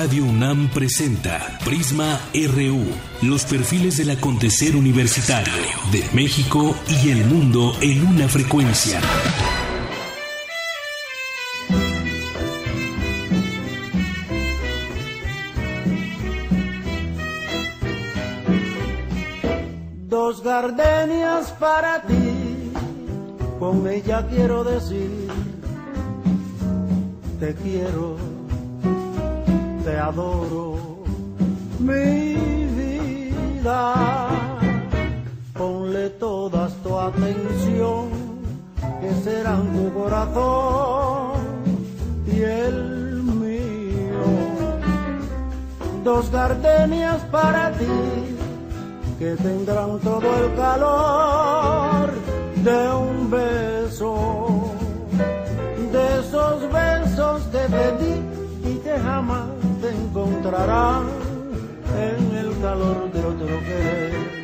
Radio UNAM presenta Prisma RU, los perfiles del acontecer universitario de México y el mundo en una frecuencia. Dos gardenias para ti, con ella quiero decir, te quiero, te adoro, mi vida. Ponle toda tu atención, que serán tu corazón y el mío. Dos gardenias para ti que tendrán todo el calor de un beso, de esos besos te pedí y que jamás te encontrarán en el calor de otro querer.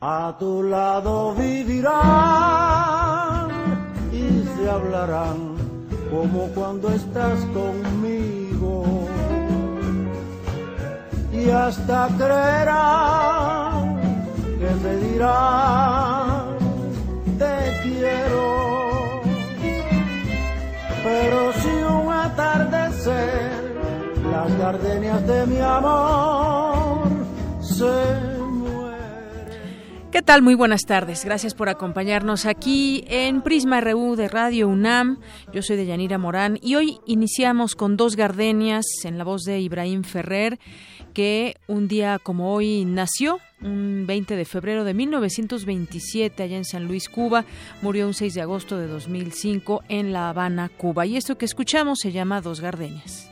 A tu lado vivirán y se hablarán como cuando estás conmigo y hasta creerán que te dirán te quiero. Pero si un atardecer las gardenias de mi amor se ¿Qué tal? Muy buenas tardes. Gracias por acompañarnos aquí en Prisma RU de Radio UNAM. Yo soy Deyanira Morán y hoy iniciamos con dos gardenias en la voz de Ibrahim Ferrer que un día como hoy nació, un 20 de febrero de 1927 allá en San Luis, Cuba, murió un 6 de agosto de 2005 en La Habana, Cuba. Y esto que escuchamos se llama Dos Gardenias.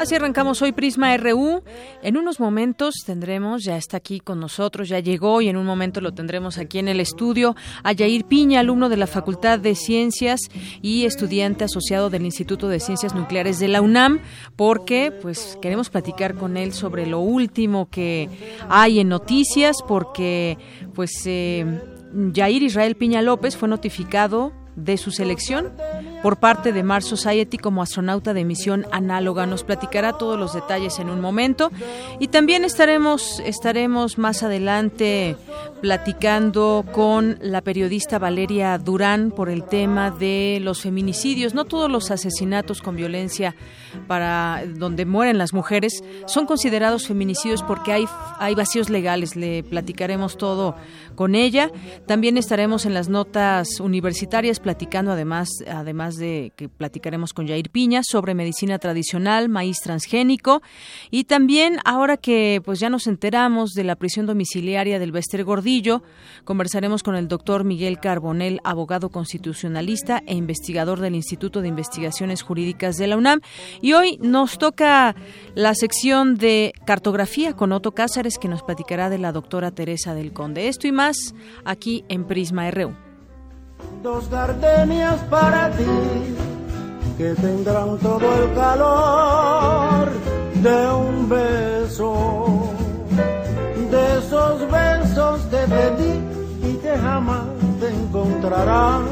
Así arrancamos hoy Prisma RU. En unos momentos tendremos, ya está aquí con nosotros, ya llegó y en un momento lo tendremos aquí en el estudio, a Yair Piña, alumno de la Facultad de Ciencias y estudiante asociado del Instituto de Ciencias Nucleares de la UNAM, porque pues queremos platicar con él sobre lo último que hay en noticias, porque pues eh, Yair Israel Piña López fue notificado de su selección por parte de Mars Society como astronauta de misión análoga. Nos platicará todos los detalles en un momento y también estaremos estaremos más adelante platicando con la periodista Valeria Durán por el tema de los feminicidios, no todos los asesinatos con violencia para donde mueren las mujeres son considerados feminicidios porque hay hay vacíos legales. Le platicaremos todo con ella. También estaremos en las notas universitarias platicando además además de que platicaremos con Jair Piña sobre medicina tradicional, maíz transgénico. Y también ahora que pues ya nos enteramos de la prisión domiciliaria del Bester Gordillo, conversaremos con el doctor Miguel Carbonel, abogado constitucionalista e investigador del Instituto de Investigaciones Jurídicas de la UNAM. Y hoy nos toca la sección de cartografía con Otto Cázares que nos platicará de la doctora Teresa del Conde. Esto y más aquí en Prisma RU dos gardenias para ti que tendrán todo el calor de un beso, de esos besos te pedí y que jamás te encontrarán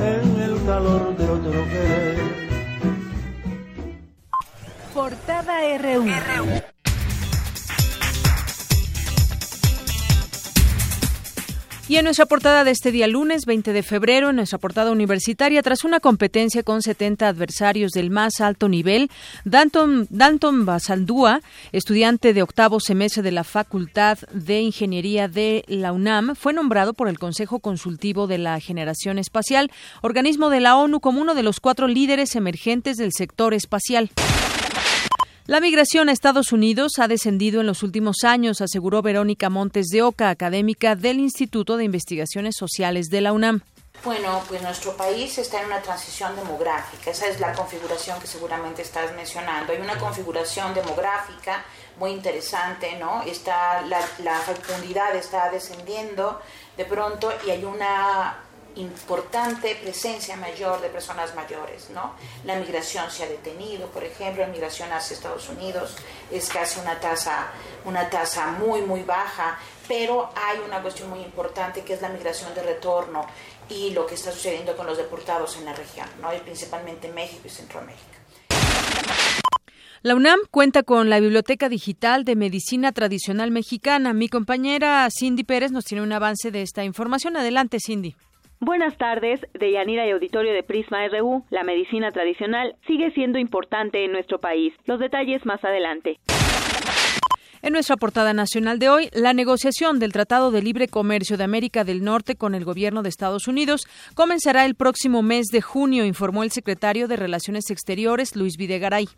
en el calor de otro querer. Portada RU. Y en nuestra portada de este día lunes 20 de febrero, en nuestra portada universitaria, tras una competencia con 70 adversarios del más alto nivel, Danton, Danton Basaldúa, estudiante de octavo semestre de la Facultad de Ingeniería de la UNAM, fue nombrado por el Consejo Consultivo de la Generación Espacial, organismo de la ONU, como uno de los cuatro líderes emergentes del sector espacial. La migración a Estados Unidos ha descendido en los últimos años, aseguró Verónica Montes de Oca, académica del Instituto de Investigaciones Sociales de la UNAM. Bueno, pues nuestro país está en una transición demográfica, esa es la configuración que seguramente estás mencionando. Hay una configuración demográfica muy interesante, ¿no? Está la, la fecundidad está descendiendo de pronto y hay una importante presencia mayor de personas mayores, ¿no? La migración se ha detenido, por ejemplo, la migración hacia Estados Unidos es casi una tasa, una tasa muy, muy baja, pero hay una cuestión muy importante que es la migración de retorno y lo que está sucediendo con los deportados en la región, ¿no? Y principalmente México y Centroamérica. La UNAM cuenta con la Biblioteca Digital de Medicina Tradicional Mexicana. Mi compañera Cindy Pérez nos tiene un avance de esta información. Adelante, Cindy. Buenas tardes, de Yanira y Auditorio de Prisma RU. La medicina tradicional sigue siendo importante en nuestro país. Los detalles más adelante. En nuestra portada nacional de hoy, la negociación del Tratado de Libre Comercio de América del Norte con el gobierno de Estados Unidos comenzará el próximo mes de junio, informó el secretario de Relaciones Exteriores, Luis Videgaray.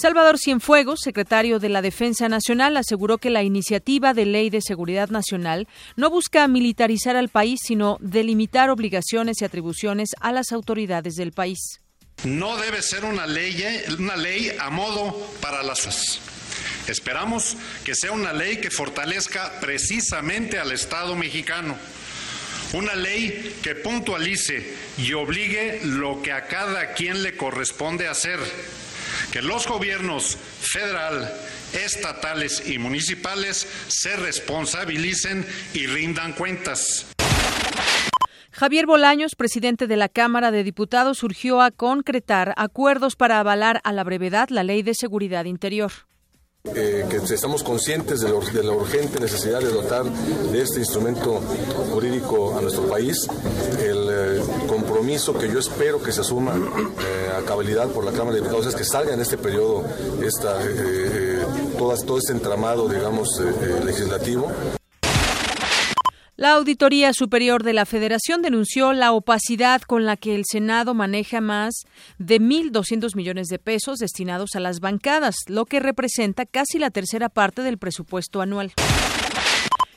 Salvador Cienfuegos, secretario de la Defensa Nacional, aseguró que la iniciativa de ley de seguridad nacional no busca militarizar al país, sino delimitar obligaciones y atribuciones a las autoridades del país. No debe ser una ley, una ley a modo para las Esperamos que sea una ley que fortalezca precisamente al Estado mexicano. Una ley que puntualice y obligue lo que a cada quien le corresponde hacer que los gobiernos federal, estatales y municipales se responsabilicen y rindan cuentas. Javier Bolaños, presidente de la Cámara de Diputados, surgió a concretar acuerdos para avalar a la brevedad la Ley de Seguridad Interior. Eh, que estamos conscientes de, la urgente necesidad de dotar de este instrumento jurídico a nuestro país, el eh, compromiso que yo espero que se asuma eh, a cabalidad por la Cámara de Diputados es que salga en este periodo esta, todo este entramado, digamos, legislativo la Auditoría Superior de la Federación denunció la opacidad con la que el Senado maneja más de 1.200 millones de pesos destinados a las bancadas, lo que representa casi la tercera parte del presupuesto anual.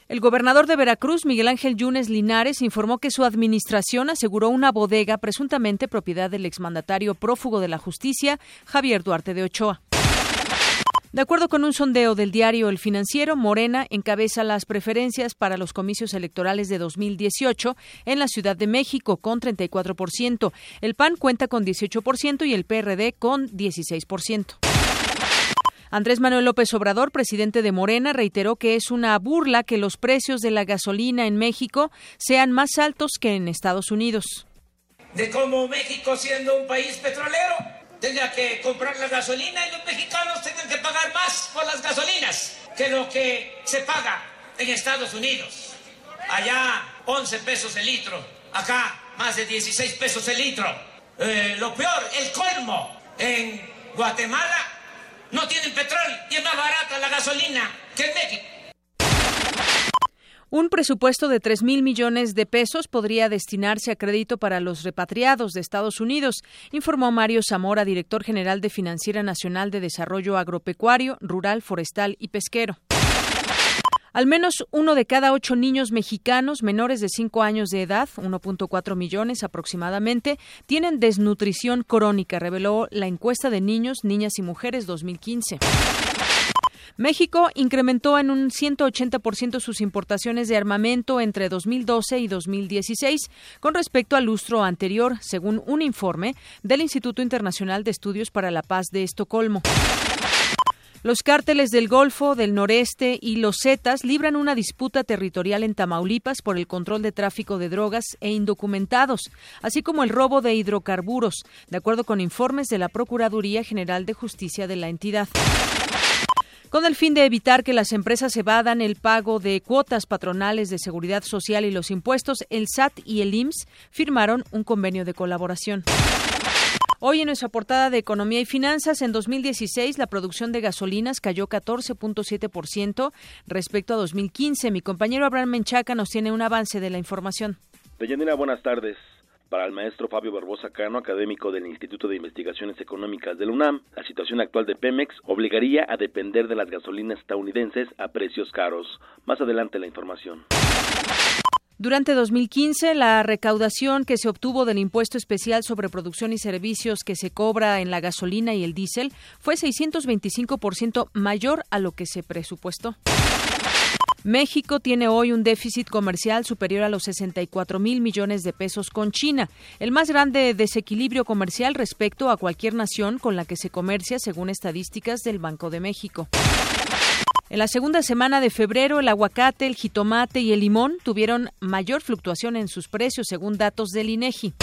El gobernador de Veracruz, Miguel Ángel Yunes Linares, informó que su administración aseguró una bodega presuntamente propiedad del exmandatario prófugo de la justicia, Javier Duarte de Ochoa. De acuerdo con un sondeo del diario El Financiero, Morena encabeza las preferencias para los comicios electorales de 2018 en la Ciudad de México con 34%. El PAN cuenta con 18% y el PRD con 16%. Andrés Manuel López Obrador, presidente de Morena, reiteró que es una burla que los precios de la gasolina en México sean más altos que en Estados Unidos. De cómo México siendo un país petrolero tenga que comprar la gasolina y los mexicanos tengan que pagar más por las gasolinas que lo que se paga en Estados Unidos. Allá 11 pesos el litro, acá más de 16 pesos el litro. Eh, lo peor, el colmo, en Guatemala no tienen petróleo y es más barata la gasolina que en México. Un presupuesto de tres mil millones de pesos podría destinarse a crédito para los repatriados de Estados Unidos, informó Mario Zamora, director general de Financiera Nacional de Desarrollo Agropecuario, Rural, Forestal y Pesquero. Al menos uno de cada ocho niños mexicanos menores de cinco años de edad, 1.4 millones aproximadamente, tienen desnutrición crónica, reveló la encuesta de niños, niñas y mujeres 2015. México incrementó en un 180% sus importaciones de armamento entre 2012 y 2016 con respecto al lustro anterior, según un informe del Instituto Internacional de Estudios para la Paz de Estocolmo. Los cárteles del Golfo, del Noreste y los Zetas libran una disputa territorial en Tamaulipas por el control de tráfico de drogas e indocumentados, así como el robo de hidrocarburos, de acuerdo con informes de la Procuraduría General de Justicia de la entidad. Con el fin de evitar que las empresas evadan el pago de cuotas patronales de seguridad social y los impuestos, el SAT y el IMSS firmaron un convenio de colaboración. Hoy en nuestra portada de Economía y Finanzas, en 2016 la producción de gasolinas cayó 14.7% respecto a 2015. Mi compañero Abraham Menchaca nos tiene un avance de la información. Deyanira, buenas tardes. Para el maestro Fabio Barbosa Cano, académico del Instituto de Investigaciones Económicas del UNAM, la situación actual de Pemex obligaría a depender de las gasolinas estadounidenses a precios caros. Más adelante la información. Durante 2015, la recaudación que se obtuvo del impuesto especial sobre producción y servicios que se cobra en la gasolina y el diésel fue 625% mayor a lo que se presupuestó. México tiene hoy un déficit comercial superior a los 64 mil millones de pesos con China, el más grande desequilibrio comercial respecto a cualquier nación con la que se comercia, según estadísticas del Banco de México. En la segunda semana de febrero, el aguacate, el jitomate y el limón tuvieron mayor fluctuación en sus precios, según datos del INEGI.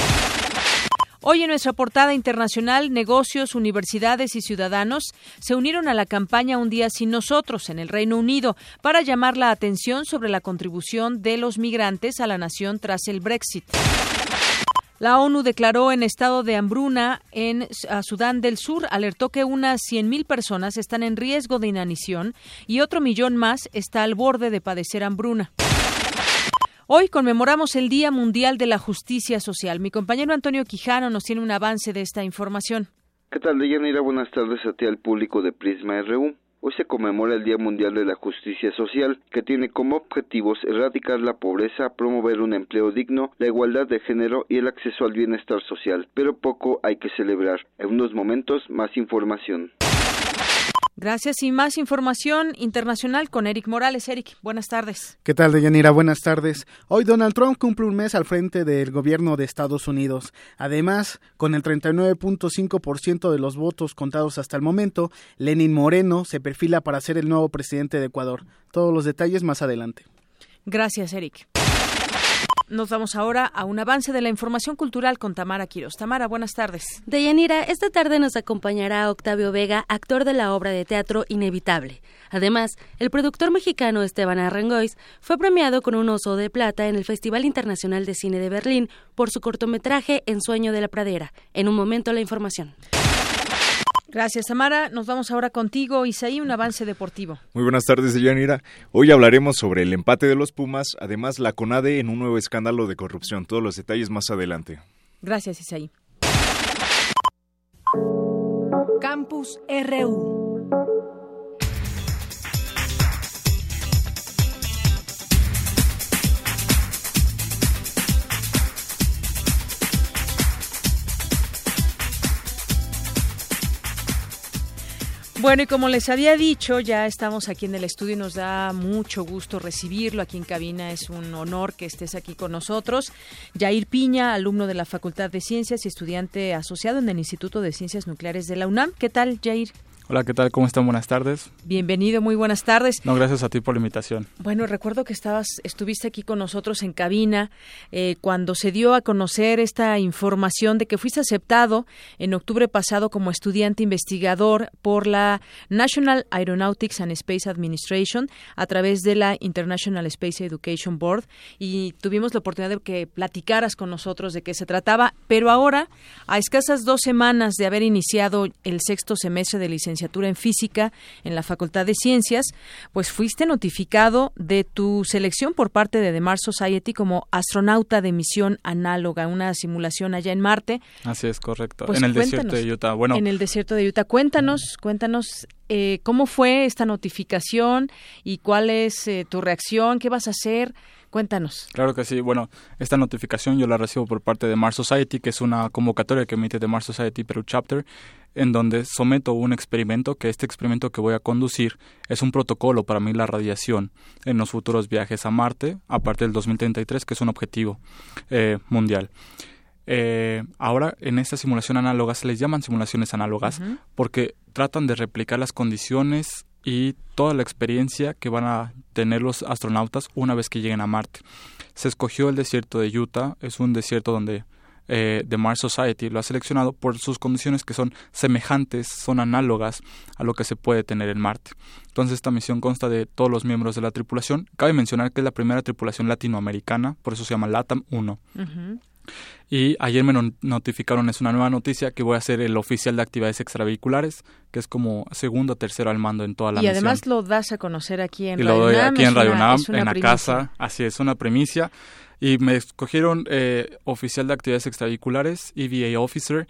Hoy en nuestra portada internacional, negocios, universidades y ciudadanos se unieron a la campaña Un día sin nosotros en el Reino Unido para llamar la atención sobre la contribución de los migrantes a la nación tras el Brexit. La ONU declaró en estado de hambruna en Sudán del Sur, alertó que unas 100.000 personas están en riesgo de inanición y otro millón más está al borde de padecer hambruna. Hoy conmemoramos el Día Mundial de la Justicia Social. Mi compañero Antonio Quijano nos tiene un avance de esta información. ¿Qué tal, Deyanira? Buenas tardes a ti al público de Prisma RU. Hoy se conmemora el Día Mundial de la Justicia Social, que tiene como objetivos erradicar la pobreza, promover un empleo digno, la igualdad de género y el acceso al bienestar social. Pero poco hay que celebrar. En unos momentos, más información. Gracias y más información internacional con Eric Morales. Eric, buenas tardes. ¿Qué tal, Deyanira? Buenas tardes. Hoy Donald Trump cumple un mes al frente del gobierno de Estados Unidos. Además, con el 39.5% de los votos contados hasta el momento, Lenin Moreno se perfila para ser el nuevo presidente de Ecuador. Todos los detalles más adelante. Gracias, Eric. Nos vamos ahora a un avance de la información cultural con Tamara Quiros. Tamara, buenas tardes. Deyanira, esta tarde nos acompañará Octavio Vega, actor de la obra de teatro Inevitable. Además, el productor mexicano Esteban Arrangois fue premiado con un oso de plata en el Festival Internacional de Cine de Berlín por su cortometraje En Sueño de la Pradera. En un momento la información. Gracias, Samara. Nos vamos ahora contigo, Isaí, un avance deportivo. Muy buenas tardes, Yanira. Hoy hablaremos sobre el empate de los Pumas, además la CONADE en un nuevo escándalo de corrupción. Todos los detalles más adelante. Gracias, Isaí. Campus RU. Bueno, y como les había dicho, ya estamos aquí en el estudio y nos da mucho gusto recibirlo aquí en cabina. Es un honor que estés aquí con nosotros. Jair Piña, alumno de la Facultad de Ciencias y estudiante asociado en el Instituto de Ciencias Nucleares de la UNAM. ¿Qué tal, Jair? Hola, ¿qué tal? ¿Cómo están? Buenas tardes. Bienvenido, muy buenas tardes. No, gracias a ti por la invitación. Bueno, recuerdo que estabas, estuviste aquí con nosotros en cabina eh, cuando se dio a conocer esta información de que fuiste aceptado en octubre pasado como estudiante investigador por la National Aeronautics and Space Administration a través de la International Space Education Board y tuvimos la oportunidad de que platicaras con nosotros de qué se trataba, pero ahora, a escasas dos semanas de haber iniciado el sexto semestre de licenciatura, licenciatura en física en la Facultad de Ciencias, pues fuiste notificado de tu selección por parte de The Mars Society como astronauta de misión análoga, una simulación allá en Marte. Así es, correcto. Pues en el desierto de Utah. Bueno, en el desierto de Utah. Cuéntanos, cuéntanos eh, cómo fue esta notificación y cuál es eh, tu reacción, qué vas a hacer. Cuéntanos. Claro que sí. Bueno, esta notificación yo la recibo por parte de Mars Society, que es una convocatoria que emite de Mars Society Perú Chapter, en donde someto un experimento, que este experimento que voy a conducir es un protocolo para medir la radiación en los futuros viajes a Marte, a partir del 2033, que es un objetivo eh, mundial. Eh, ahora, en esta simulación análoga se les llaman simulaciones análogas porque tratan de replicar las condiciones y toda la experiencia que van a tener los astronautas una vez que lleguen a Marte. Se escogió el desierto de Utah, es un desierto donde eh, The Mars Society lo ha seleccionado por sus condiciones que son semejantes, son análogas a lo que se puede tener en Marte. Entonces esta misión consta de todos los miembros de la tripulación. Cabe mencionar que es la primera tripulación latinoamericana, por eso se llama LATAM 1. Y ayer me notificaron, es una nueva noticia, que voy a ser el oficial de actividades extravehiculares, que es como segundo o tercero al mando en toda la y Y además lo das a conocer aquí en y lo doy aquí en Radio Nam, en la casa, así es, una primicia. Y me escogieron eh, oficial de actividades extravehiculares, EVA Officer,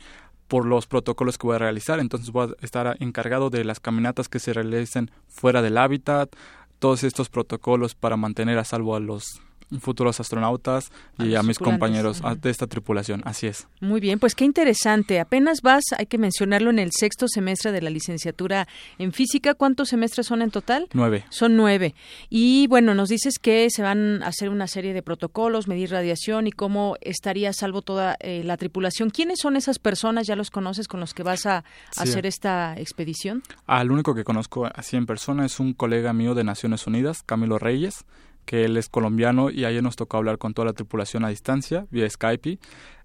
por los protocolos que voy a realizar. Entonces voy a estar encargado de las caminatas que se realicen fuera del hábitat, todos estos protocolos para mantener a salvo a los futuros astronautas y a, mis compañeros de esta tripulación. Así es. Muy bien, pues qué interesante. Apenas vas, hay que mencionarlo, en el sexto semestre de la licenciatura en física. ¿Cuántos semestres son en total? Nueve. Son nueve. Y bueno, nos dices que se van a hacer una serie de protocolos, medir radiación y cómo estaría a salvo toda eh, la tripulación. ¿Quiénes son esas personas? ¿Ya los conoces con los que vas a, hacer esta expedición? Al único que conozco así en persona es un colega mío de Naciones Unidas, Camilo Reyes que él es colombiano y ayer nos tocó hablar con toda la tripulación a distancia, vía Skype,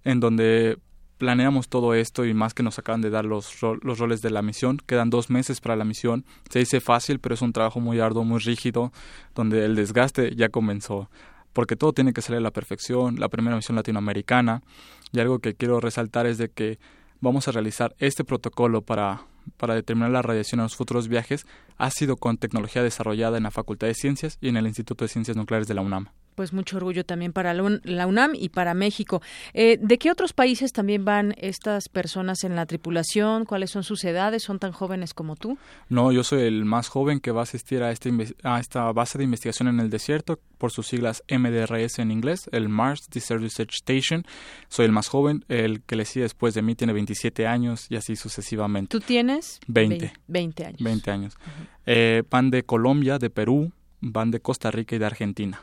en donde planeamos todo esto y más que nos acaban de dar los, los roles de la misión. Quedan dos meses para la misión. Se dice fácil, pero es un trabajo muy arduo, muy rígido, donde el desgaste ya comenzó. Porque todo tiene que salir a la perfección, la primera misión latinoamericana. Y algo que quiero resaltar es de que vamos a realizar este protocolo para para determinar la radiación en los futuros viajes ha sido con tecnología desarrollada en la Facultad de Ciencias y en el Instituto de Ciencias Nucleares de la UNAM pues mucho orgullo también para la UNAM y para México. Eh, ¿De qué otros países también van estas personas en la tripulación? ¿Cuáles son sus edades? ¿Son tan jóvenes como tú? No, yo soy el más joven que va a asistir a, este, a esta base de investigación en el desierto, por sus siglas MDRS en inglés, el Mars Desert Research Station. Soy el más joven, el que le sigue después de mí tiene 27 años y así sucesivamente. ¿Tú tienes? 20. 20 años. 20 años. Eh, van de Colombia, de Perú, van de Costa Rica y de Argentina.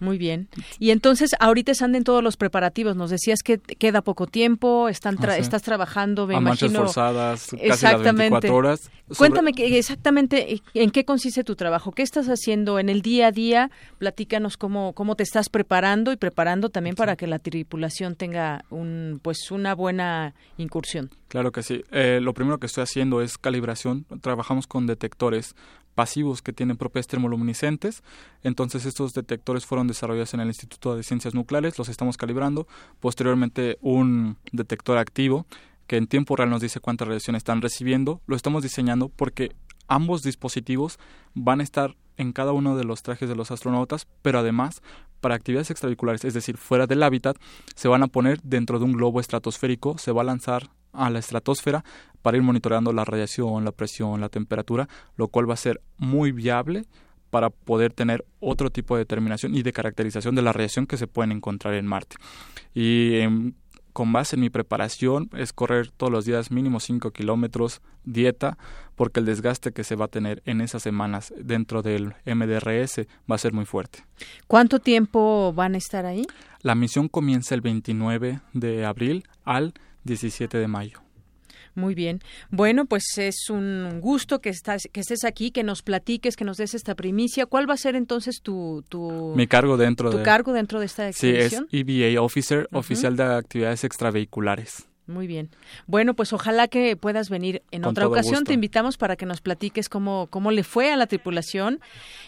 Muy bien. Y entonces, ahorita están en todos los preparativos. Nos decías que queda poco tiempo, están ah, estás trabajando, me a imagino. forzadas, casi exactamente. Las 24 horas. Cuéntame exactamente en qué consiste tu trabajo, qué estás haciendo en el día a día. Platícanos cómo, cómo te estás preparando y preparando también para que la tripulación tenga un, pues, una buena incursión. Claro que sí. Eh, lo primero que estoy haciendo es calibración. Trabajamos con detectores pasivos que tienen propiedades termoluminiscentes. Entonces estos detectores fueron desarrollados en el Instituto de Ciencias Nucleares, los estamos calibrando. Posteriormente un detector activo que en tiempo real nos dice cuánta radiación están recibiendo. Lo estamos diseñando porque ambos dispositivos van a estar en cada uno de los trajes de los astronautas, pero además para actividades extravehiculares, es decir, fuera del hábitat, se van a poner dentro de un globo estratosférico, se va a lanzar a la estratosfera para ir monitoreando la radiación, la presión, la temperatura, lo cual va a ser muy viable para poder tener otro tipo de determinación y de caracterización de la radiación que se pueden encontrar en Marte. Y em, con base en mi preparación es correr todos los días mínimo 5 kilómetros, dieta, porque el desgaste que se va a tener en esas semanas dentro del MDRS va a ser muy fuerte. ¿Cuánto tiempo van a estar ahí? La misión comienza el 29 de abril al 17 de mayo. Muy bien. Bueno, pues es un gusto que estás, que estés aquí, que nos platiques, que nos des esta primicia. ¿Cuál va a ser entonces tu, tu mi cargo dentro tu de cargo dentro de esta expedición? Sí, es EVA Officer, oficial de actividades extravehiculares. Muy bien. Bueno, pues ojalá que puedas venir en otra ocasión. Te invitamos para que nos platiques cómo, cómo le fue a la tripulación.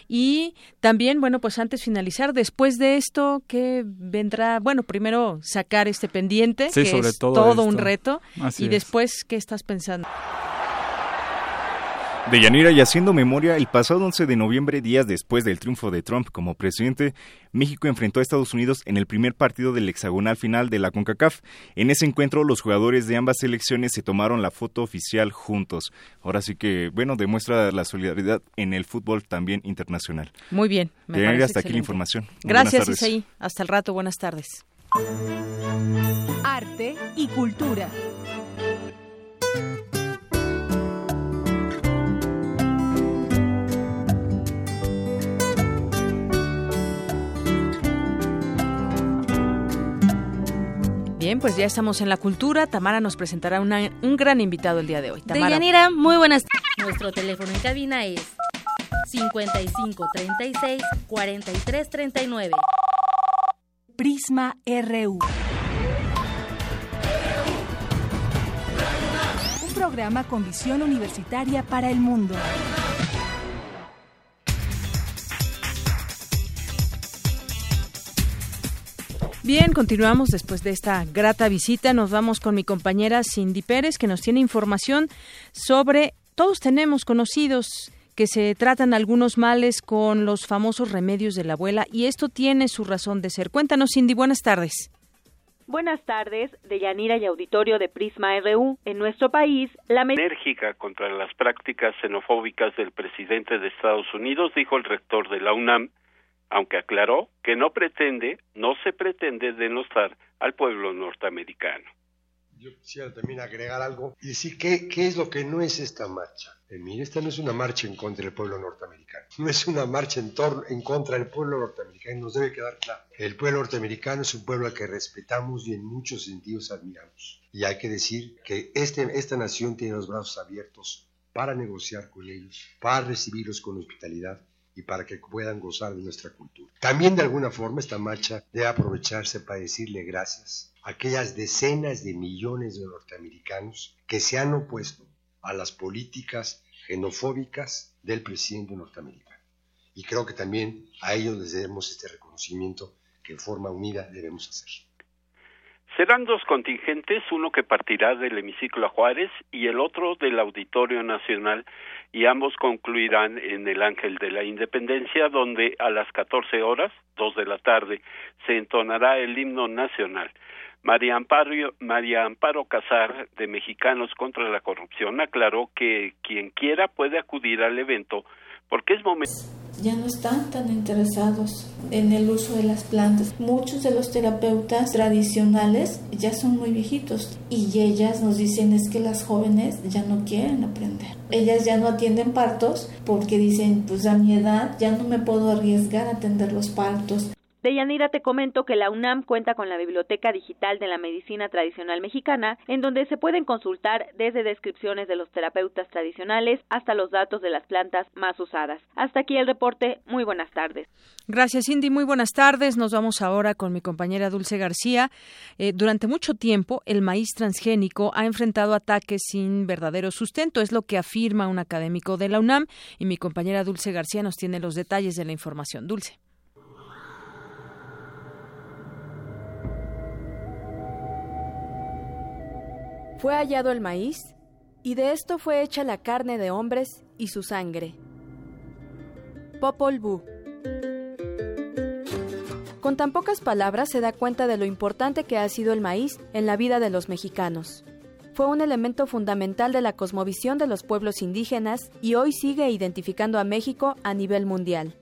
Y también, bueno, pues antes de finalizar, después de esto, ¿qué vendrá? Bueno, primero sacar este pendiente, que es todo, un reto. y después, ¿qué estás pensando? De Yanira y haciendo memoria, el pasado 11 de noviembre, días después del triunfo de Trump como presidente, México enfrentó a Estados Unidos en el primer partido del hexagonal final de la CONCACAF. En ese encuentro, los jugadores de ambas selecciones se tomaron la foto oficial juntos. Ahora sí que, bueno, demuestra la solidaridad en el fútbol también internacional. Muy bien. Me de hasta aquí la información. Gracias, Isaí. Hasta el rato. Buenas tardes. Arte y cultura. Bien, pues ya estamos en la cultura. Tamara nos presentará un gran invitado el día de hoy. Tamara. Deyanira, muy buenas tardes. Nuestro teléfono en cabina es 55 36 43 39. Prisma RU. Un programa con visión universitaria para el mundo. Bien, continuamos después de esta grata visita. Nos vamos con mi compañera Cindy Pérez, que nos tiene información sobre, todos tenemos conocidos que se tratan algunos males con los famosos remedios de la abuela y esto tiene su razón de ser. Cuéntanos, Cindy, buenas tardes. Buenas tardes, de Yanira y Auditorio de Prisma RU. En nuestro país, la enérgica contra las prácticas xenofóbicas del presidente de Estados Unidos, dijo el rector de la UNAM, aunque aclaró que no pretende, no se pretende denostar al pueblo norteamericano. Yo quisiera también agregar algo y decir qué, es lo que no es esta marcha. Eh, mire, esta no es una marcha en contra del pueblo norteamericano, no es una marcha en, en contra del pueblo norteamericano, nos debe quedar claro. El pueblo norteamericano es un pueblo al que respetamos y en muchos sentidos admiramos. Y hay que decir que este, esta nación tiene los brazos abiertos para negociar con ellos, para recibirlos con hospitalidad y para que puedan gozar de nuestra cultura. También de alguna forma esta marcha debe aprovecharse para decirle gracias a aquellas decenas de millones de norteamericanos que se han opuesto a las políticas xenofóbicas del presidente norteamericano. Y creo que también a ellos les debemos este reconocimiento que en forma unida debemos hacer. Serán dos contingentes, uno que partirá del hemiciclo a Juárez y el otro del Auditorio Nacional, y ambos concluirán en el Ángel de la Independencia, donde a las 14 horas, dos de la tarde, se entonará el himno nacional. María Amparo, María Casar, de Mexicanos contra la Corrupción, aclaró que quien quiera puede acudir al evento porque es momento ya no están tan interesados en el uso de las plantas. Muchos de los terapeutas tradicionales ya son muy viejitos y ellas nos dicen es que las jóvenes ya no quieren aprender. Ellas ya no atienden partos porque dicen pues a mi edad ya no me puedo arriesgar a atender los partos. Deyanira, te comento que la UNAM cuenta con la Biblioteca Digital de la Medicina Tradicional Mexicana, en donde se pueden consultar desde descripciones de los terapeutas tradicionales hasta los datos de las plantas más usadas. Hasta aquí el reporte. Muy buenas tardes. Gracias, Cindy. Muy buenas tardes. Nos vamos ahora con mi compañera Dulce García. Eh, durante mucho tiempo, el maíz transgénico ha enfrentado ataques sin verdadero sustento. Es lo que afirma un académico de la UNAM y mi compañera Dulce García nos tiene los detalles de la información. Dulce. Fue hallado el maíz, y de esto fue hecha la carne de hombres y su sangre. Popol Vuh. Con tan pocas palabras se da cuenta de lo importante que ha sido el maíz en la vida de los mexicanos. Fue un elemento fundamental de la cosmovisión de los pueblos indígenas y hoy sigue identificando a México a nivel mundial.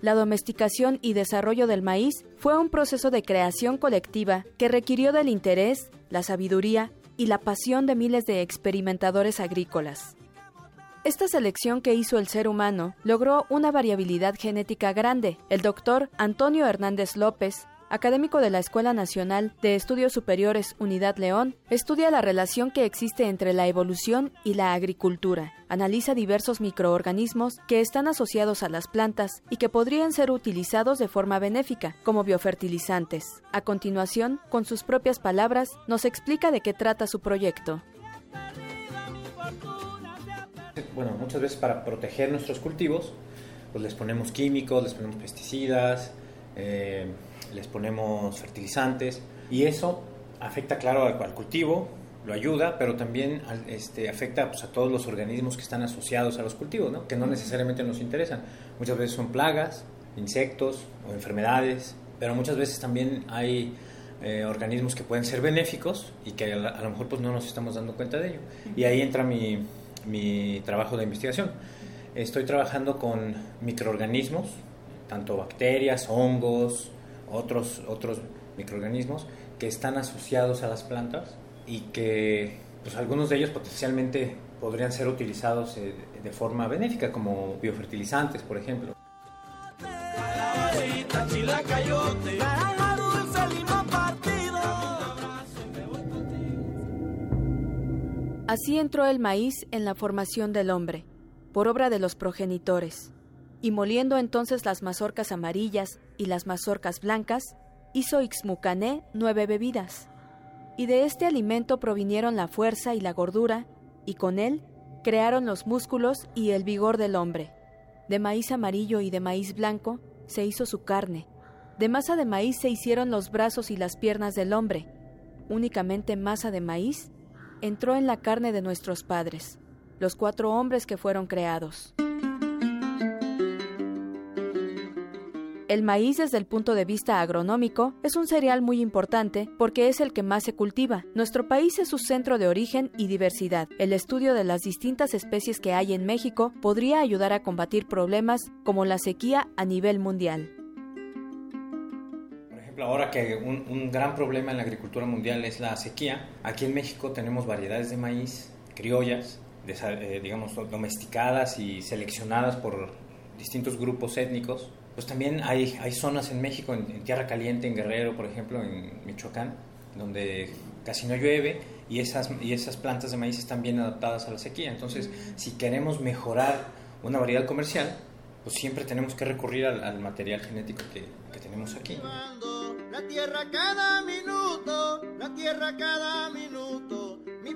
La domesticación y desarrollo del maíz fue un proceso de creación colectiva que requirió del interés, la sabiduría y la pasión de miles de experimentadores agrícolas. Esta selección que hizo el ser humano logró una variabilidad genética grande. El doctor Antonio Hernández López académico de la Escuela Nacional de Estudios Superiores Unidad León, estudia la relación que existe entre la evolución y la agricultura. Analiza diversos microorganismos que están asociados a las plantas y que podrían ser utilizados de forma benéfica como biofertilizantes. A continuación, con sus propias palabras, nos explica de qué trata su proyecto. Bueno, muchas veces para proteger nuestros cultivos, pues les ponemos químicos, les ponemos pesticidas, eh, les ponemos fertilizantes y eso afecta, claro, al, cultivo, lo ayuda, pero también este, afecta pues, a todos los organismos que están asociados a los cultivos, ¿no? que no necesariamente nos interesan. Muchas veces son plagas, insectos o enfermedades, pero muchas veces también hay eh, organismos que pueden ser benéficos y que a, lo mejor pues, no nos estamos dando cuenta de ello. Y ahí entra mi, mi trabajo de investigación. Estoy trabajando con microorganismos, tanto bacterias, hongos, otros, otros microorganismos que están asociados a las plantas y que pues, algunos de ellos potencialmente podrían ser utilizados eh, de forma benéfica como biofertilizantes, por ejemplo. Así entró el maíz en la formación del hombre, por obra de los progenitores y moliendo entonces las mazorcas amarillas y las mazorcas blancas, hizo Ixmucané nueve bebidas. Y de este alimento provinieron la fuerza y la gordura, y con él crearon los músculos y el vigor del hombre. De maíz amarillo y de maíz blanco se hizo su carne, De masa de maíz se hicieron los brazos y las piernas del hombre. Únicamente masa de maíz entró en la carne de nuestros padres, los cuatro hombres que fueron creados. El maíz desde el punto de vista agronómico es un cereal muy importante porque es el que más se cultiva. Nuestro país es su centro de origen y diversidad. El estudio de las distintas especies que hay en México podría ayudar a combatir problemas como la sequía a nivel mundial. Ahora que un, gran problema en la agricultura mundial es la sequía, aquí en México tenemos variedades de maíz criollas, eh, digamos, domesticadas y seleccionadas por distintos grupos étnicos pues también hay, hay zonas en México, en, Tierra Caliente, en Guerrero, por ejemplo, en Michoacán, donde casi no llueve y esas, y esas plantas de maíz están bien adaptadas a la sequía. Entonces, si queremos mejorar una variedad comercial, pues siempre tenemos que recurrir al, material genético que, que tenemos aquí. La tierra cada minuto, la tierra cada minuto,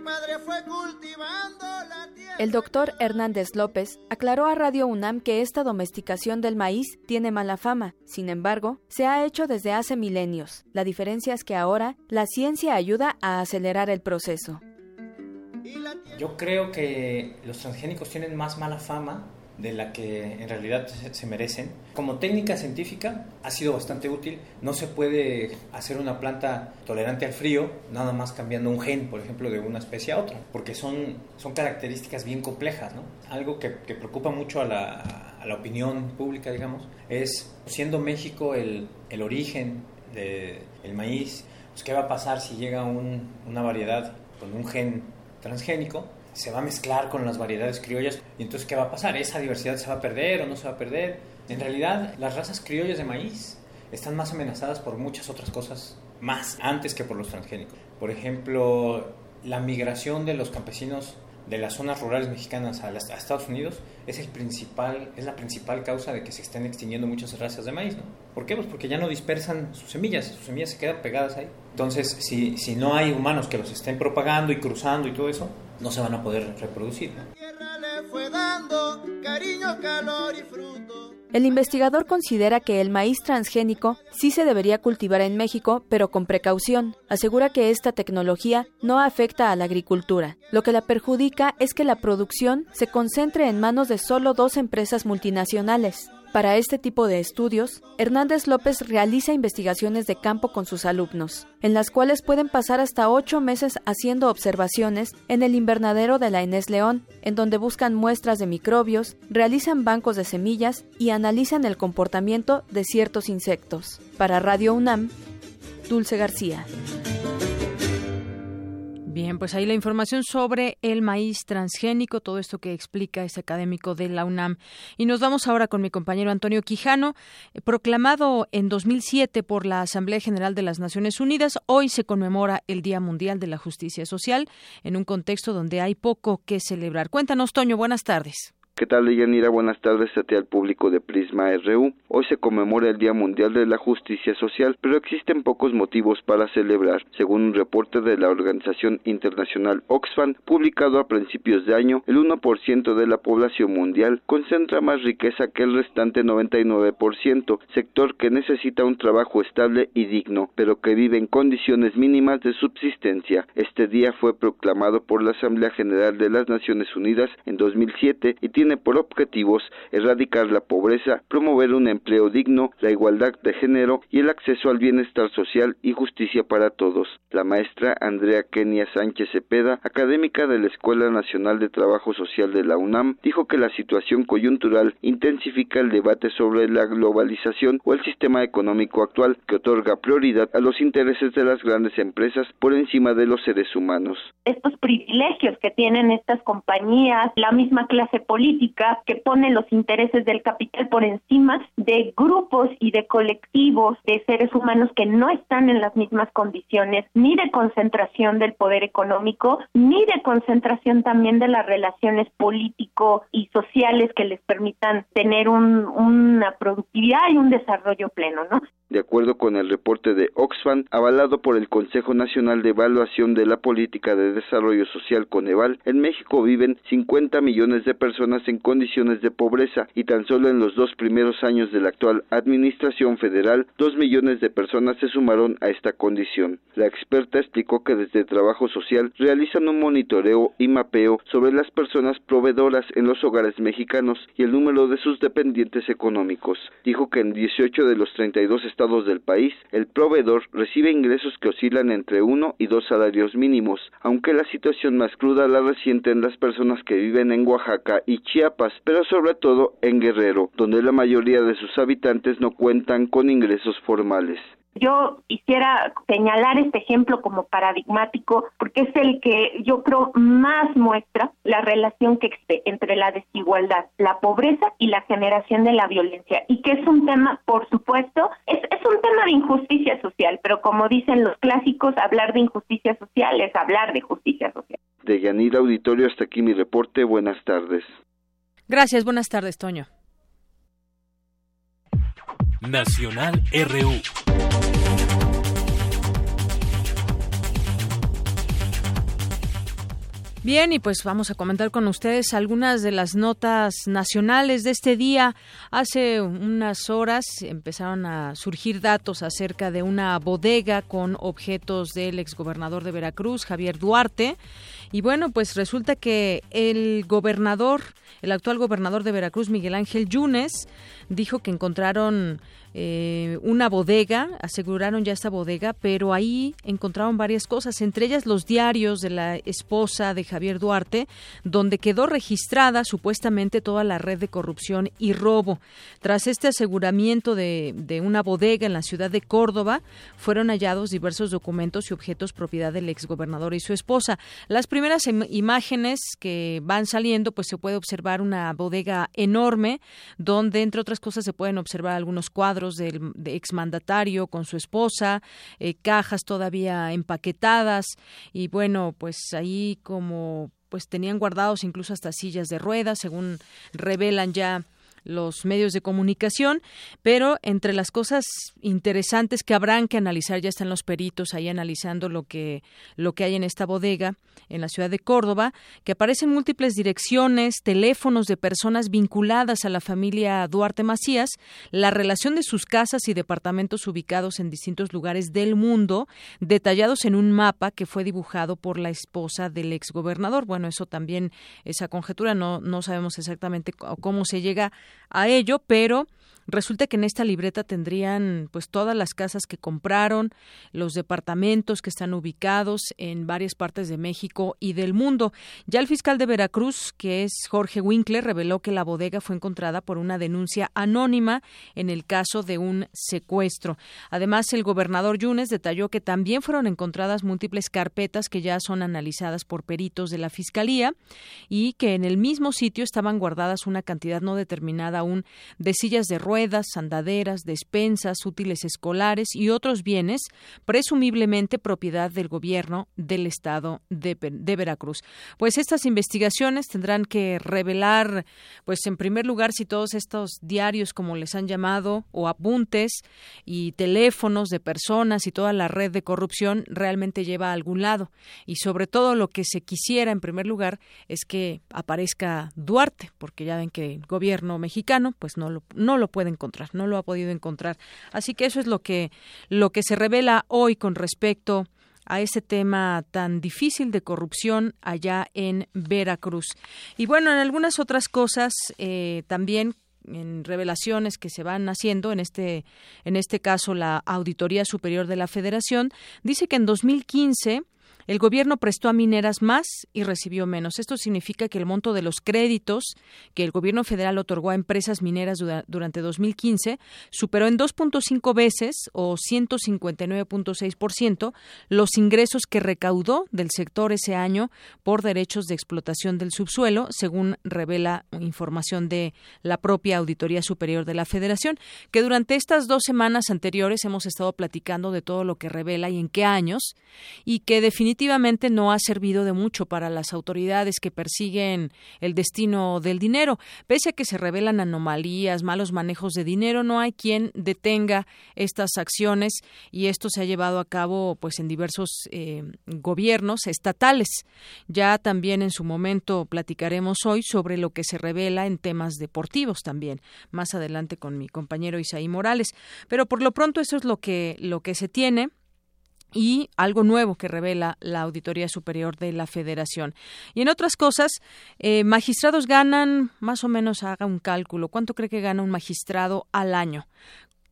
mi padre fue cultivando la tierra. El doctor Hernández López aclaró a Radio UNAM que esta domesticación del maíz tiene mala fama. Sin embargo, se ha hecho desde hace milenios. La diferencia es que ahora la ciencia ayuda a acelerar el proceso. Yo creo que los transgénicos tienen más mala fama de la que en realidad se merecen. Como técnica científica ha sido bastante útil. No se puede hacer una planta tolerante al frío nada más cambiando un gen, por ejemplo, de una especie a otra, porque son, son características bien complejas. ¿no? Algo que, preocupa mucho a la, a la, opinión pública, digamos, es siendo México el, el origen del maíz, pues, ¿qué va a pasar si llega un, una variedad con un gen transgénico? Se va a mezclar con las variedades criollas y entonces ¿qué va a pasar? ¿Esa diversidad se va a perder o no se va a perder? En realidad las razas criollas de maíz están más amenazadas por muchas otras cosas más antes que por los transgénicos. Por ejemplo, la migración de los campesinos de las zonas rurales mexicanas a, Estados Unidos es, el principal, es la principal causa de que se estén extinguiendo muchas razas de maíz. ¿no? ¿Por qué? Pues porque ya no dispersan sus semillas, sus semillas se quedan pegadas ahí. Entonces, si, si no hay humanos que los estén propagando y cruzando y todo eso, no se van a poder reproducir. El investigador considera que el maíz transgénico sí se debería cultivar en México, pero con precaución. Asegura que esta tecnología no afecta a la agricultura. Lo que la perjudica es que la producción se concentre en manos de solo dos empresas multinacionales. Para este tipo de estudios, Hernández López realiza investigaciones de campo con sus alumnos, en las cuales pueden pasar hasta ocho meses haciendo observaciones en el invernadero de la Enes León, en donde buscan muestras de microbios, realizan bancos de semillas y analizan el comportamiento de ciertos insectos. Para Radio UNAM, Dulce García. Bien, pues ahí la información sobre el maíz transgénico, todo esto que explica ese académico de la UNAM. Y nos vamos ahora con mi compañero Antonio Quijano, eh, proclamado en 2007 por la Asamblea General de las Naciones Unidas. Hoy se conmemora el Día Mundial de la Justicia Social en un contexto donde hay poco que celebrar. Cuéntanos, Toño, buenas tardes. ¿Qué tal, Deyanira? Buenas tardes a ti al público de Prisma RU. Hoy se conmemora el Día Mundial de la Justicia Social, pero existen pocos motivos para celebrar. Según un reporte de la organización internacional Oxfam, publicado a principios de año, el 1% de la población mundial concentra más riqueza que el restante 99%, sector que necesita un trabajo estable y digno, pero que vive en condiciones mínimas de subsistencia. Este día fue proclamado por la Asamblea General de las Naciones Unidas en 2007 y tiene tiene por objetivos erradicar la pobreza, promover un empleo digno, la igualdad de género y el acceso al bienestar social y justicia para todos. La maestra Andrea Kenia Sánchez Cepeda, académica de la Escuela Nacional de Trabajo Social de la UNAM, dijo que la situación coyuntural intensifica el debate sobre la globalización o el sistema económico actual que otorga prioridad a los intereses de las grandes empresas por encima de los seres humanos. Estos privilegios que tienen estas compañías, la misma clase política, que pone los intereses del capital por encima de grupos y de colectivos de seres humanos que no están en las mismas condiciones ni de concentración del poder económico ni de concentración también de las relaciones político y sociales que les permitan tener una productividad y un desarrollo pleno, ¿no? De acuerdo con el reporte de Oxfam, avalado por el Consejo Nacional de Evaluación de la Política de Desarrollo Social Coneval, en México viven 50 millones de personas en condiciones de pobreza y tan solo en los dos primeros años de la actual administración federal, dos millones de personas se sumaron a esta condición. La experta explicó que desde Trabajo Social realizan un monitoreo y mapeo sobre las personas proveedoras en los hogares mexicanos y el número de sus dependientes económicos. Dijo que en 18 de los 32 estados del país, el proveedor recibe ingresos que oscilan entre uno y dos salarios mínimos, aunque la situación más cruda la resienten las personas que viven en Oaxaca y Chiapas, pero sobre todo en Guerrero, donde la mayoría de sus habitantes no cuentan con ingresos formales. Yo quisiera señalar este ejemplo como paradigmático porque es el que yo creo más muestra la relación que existe entre la desigualdad, la pobreza y la generación de la violencia y que es un tema, por supuesto, es, es un tema de injusticia social, pero como dicen los clásicos, hablar de injusticia social es hablar de justicia social. De Yanira Auditorio, hasta aquí mi reporte. Buenas tardes. Gracias, buenas tardes, Toño. Nacional RU. Bien, y pues vamos a comentar con ustedes algunas de las notas nacionales de este día. Hace unas horas empezaron a surgir datos acerca de una bodega con objetos del exgobernador de Veracruz, Javier Duarte. Y bueno, pues resulta que el gobernador, el actual gobernador de Veracruz, Miguel Ángel Yunes, dijo que encontraron eh, una bodega, aseguraron ya esta bodega, pero ahí encontraron varias cosas, entre ellas los diarios de la esposa de Javier Duarte, donde quedó registrada supuestamente toda la red de corrupción y robo. Tras este aseguramiento de, de una bodega en la ciudad de Córdoba, fueron hallados diversos documentos y objetos propiedad del exgobernador y su esposa. Las primeras imágenes que van saliendo, pues se puede observar una bodega enorme, donde entre otras cosas se pueden observar algunos cuadros del exmandatario con su esposa, eh, cajas todavía empaquetadas y bueno, pues ahí como pues tenían guardados incluso hasta sillas de ruedas, según revelan ya los medios de comunicación, pero entre las cosas interesantes que habrán que analizar, ya están los peritos ahí analizando lo que, lo que hay en esta bodega en la ciudad de Córdoba, que aparecen múltiples direcciones, teléfonos de personas vinculadas a la familia Duarte Macías, la relación de sus casas y departamentos ubicados en distintos lugares del mundo, detallados en un mapa que fue dibujado por la esposa del exgobernador. Bueno, eso también, esa conjetura, no, no sabemos exactamente cómo se llega a ello, pero Resulta que en esta libreta tendrían pues todas las casas que compraron, los departamentos que están ubicados en varias partes de México y del mundo. Ya el fiscal de Veracruz, que es Jorge Winkler, reveló que la bodega fue encontrada por una denuncia anónima en el caso de un secuestro. Además, el gobernador Yunes detalló que también fueron encontradas múltiples carpetas que ya son analizadas por peritos de la Fiscalía y que en el mismo sitio estaban guardadas una cantidad no determinada aún de sillas de ruedas andaderas, despensas, útiles escolares y otros bienes, presumiblemente propiedad del gobierno del estado de, de, Veracruz. Pues estas investigaciones tendrán que revelar, pues en primer lugar, si todos estos diarios, como les han llamado, o apuntes y teléfonos de personas y toda la red de corrupción realmente lleva a algún lado. Y sobre todo lo que se quisiera, en primer lugar, es que aparezca Duarte, porque ya ven que el gobierno mexicano, pues no lo, no lo puede encontrar, no lo ha podido encontrar. Así que eso es lo que, lo que se revela hoy con respecto a ese tema tan difícil de corrupción allá en Veracruz. Y bueno, en algunas otras cosas eh, también en revelaciones que se van haciendo en este en este caso la Auditoría Superior de la Federación dice que en 2015 el gobierno prestó a mineras más y recibió menos. Esto significa que el monto de los créditos que el gobierno federal otorgó a empresas mineras durante 2015 superó en 2.5 veces o 159.6% los ingresos que recaudó del sector ese año por derechos de explotación del subsuelo, según revela información de la propia Auditoría Superior de la Federación, que durante estas dos semanas anteriores hemos estado platicando de todo lo que revela y en qué años, y que definitivamente definitivamente no ha servido de mucho para las autoridades que persiguen el destino del dinero. Pese a que se revelan anomalías, malos manejos de dinero, no hay quien detenga estas acciones y esto se ha llevado a cabo pues en diversos eh, gobiernos estatales. Ya también en su momento platicaremos hoy sobre lo que se revela en temas deportivos también, más adelante con mi compañero Isaí Morales. Pero por lo pronto eso es lo que, lo que se tiene y algo nuevo que revela la Auditoría Superior de la Federación. Y en otras cosas, eh, magistrados ganan, más o menos haga un cálculo, ¿cuánto cree que gana un magistrado al año?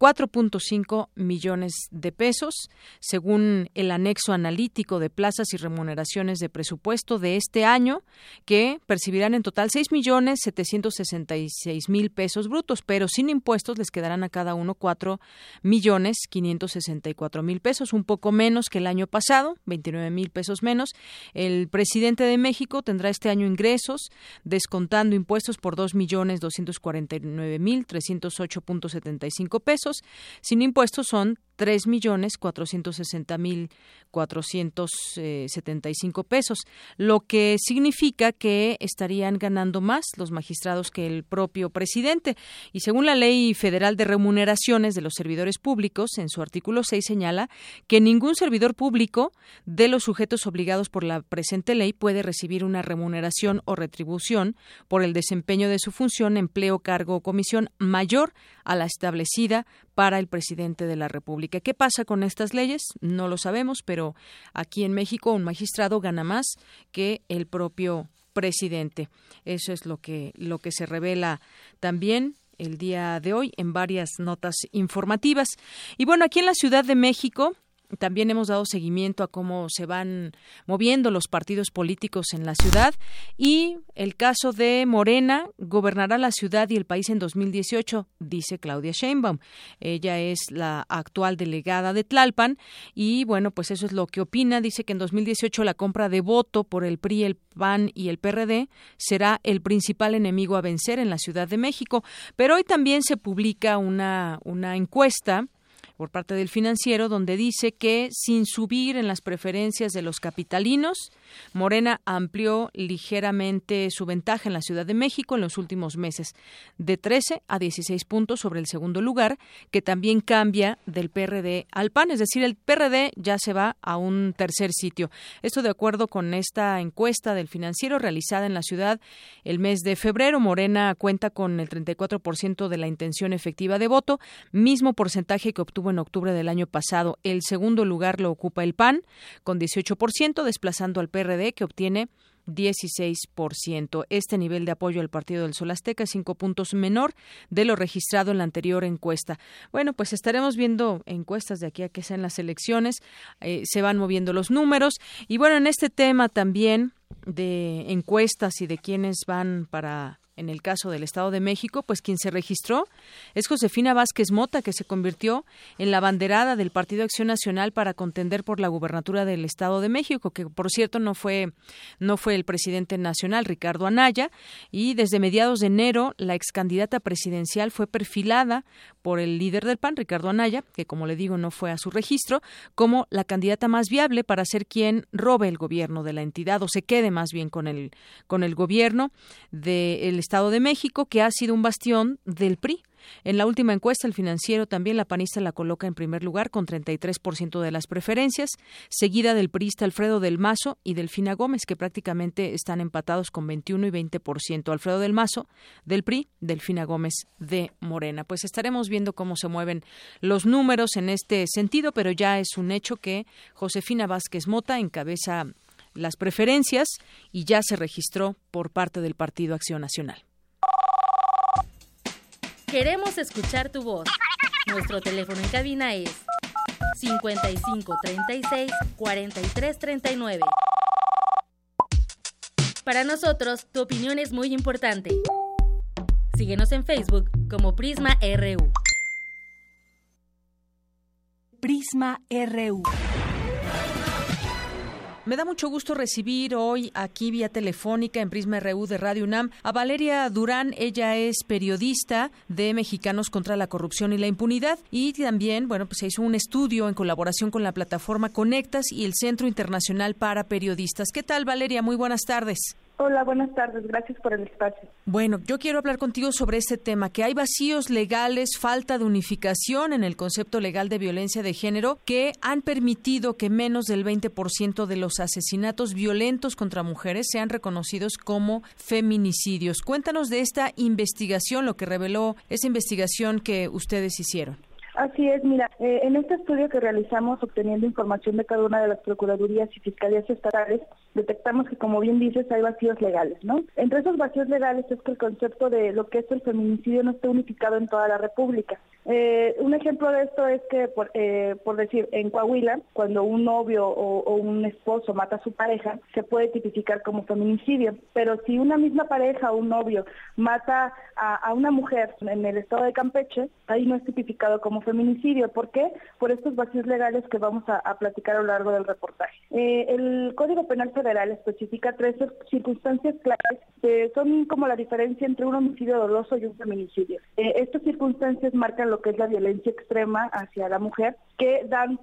4.5 millones de pesos, según el anexo analítico de plazas y remuneraciones de presupuesto de este año, que percibirán en total 6 millones 766 mil pesos brutos, pero sin impuestos les quedarán a cada uno 4 millones 564 mil pesos, un poco menos que el año pasado, 29 mil pesos menos. El presidente de México tendrá este año ingresos descontando impuestos por 2 millones 249 mil 308.75 pesos sin impuestos son tres millones cuatrocientos sesenta mil cuatrocientos setenta y cinco pesos, lo que significa que estarían ganando más los magistrados que el propio presidente. Y según la Ley Federal de Remuneraciones de los Servidores Públicos, en su artículo 6 señala que ningún servidor público de los sujetos obligados por la presente ley puede recibir una remuneración o retribución por el desempeño de su función, empleo, cargo o comisión mayor a la establecida para el presidente de la República. ¿Qué pasa con estas leyes? No lo sabemos, pero aquí en México un magistrado gana más que el propio presidente. Eso es lo que lo que se revela también el día de hoy en varias notas informativas. Y bueno, aquí en la Ciudad de México también hemos dado seguimiento a cómo se van moviendo los partidos políticos en la ciudad y el caso de Morena gobernará la ciudad y el país en 2018, dice Claudia Sheinbaum. Ella es la actual delegada de Tlalpan y bueno, pues eso es lo que opina. Dice que en 2018 la compra de voto por el PRI, el PAN y el PRD será el principal enemigo a vencer en la Ciudad de México. Pero hoy también se publica una, una encuesta por parte del financiero, donde dice que sin subir en las preferencias de los capitalinos, Morena amplió ligeramente su ventaja en la Ciudad de México en los últimos meses, de 13 a 16 puntos sobre el segundo lugar, que también cambia del PRD al PAN, es decir, el PRD ya se va a un tercer sitio. Esto de acuerdo con esta encuesta del financiero realizada en la ciudad el mes de febrero. Morena cuenta con el 34% de la intención efectiva de voto, mismo porcentaje que obtuvo en octubre del año pasado. El segundo lugar lo ocupa el PAN, con 18%, desplazando al PRD, que obtiene 16%. Este nivel de apoyo al Partido del Sol Azteca es cinco puntos menor de lo registrado en la anterior encuesta. Bueno, pues estaremos viendo encuestas de aquí a que sean las elecciones. Eh, se van moviendo los números. Y bueno, en este tema también de encuestas y de quienes van para en el caso del Estado de México, pues quien se registró es Josefina Vázquez Mota, que se convirtió en la banderada del Partido Acción Nacional para contender por la gubernatura del Estado de México, que por cierto no fue no fue el presidente nacional Ricardo Anaya, y desde mediados de enero la ex candidata presidencial fue perfilada por el líder del PAN, Ricardo Anaya, que como le digo no fue a su registro, como la candidata más viable para ser quien robe el gobierno de la entidad o se más bien con el con el gobierno del Estado de México, que ha sido un bastión del PRI. En la última encuesta, el financiero también la panista la coloca en primer lugar con 33% de las preferencias, seguida del priista Alfredo del Mazo y Delfina Gómez, que prácticamente están empatados con 21 y 20%. Alfredo del Mazo del PRI, Delfina Gómez de Morena. Pues estaremos viendo cómo se mueven los números en este sentido, pero ya es un hecho que Josefina Vázquez Mota encabeza las preferencias y ya se registró por parte del Partido Acción Nacional. Queremos escuchar tu voz. Nuestro teléfono en cabina es 55 36 43 39. Para nosotros, tu opinión es muy importante. Síguenos en Facebook como Prisma RU. Prisma RU. Me da mucho gusto recibir hoy aquí vía telefónica en Prisma RU de Radio UNAM a Valeria Durán. Ella es periodista de Mexicanos contra la Corrupción y la Impunidad y también, bueno, pues se hizo un estudio en colaboración con la plataforma Conectas y el Centro Internacional para Periodistas. ¿Qué tal, Valeria? Muy buenas tardes. Hola, buenas tardes. Gracias por el espacio. Bueno, yo quiero hablar contigo sobre este tema, que hay vacíos legales, falta de unificación en el concepto legal de violencia de género que han permitido que menos del 20% de los asesinatos violentos contra mujeres sean reconocidos como feminicidios. Cuéntanos de esta investigación, lo que reveló esa investigación que ustedes hicieron. Así es, mira, eh, en este estudio que realizamos obteniendo información de cada una de las procuradurías y fiscalías estatales, detectamos que, como bien dices, hay vacíos legales, ¿no? Entre esos vacíos legales es que el concepto de lo que es el feminicidio no está unificado en toda la República. Eh, un ejemplo de esto es que, por, eh, por decir, en Coahuila, cuando un novio o, un esposo mata a su pareja, se puede tipificar como feminicidio. Pero si una misma pareja o un novio mata a, una mujer en el estado de Campeche, ahí no es tipificado como feminicidio. ¿Por qué? Por estos vacíos legales que vamos a, platicar a lo largo del reportaje. Eh, el Código Penal Federal especifica tres circunstancias claras que son como la diferencia entre un homicidio doloso y un feminicidio. estas circunstancias marcan lo que es la violencia extrema hacia la mujer, que dan,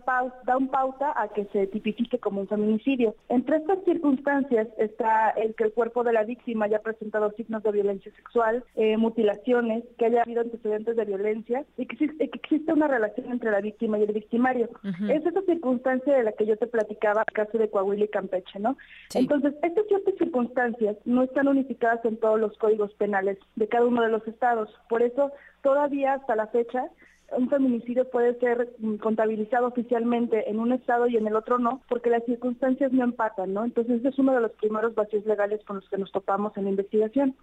dan pauta a que se tipifique como un feminicidio. Entre estas circunstancias está el que el cuerpo de la víctima haya presentado signos de violencia sexual, eh, mutilaciones, que haya habido antecedentes de violencia y que, existe una relación entre la víctima y el victimario. Es esa circunstancia de la que yo te platicaba, el caso de Coahuila y Campeche, ¿no? Entonces, estas ciertas circunstancias no están unificadas en todos los códigos penales de cada uno de los estados. Por eso, todavía hasta la fecha, un feminicidio puede ser mm, contabilizado oficialmente en un estado y en el otro no, porque las circunstancias no empatan, ¿no? Entonces, ese es uno de los primeros vacíos legales con los que nos topamos en la investigación.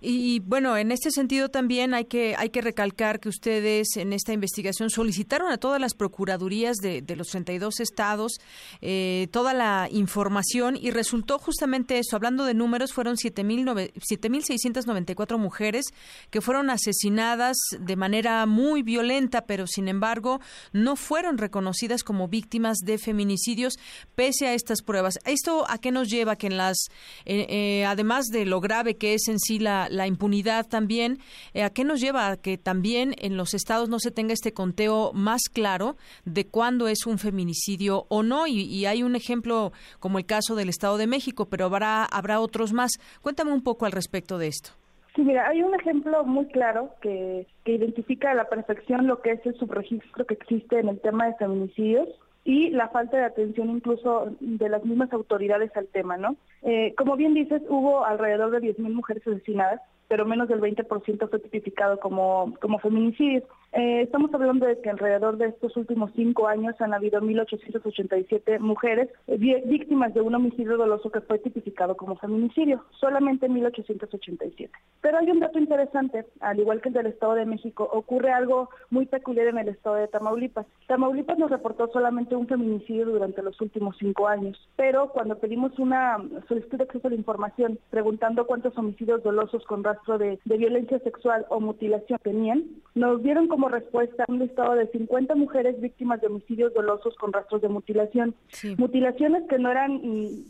Y bueno, en este sentido también hay que hay que recalcar que ustedes en esta investigación solicitaron a todas las procuradurías de, de los 32 estados eh, toda la información y resultó justamente eso. Hablando de números, fueron 7.694 mujeres que fueron asesinadas de manera muy violenta, pero sin embargo no fueron reconocidas como víctimas de feminicidios pese a estas pruebas. ¿Esto a qué nos lleva? Que en las, eh, eh, además de lo grave que es en sí la impunidad también. Eh, ¿A qué nos lleva? A que también en los estados no se tenga este conteo más claro de cuándo es un feminicidio o no. Y, hay un ejemplo como el caso del Estado de México, pero habrá, habrá otros más. Cuéntame un poco al respecto de esto. Sí, mira, hay un ejemplo muy claro que, que identifica a la perfección lo que es el subregistro que existe en el tema de feminicidios y la falta de atención incluso de las mismas autoridades al tema, ¿no? Eh, como bien dices, hubo alrededor de 10.000 mujeres asesinadas, pero menos del 20% fue tipificado como, como feminicidios. Eh, estamos hablando de que alrededor de estos últimos cinco años han habido 1.887 mujeres eh, víctimas de un homicidio doloso que fue tipificado como feminicidio, solamente 1.887. Pero hay un dato interesante, al igual que el del Estado de México, ocurre algo muy peculiar en el Estado de Tamaulipas. Tamaulipas nos reportó solamente un feminicidio durante los últimos cinco años, pero cuando pedimos una solicitud de acceso a la información preguntando cuántos homicidios dolosos con rastro de, de violencia sexual o mutilación tenían, nos dieron como respuesta un listado de 50 mujeres víctimas de homicidios dolosos con rastros de mutilación. Mutilaciones que no eran mm,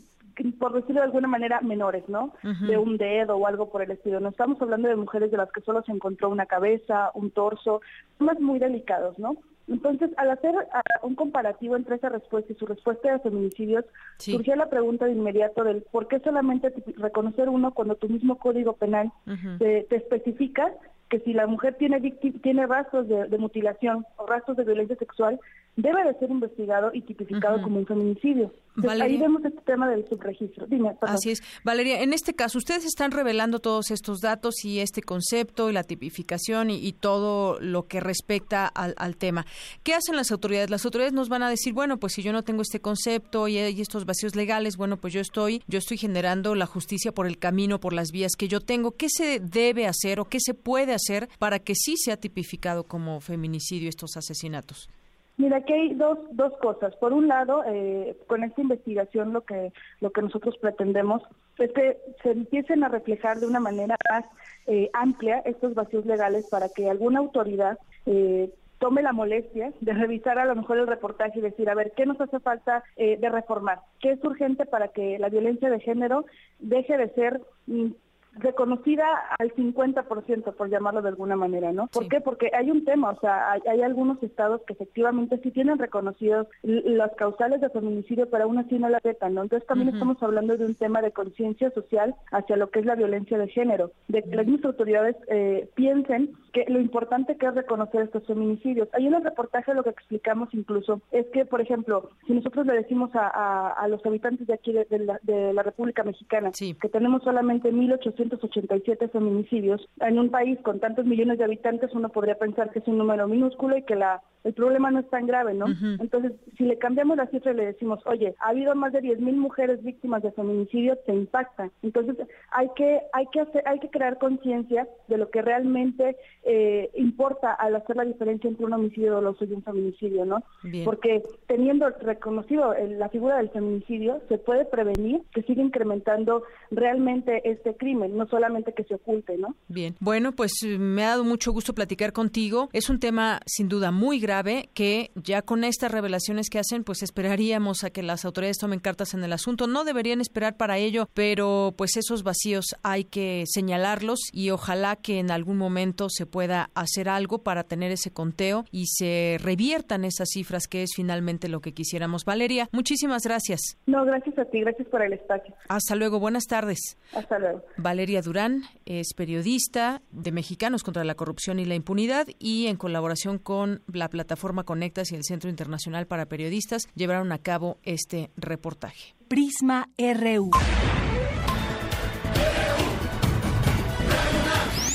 por decirlo de alguna manera, menores, ¿no? De un dedo o algo por el estilo. No estamos hablando de mujeres de las que solo se encontró una cabeza, un torso, temas muy delicados, ¿no? Entonces, al hacer un comparativo entre esa respuesta y su respuesta de feminicidios, surgió la pregunta de inmediato del por qué solamente reconocer uno cuando tu mismo código penal te, te, especifica que si la mujer tiene, tiene rastros de, mutilación o rastros de violencia sexual, debe de ser investigado y tipificado como un feminicidio. ahí vemos este tema del subregistro. Dime, Así es. Valeria, en este caso, ustedes están revelando todos estos datos y este concepto y la tipificación y, todo lo que respecta al, tema. ¿Qué hacen las autoridades? Las autoridades nos van a decir, bueno, pues si yo no tengo este concepto y hay estos vacíos legales, bueno, pues yo estoy, yo estoy generando la justicia por el camino, por las vías que yo tengo. ¿Qué se debe hacer o qué se puede hacer para que sí sea tipificado como feminicidio estos asesinatos? Mira, aquí hay dos, dos cosas. Por un lado, eh, con esta investigación lo que, lo que nosotros pretendemos es que se empiecen a reflejar de una manera más eh, amplia estos vacíos legales para que alguna autoridad eh, tome la molestia de revisar a lo mejor el reportaje y decir, a ver, ¿qué nos hace falta eh, de reformar? ¿Qué es urgente para que la violencia de género deje de ser mm, reconocida al 50%, por llamarlo de alguna manera, ¿no? ¿Por qué? Porque hay un tema, o sea, hay, algunos estados que efectivamente sí tienen reconocidos las causales de feminicidio, pero aún así no la vetan, ¿no? Entonces también estamos hablando de un tema de conciencia social hacia lo que es la violencia de género, de que las mismas autoridades eh, piensen que lo importante que es reconocer estos feminicidios. Hay un reportaje lo que explicamos incluso es que, por ejemplo, si nosotros le decimos a, los habitantes de aquí de, la, de la, República Mexicana que tenemos solamente 1.800 287 feminicidios. En un país con tantos millones de habitantes uno podría pensar que es un número minúsculo y que la el problema no es tan grave, ¿no? Entonces, si le cambiamos la cifra y le decimos, oye, ha habido más de 10.000 mujeres víctimas de feminicidio, te impacta. Entonces, hay que hay que hacer, hay que crear conciencia de lo que realmente eh, importa al hacer la diferencia entre un homicidio doloso y un feminicidio, ¿no? Porque teniendo reconocido la figura del feminicidio, se puede prevenir que siga incrementando realmente este crimen no solamente que se oculte, ¿no? Bien, bueno, pues eh, me ha dado mucho gusto platicar contigo. Es un tema sin duda muy grave que ya con estas revelaciones que hacen, pues esperaríamos a que las autoridades tomen cartas en el asunto. No deberían esperar para ello, pero pues esos vacíos hay que señalarlos y ojalá que en algún momento se pueda hacer algo para tener ese conteo y se reviertan esas cifras que es finalmente lo que quisiéramos. Valeria, muchísimas gracias. No, gracias a ti, gracias por el espacio. Hasta luego, buenas tardes. Hasta luego. Valeria Durán es periodista de Mexicanos contra la Corrupción y la Impunidad y en colaboración con la plataforma Conectas y el Centro Internacional para Periodistas llevaron a cabo este reportaje. Prisma RU.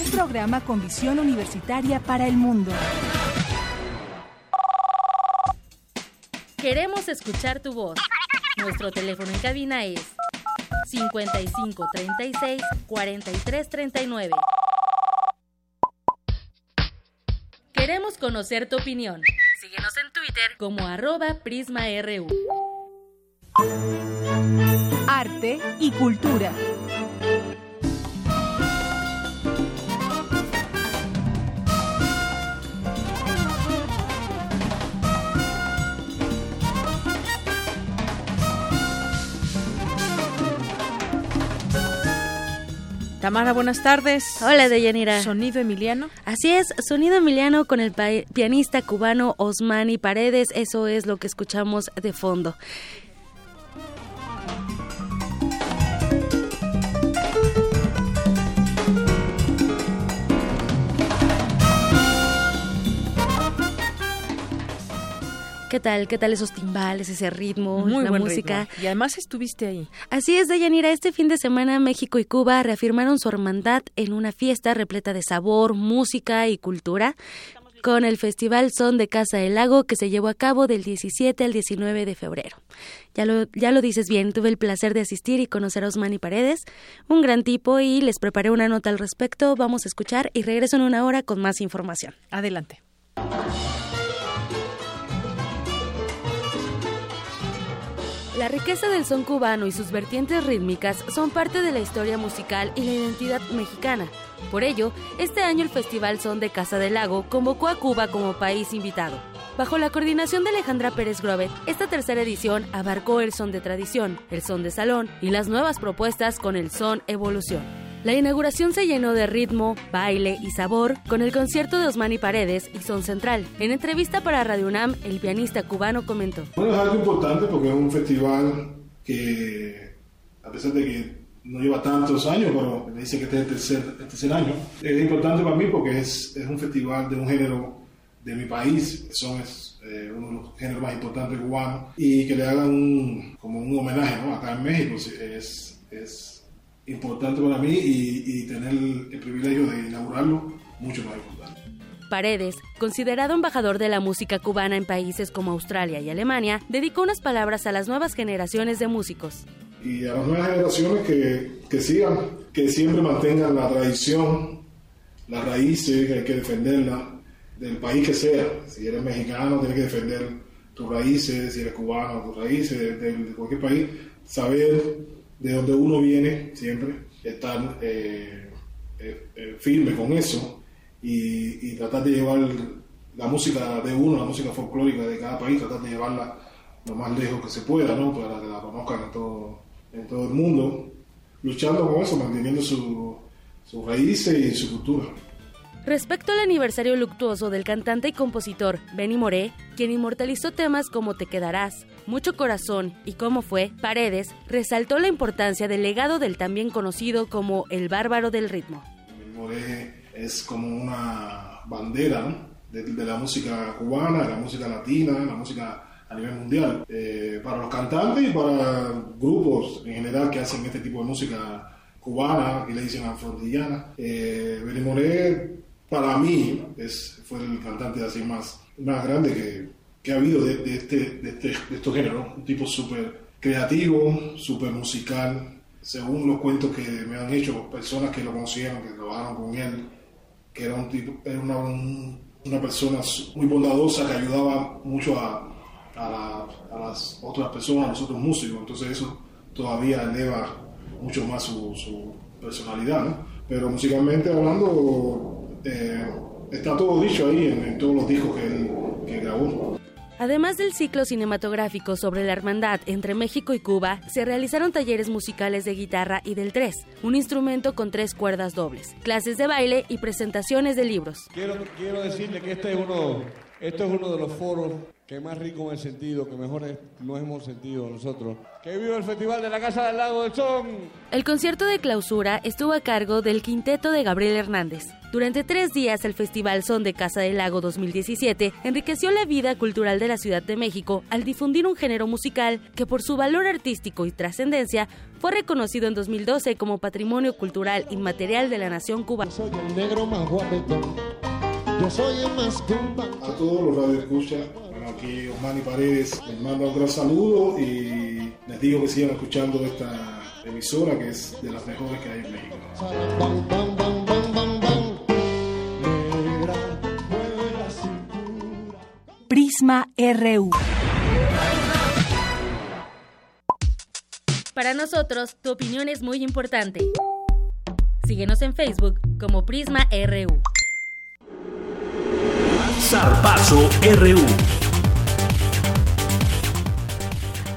Un programa con visión universitaria para el mundo. Queremos escuchar tu voz. Nuestro teléfono en cabina es 55 36 43 39. Queremos conocer tu opinión. Síguenos en Twitter como arroba PrismaRU. Arte y cultura. Tamara, buenas tardes. Hola, Deyanira. ¿Sonido Emiliano? Así es, sonido Emiliano con el pianista cubano Osmani Paredes. Eso es lo que escuchamos de fondo. ¿Qué tal? ¿Qué tal esos timbales, ese ritmo, Muy la música? Y además estuviste ahí. Así es, Deyanira. Este fin de semana México y Cuba reafirmaron su hermandad en una fiesta repleta de sabor, música y cultura con el Festival Son de Casa del Lago que se llevó a cabo del 17 al 19 de febrero. Ya lo, ya lo dices bien, tuve el placer de asistir y conocer a Osmani Paredes, un gran tipo y les preparé una nota al respecto. Vamos a escuchar y regreso en una hora con más información. Adelante. La riqueza del son cubano y sus vertientes rítmicas son parte de la historia musical y la identidad mexicana. Por ello, este año el Festival Son de Casa del Lago convocó a Cuba como país invitado. Bajo la coordinación de Alejandra Pérez Grobet, esta tercera edición abarcó el son de tradición, el son de salón y las nuevas propuestas con el son evolución. La inauguración se llenó de ritmo, baile y sabor con el concierto de Osmani Paredes y Son Central. En entrevista para Radio UNAM, el pianista cubano comentó. Bueno, es algo importante porque es un festival que, a pesar de que no lleva tantos años, pero me dice que este es el tercer, el tercer año, es importante para mí porque es, es un festival de un género de mi país, son eh, uno de los géneros más importantes cubanos, y que le hagan un, como un homenaje ¿no? acá en México es, es importante para mí y, tener el, privilegio de inaugurarlo mucho más importante. Paredes, considerado embajador de la música cubana en países como Australia y Alemania, dedicó unas palabras a las nuevas generaciones de músicos. Y a las nuevas generaciones que, que sigan, que siempre mantengan la tradición, las raíces, que hay que defenderla, del país que sea. Si eres mexicano, tienes que defender tus raíces, si eres cubano, tus raíces, de, de cualquier país. Saber de donde uno viene siempre, estar eh, eh, eh, firme con eso y, tratar de llevar la música de uno, la música folclórica de cada país, tratar de llevarla lo más lejos que se pueda, ¿no? Para que la conozcan en todo, en todo el mundo, luchando con eso, manteniendo su, sus raíces y su cultura. Respecto al aniversario luctuoso del cantante y compositor Benny Moré, quien inmortalizó temas como Te quedarás, Mucho corazón y Cómo fue, Paredes resaltó la importancia del legado del también conocido como el bárbaro del ritmo. Benny Moré es como una bandera de, la música cubana, de la música latina, la música a nivel mundial, eh, para los cantantes y para grupos en general que hacen este tipo de música cubana, que le dicen afrodillana. Eh, Benny Moré para mí es, fue el cantante así más, más grande que, que ha habido de, este, de, este, de estos géneros. Un tipo súper creativo, súper musical. Según los cuentos que me han hecho personas que lo conocieron, que trabajaron con él, que era un tipo, era una, una persona muy bondadosa que ayudaba mucho a, a, a, las otras personas, a los otros músicos. Entonces eso todavía eleva mucho más su, su personalidad, ¿no? Pero musicalmente hablando, eh, está todo dicho ahí en, todos los discos que, que grabó. Además del ciclo cinematográfico sobre la hermandad entre México y Cuba, se realizaron talleres musicales de guitarra y del tres, un instrumento con tres cuerdas dobles, clases de baile y presentaciones de libros. Quiero, decirle que este es uno de los foros que más rico en el sentido, que mejor no hemos sentido nosotros. ¡Que viva el Festival de la Casa del Lago del Son! El concierto de clausura estuvo a cargo del quinteto de Gabriel Hernández. Durante tres días, el Festival Son de Casa del Lago 2017 enriqueció la vida cultural de la Ciudad de México al difundir un género musical que por su valor artístico y trascendencia fue reconocido en 2012 como Patrimonio Cultural Inmaterial de la Nación Cubana. Soy el negro más yo soy el más A todos los radioescuchas aquí Osmani Paredes les mando un gran saludo y les digo que sigan escuchando esta emisora que es de las mejores que hay en México. Prisma RU. Para nosotros, tu opinión es muy importante. Síguenos en Facebook como Prisma RU. Zarpazo RU.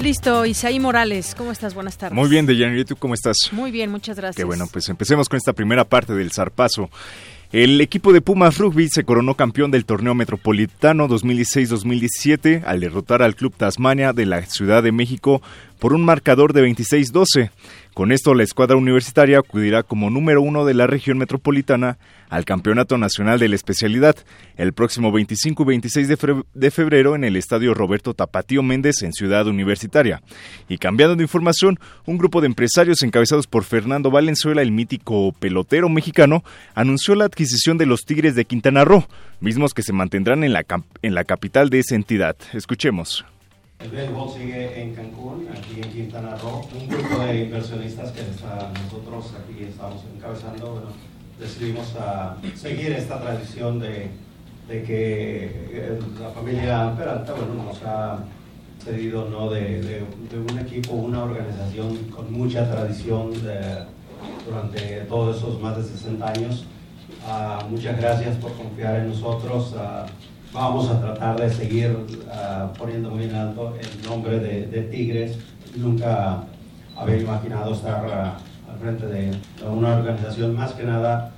Listo, Isaí Morales, ¿cómo estás? Buenas tardes. Muy bien, Deyanira, ¿y tú cómo estás? Muy bien, muchas gracias. Qué bueno, pues empecemos con esta primera parte del zarpazo. El equipo de Pumas Rugby se coronó campeón del torneo metropolitano 2016-2017 al derrotar al Club Tasmania de la Ciudad de México por un marcador de 26-12. Con esto, la escuadra universitaria acudirá como número uno de la región metropolitana al Campeonato Nacional de la Especialidad el próximo 25 y 26 de febrero en el Estadio Roberto Tapatío Méndez en Ciudad Universitaria. Y cambiando de información, un grupo de empresarios encabezados por Fernando Valenzuela, el mítico pelotero mexicano, anunció la adquisición de los Tigres de Quintana Roo, mismos que se mantendrán en la, en la capital de esa entidad. Escuchemos. El béisbol sigue en Cancún, aquí en Quintana Roo. Un grupo de inversionistas que nosotros aquí estamos encabezando, bueno, decidimos seguir esta tradición de, que eh, la familia Peralta bueno, nos ha cedido ¿no? de, un equipo, una organización con mucha tradición durante todos esos más de 60 años. Uh, muchas gracias por confiar en nosotros. Uh, vamos a tratar de seguir uh, poniendo muy en alto el nombre de, Tigres. Nunca había imaginado estar uh, al frente de, de, una organización, más que nada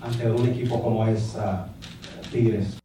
ante un equipo como es uh, Tigres.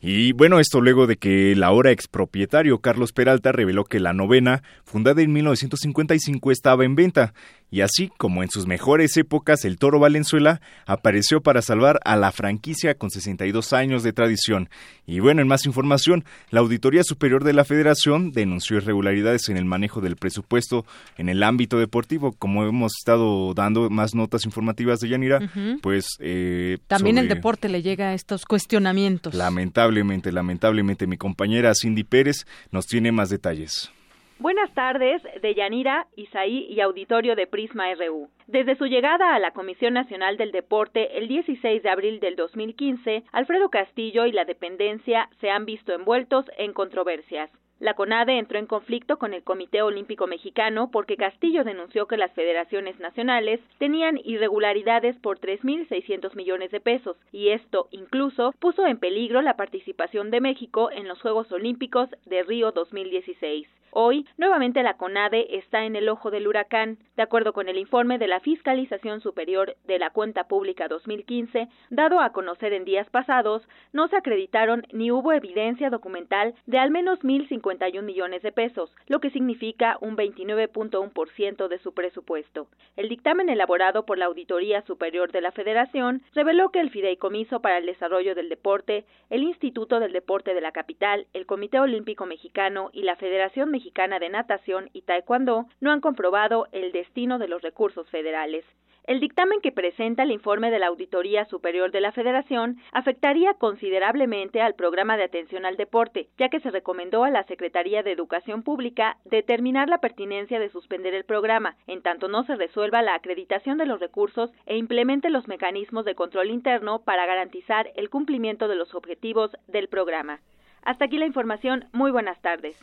Y bueno, esto luego de que el ahora expropietario Carlos Peralta reveló que la novena, fundada en 1955, estaba en venta y así como en sus mejores épocas el Toro Valenzuela apareció para salvar a la franquicia con 62 años de tradición. Y bueno, en más información, la Auditoría Superior de la Federación denunció irregularidades en el manejo del presupuesto en el ámbito deportivo, como hemos estado dando más notas informativas de Yanira, uh -huh. pues... Eh, También sobre... el deporte le llega a estos cuestionamientos. Lamentablemente, lamentablemente, mi compañera Cindy Pérez nos tiene más detalles. Buenas tardes, Deyanira, Isaí y auditorio de Prisma RU. Desde su llegada a la Comisión Nacional del Deporte el 16 de abril del 2015, Alfredo Castillo y la dependencia se han visto envueltos en controversias. La CONADE entró en conflicto con el Comité Olímpico Mexicano porque Castillo denunció que las federaciones nacionales tenían irregularidades por 3.600 millones de pesos y esto incluso puso en peligro la participación de México en los Juegos Olímpicos de Río 2016. Hoy, nuevamente la CONADE está en el ojo del huracán. De acuerdo con el informe de la Fiscalización Superior de la Cuenta Pública 2015, dado a conocer en días pasados, no se acreditaron ni hubo evidencia documental de al menos 1.051 millones de pesos, lo que significa un 29.1% de su presupuesto. El dictamen elaborado por la Auditoría Superior de la Federación reveló que el Fideicomiso para el Desarrollo del Deporte, el Instituto del Deporte de la Capital, el Comité Olímpico Mexicano y la Federación Mexicana de Natación y Taekwondo no han comprobado el destino de los recursos federales. El dictamen que presenta el informe de la Auditoría Superior de la Federación afectaría considerablemente al programa de atención al deporte, ya que se recomendó a la Secretaría de Educación Pública determinar la pertinencia de suspender el programa, en tanto no se resuelva la acreditación de los recursos e implemente los mecanismos de control interno para garantizar el cumplimiento de los objetivos del programa. Hasta aquí la información. Muy buenas tardes.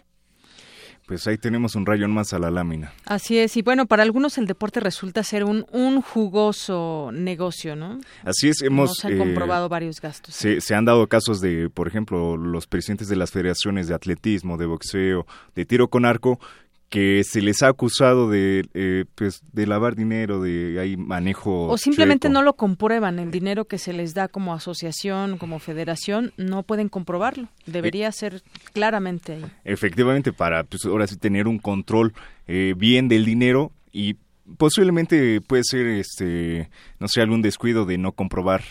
Pues ahí tenemos un rayón más a la lámina. Así es, y bueno, para algunos el deporte resulta ser un, un jugoso negocio, ¿no? Así es, hemos... se han comprobado varios gastos. Se, se, han dado casos de, por ejemplo, los presidentes de las federaciones de atletismo, de boxeo, de tiro con arco, que se les ha acusado de eh, pues de lavar dinero, de hay manejo o simplemente no lo comprueban el dinero que se les da como asociación, como federación, no pueden comprobarlo. Debería ser claramente ahí. Efectivamente para pues ahora sí tener un control eh, bien del dinero y posiblemente puede ser este no sé algún descuido de no comprobar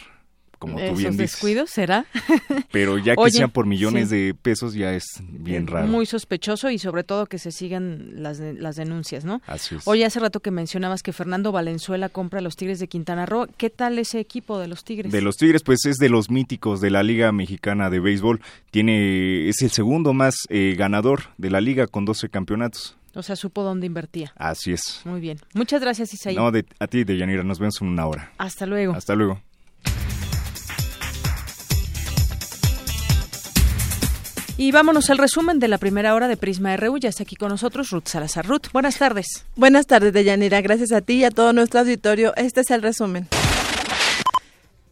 como tú bien dices. descuidos será? Pero ya que sean por millones de pesos ya es bien raro. Muy sospechoso y sobre todo que se sigan las, las denuncias, ¿no? Así es. Oye, hace rato que mencionabas que Fernando Valenzuela compra a los Tigres de Quintana Roo. ¿Qué tal ese equipo de los Tigres? De los Tigres, pues es de los míticos de la Liga Mexicana de Béisbol. Tiene, es el segundo más eh, ganador de la liga con 12 campeonatos. O sea, supo dónde invertía. Así es. Muy bien. Muchas gracias, Isaí. No, de, a ti, Deyanira. Nos vemos en una hora. Hasta luego. Hasta luego. Y vámonos al resumen de la primera hora de Prisma RU. Ya está aquí con nosotros Ruth Salazar. Ruth, buenas tardes. Buenas tardes, Deyanira. Gracias a ti y a todo nuestro auditorio. Este es el resumen.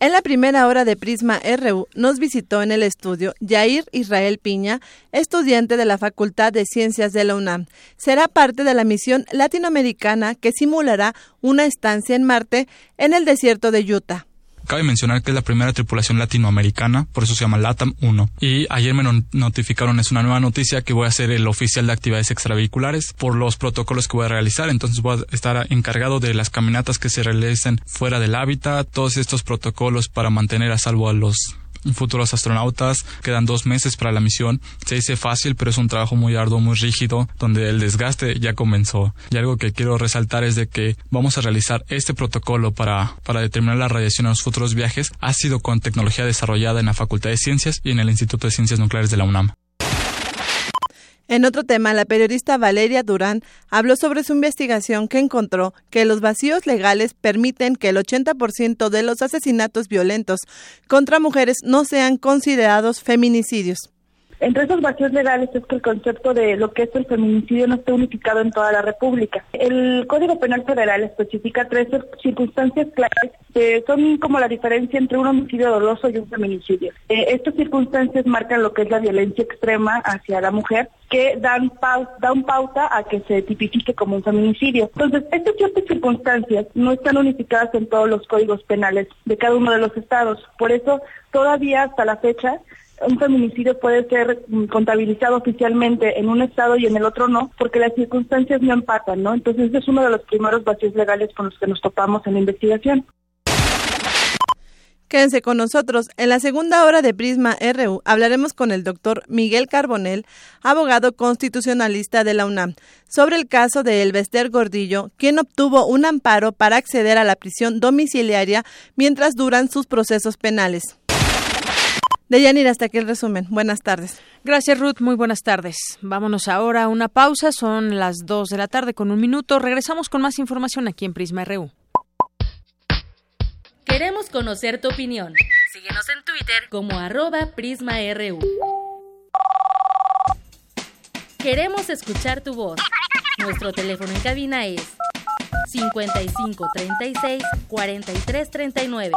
En la primera hora de Prisma RU nos visitó en el estudio Yair Israel Piña, estudiante de la Facultad de Ciencias de la UNAM. Será parte de la misión latinoamericana que simulará una estancia en Marte en el desierto de Utah. Cabe mencionar que es la primera tripulación latinoamericana, por eso se llama LATAM 1. Y ayer me notificaron, es una nueva noticia, que voy a ser el oficial de actividades extravehiculares por los protocolos que voy a realizar. Entonces voy a estar encargado de las caminatas que se realicen fuera del hábitat, todos estos protocolos para mantener a salvo a los futuros astronautas. Quedan dos meses para la misión. Se dice fácil, pero es un trabajo muy arduo, muy rígido, donde el desgaste ya comenzó. Y algo que quiero resaltar es de que vamos a realizar este protocolo para, para determinar la radiación en los futuros viajes. Ha sido con tecnología desarrollada en la Facultad de Ciencias y en el Instituto de Ciencias Nucleares de la UNAM. En otro tema, la periodista Valeria Durán habló sobre su investigación que encontró que los vacíos legales permiten que el 80% de los asesinatos violentos contra mujeres no sean considerados feminicidios. Entre esos vacíos legales es que el concepto de lo que es el feminicidio no está unificado en toda la República. El Código Penal Federal especifica tres circunstancias claves que son como la diferencia entre un homicidio doloso y un feminicidio. Eh, estas circunstancias marcan lo que es la violencia extrema hacia la mujer que dan, dan pauta a que se tipifique como un feminicidio. Entonces, estas ciertas circunstancias no están unificadas en todos los códigos penales de cada uno de los estados. Por eso, todavía hasta la fecha, un feminicidio puede ser mm, contabilizado oficialmente en un estado y en el otro no, porque las circunstancias no empatan, ¿no? Entonces, ese es uno de los primeros vacíos legales con los que nos topamos en la investigación. Quédense con nosotros. En la segunda hora de Prisma RU hablaremos con el doctor Miguel Carbonel, abogado constitucionalista de la UNAM, sobre el caso de Elvester Gordillo, quien obtuvo un amparo para acceder a la prisión domiciliaria mientras duran sus procesos penales. Deyanira, hasta aquí el resumen. Buenas tardes. Gracias, Ruth. Muy buenas tardes. Vámonos ahora a una pausa. Son las 2 de la tarde con un minuto. Regresamos con más información aquí en Prisma RU. Queremos conocer tu opinión. Síguenos en Twitter como arroba PrismaRU. Queremos escuchar tu voz. Nuestro teléfono en cabina es 55 36 43 39.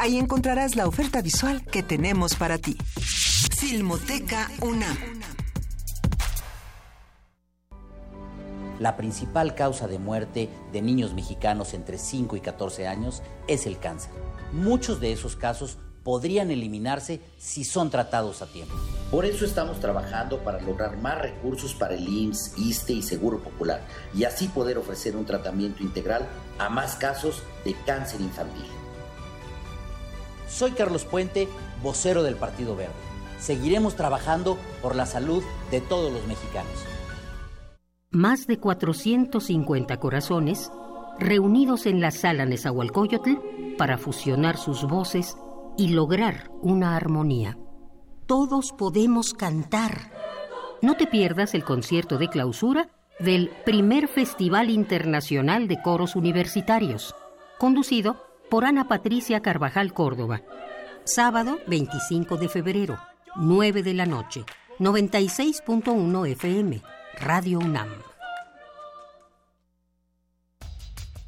Ahí encontrarás la oferta visual que tenemos para ti. Filmoteca UNAM. La principal causa de muerte de niños mexicanos entre 5 y 14 años es el cáncer. Muchos de esos casos podrían eliminarse si son tratados a tiempo. Por eso estamos trabajando para lograr más recursos para el IMSS, ISTE y Seguro Popular y así poder ofrecer un tratamiento integral a más casos de cáncer infantil. Soy Carlos Puente, vocero del Partido Verde. Seguiremos trabajando por la salud de todos los mexicanos. Más de 450 corazones reunidos en la sala Nezahualcóyotl para fusionar sus voces y lograr una armonía. Todos podemos cantar. No te pierdas el concierto de clausura del primer Festival Internacional de Coros Universitarios, conducido por Ana Patricia Carvajal Córdoba. Sábado 25 de febrero, 9 de la noche, 96.1 FM, Radio UNAM.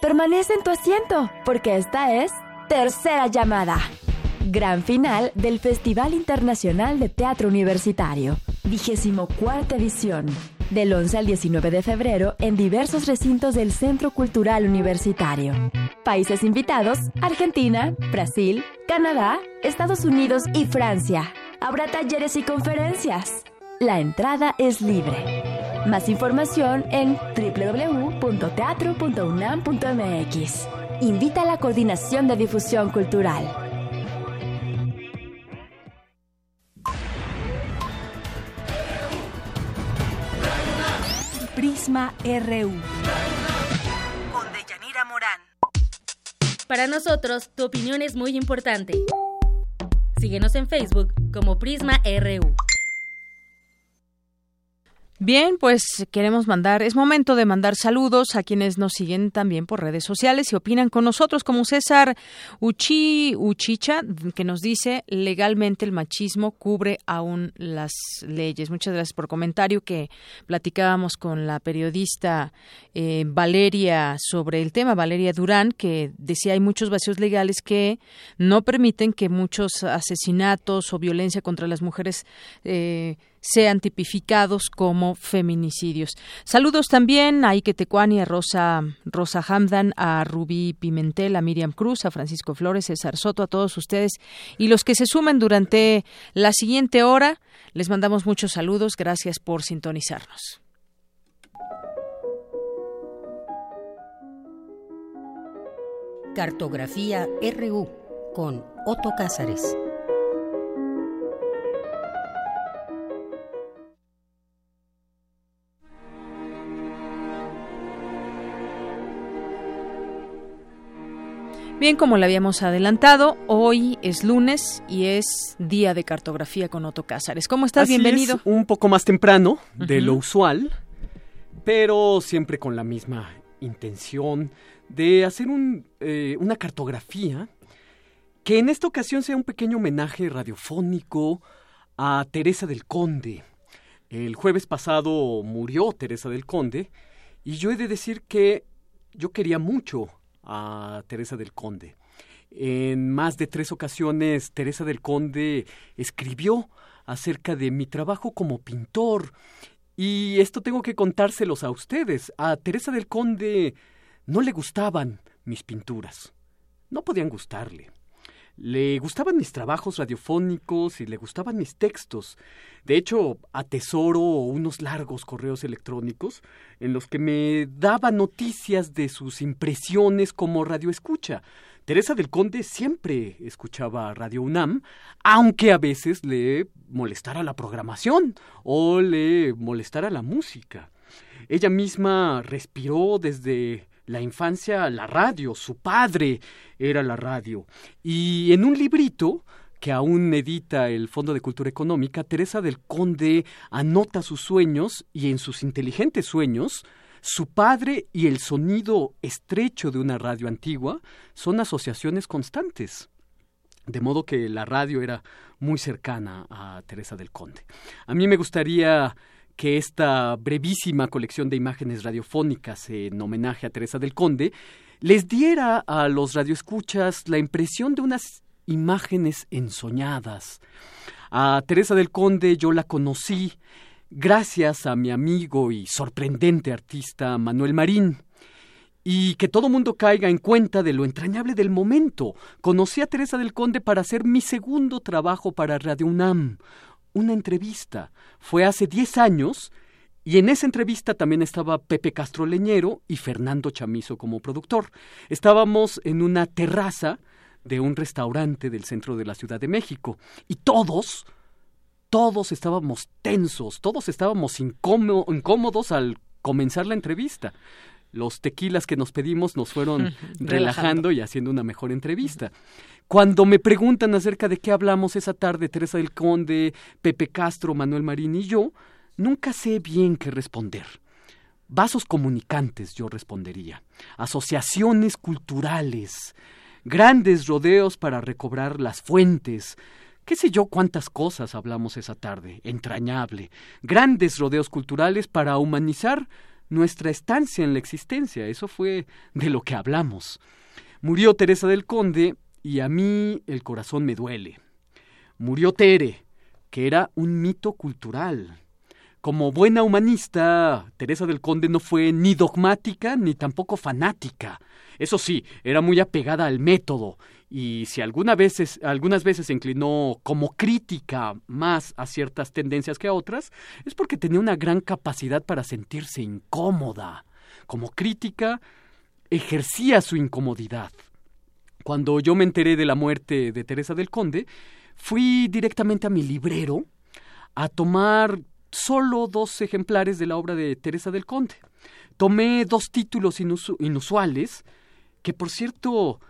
Permanece en tu asiento, porque esta es Tercera Llamada. Gran final del Festival Internacional de Teatro Universitario, vigésimo cuarta edición, del 11 al 19 de febrero en diversos recintos del Centro Cultural Universitario. Países invitados, Argentina, Brasil, Canadá, Estados Unidos y Francia. Habrá talleres y conferencias. La entrada es libre. Más información en www.teatro.unam.mx. Invita a la Coordinación de Difusión Cultural. Prisma RU. Con Deyanira Morán. Para nosotros, tu opinión es muy importante. Síguenos en Facebook como Prisma RU. Bien, pues queremos mandar, es momento de mandar saludos a quienes nos siguen también por redes sociales y opinan con nosotros, como César Uchi Uchicha, que nos dice legalmente el machismo cubre aún las leyes. Muchas gracias por comentario que platicábamos con la periodista eh, Valeria sobre el tema, Valeria Durán, que decía hay muchos vacíos legales que no permiten que muchos asesinatos o violencia contra las mujeres eh, sean tipificados como feminicidios. Saludos también a Ike Tecuani, a Rosa, Rosa Hamdan, a Rubí Pimentel, a Miriam Cruz, a Francisco Flores, César Soto, a todos ustedes y los que se sumen durante la siguiente hora. Les mandamos muchos saludos. Gracias por sintonizarnos. Cartografía RU con Otto Cázares. Bien, como le habíamos adelantado, hoy es lunes y es día de cartografía con Otto Cázares. ¿Cómo estás? Así Bienvenido. Es, un poco más temprano de lo usual, pero siempre con la misma intención de hacer un, eh, una cartografía que en esta ocasión sea un pequeño homenaje radiofónico a Teresa del Conde. El jueves pasado murió Teresa del Conde y yo he de decir que yo quería mucho a Teresa del Conde. En más de tres ocasiones, Teresa del Conde escribió acerca de mi trabajo como pintor. Y esto tengo que contárselos a ustedes. A Teresa del Conde no le gustaban mis pinturas. No podían gustarle. Le gustaban mis trabajos radiofónicos y le gustaban mis textos. De hecho, atesoro unos largos correos electrónicos en los que me daba noticias de sus impresiones como radioescucha. Teresa del Conde siempre escuchaba Radio UNAM, aunque a veces le molestara la programación o le molestara la música. Ella misma respiró desde la infancia la radio, su padre era la radio. Y en un librito que aún edita el Fondo de Cultura Económica, Teresa del Conde anota sus sueños y en sus inteligentes sueños, su padre y el sonido estrecho de una radio antigua son asociaciones constantes. De modo que la radio era muy cercana a Teresa del Conde. A mí me gustaría que esta brevísima colección de imágenes radiofónicas en homenaje a Teresa del Conde les diera a los radioescuchas la impresión de unas imágenes ensoñadas. A Teresa del Conde yo la conocí gracias a mi amigo y sorprendente artista Manuel Marín. Y que todo mundo caiga en cuenta de lo entrañable del momento. Conocí a Teresa del Conde para hacer mi segundo trabajo para Radio UNAM, una entrevista. Fue hace 10 años y en esa entrevista también estaba Pepe Castro Leñero y Fernando Chamizo como productor. Estábamos en una terraza de un restaurante del centro de la Ciudad de México y todos, todos estábamos tensos, todos estábamos incómodos al comenzar la entrevista. Los tequilas que nos pedimos nos fueron relajando y haciendo una mejor entrevista. Cuando me preguntan acerca de qué hablamos esa tarde, Teresa del Conde, Pepe Castro, Manuel Marín y yo, nunca sé bien qué responder. Vasos comunicantes, yo respondería. Asociaciones culturales. Grandes rodeos para recobrar las fuentes. Qué sé yo cuántas cosas hablamos esa tarde. Entrañable. Grandes rodeos culturales para humanizar nuestra estancia en la existencia. Eso fue de lo que hablamos. Murió Teresa del Conde y a mí el corazón me duele. Murió Tere, que era un mito cultural. Como buena humanista, Teresa del Conde no fue ni dogmática ni tampoco fanática. Eso sí, era muy apegada al método y si alguna veces, algunas veces se inclinó como crítica más a ciertas tendencias que a otras, es porque tenía una gran capacidad para sentirse incómoda. Como crítica, ejercía su incomodidad. Cuando yo me enteré de la muerte de Teresa del Conde, fui directamente a mi librero a tomar solo dos ejemplares de la obra de Teresa del Conde. Tomé dos títulos inusuales, que por cierto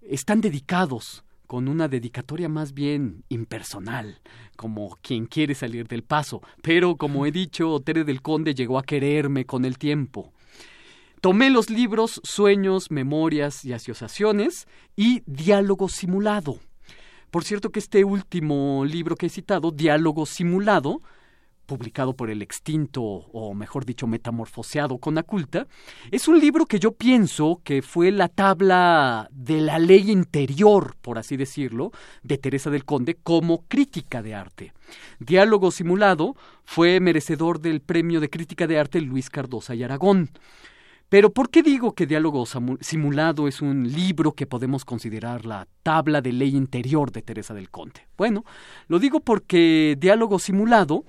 están dedicados con una dedicatoria más bien impersonal, como quien quiere salir del paso, pero como he dicho, Tere del Conde llegó a quererme con el tiempo. Tomé los libros Sueños, Memorias y Asociaciones y Diálogo Simulado. Por cierto que este último libro que he citado, Diálogo Simulado, publicado por el extinto, o mejor dicho, metamorfoseado con Aculta, es un libro que yo pienso que fue la tabla de la ley interior, por así decirlo, de Teresa del Conde como crítica de arte. Diálogo Simulado fue merecedor del Premio de Crítica de Arte Luis Cardosa y Aragón. Pero ¿por qué digo que Diálogo Simulado es un libro que podemos considerar la tabla de ley interior de Teresa del Conde? Bueno, lo digo porque Diálogo Simulado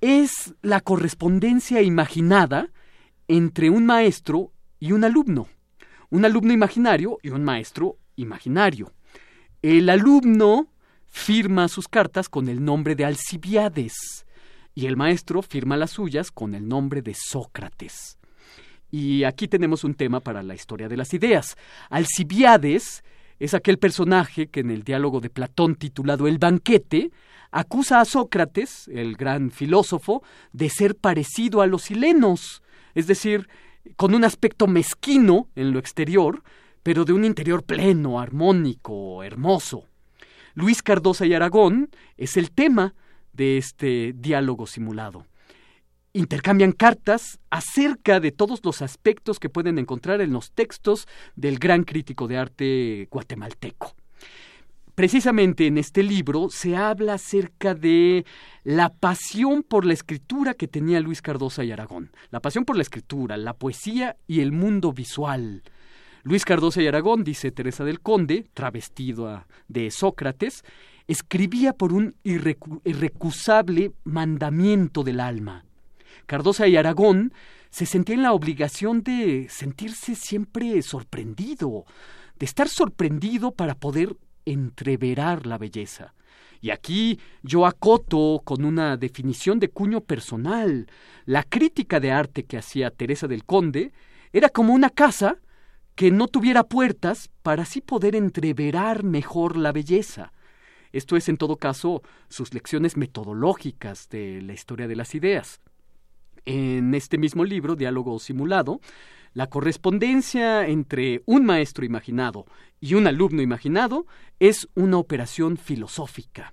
es la correspondencia imaginada entre un maestro y un alumno, un alumno imaginario y un maestro imaginario. El alumno firma sus cartas con el nombre de Alcibiades y el maestro firma las suyas con el nombre de Sócrates. Y aquí tenemos un tema para la historia de las ideas. Alcibiades es aquel personaje que en el diálogo de Platón titulado El banquete acusa a Sócrates, el gran filósofo, de ser parecido a los silenos, es decir, con un aspecto mezquino en lo exterior, pero de un interior pleno, armónico, hermoso. Luis Cardosa y Aragón es el tema de este diálogo simulado intercambian cartas acerca de todos los aspectos que pueden encontrar en los textos del gran crítico de arte guatemalteco. precisamente en este libro se habla acerca de la pasión por la escritura que tenía Luis Cardosa y Aragón. La pasión por la escritura, la poesía y el mundo visual. Luis Cardosa y Aragón, dice Teresa del Conde, travestido de Sócrates, escribía por un irrecusable mandamiento del alma. Cardosa y Aragón se sentían la obligación de sentirse siempre sorprendido, de estar sorprendido para poder entreverar la belleza. Y aquí yo acoto con una definición de cuño personal. La crítica de arte que hacía Teresa del Conde era como una casa que no tuviera puertas para así poder entreverar mejor la belleza. Esto es, en todo caso, sus lecciones metodológicas de la historia de las ideas. En este mismo libro, Diálogo Simulado, la correspondencia entre un maestro imaginado y un alumno imaginado es una operación filosófica.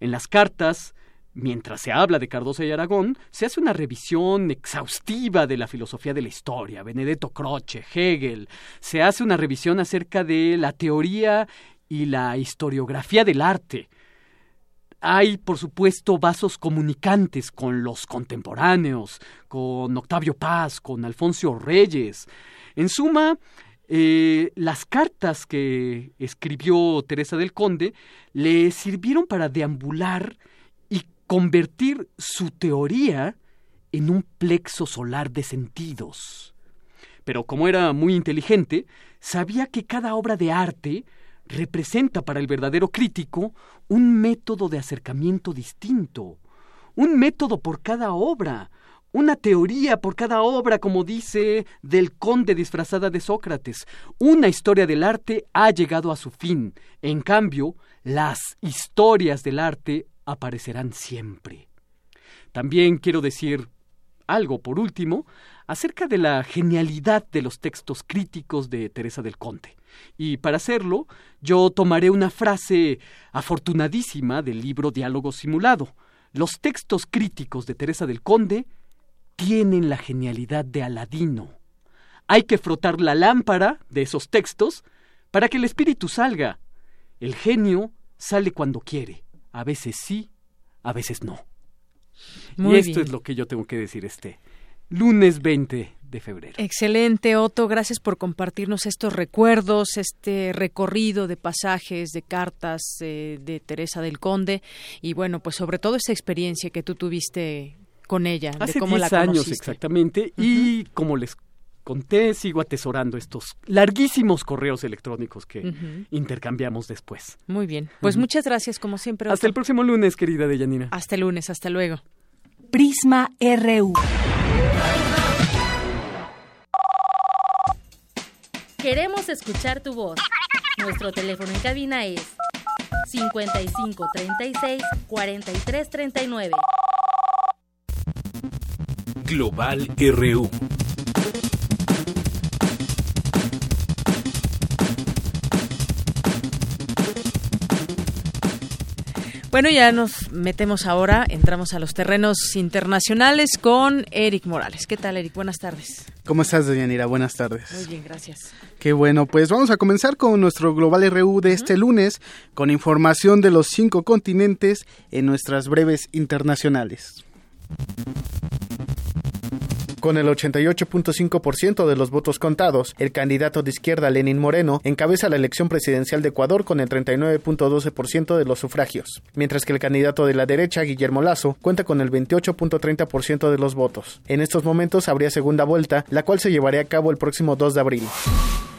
En las cartas, mientras se habla de Cardoso y Aragón, se hace una revisión exhaustiva de la filosofía de la historia, Benedetto Croce, Hegel, se hace una revisión acerca de la teoría y la historiografía del arte, hay, por supuesto, vasos comunicantes con los contemporáneos, con Octavio Paz, con Alfonso Reyes. En suma, eh, las cartas que escribió Teresa del Conde le sirvieron para deambular y convertir su teoría en un plexo solar de sentidos. Pero como era muy inteligente, sabía que cada obra de arte representa para el verdadero crítico un método de acercamiento distinto, un método por cada obra, una teoría por cada obra, como dice del conde disfrazada de Sócrates. Una historia del arte ha llegado a su fin. En cambio, las historias del arte aparecerán siempre. También quiero decir algo, por último, acerca de la genialidad de los textos críticos de Teresa del Conde. Y para hacerlo, yo tomaré una frase afortunadísima del libro Diálogo Simulado. Los textos críticos de Teresa del Conde tienen la genialidad de Aladino. Hay que frotar la lámpara de esos textos para que el espíritu salga. El genio sale cuando quiere, a veces sí, a veces no. Y esto es lo que yo tengo que decir este lunes 20 de febrero. Excelente, Otto. Gracias por compartirnos estos recuerdos, este recorrido de pasajes, de cartas eh, de Teresa del Conde. Y bueno, pues sobre todo esa experiencia que tú tuviste con ella, Hace de cómo 10 la años exactamente. Y como les conté, sigo atesorando estos larguísimos correos electrónicos que intercambiamos después. Muy bien. Pues muchas gracias como siempre. Hasta el próximo lunes, querida Deyanira. Hasta el lunes, hasta luego. Prisma RU. Queremos escuchar tu voz. Nuestro teléfono en cabina es 55 36 43 39. Global RU. Bueno, ya nos metemos ahora, entramos a los terrenos internacionales con Eric Morales. ¿Qué tal, Eric? Buenas tardes. ¿Cómo estás, Nira? Buenas tardes. Muy bien, gracias. Qué bueno, pues vamos a comenzar con nuestro Global RU de este lunes, con información de los cinco continentes en nuestras breves internacionales. Con el 88.5% de los votos contados, el candidato de izquierda Lenín Moreno encabeza la elección presidencial de Ecuador con el 39.12% de los sufragios, mientras que el candidato de la derecha, Guillermo Lazo, cuenta con el 28.30% de los votos. En estos momentos habría segunda vuelta, la cual se llevaría a cabo el próximo 2 de abril.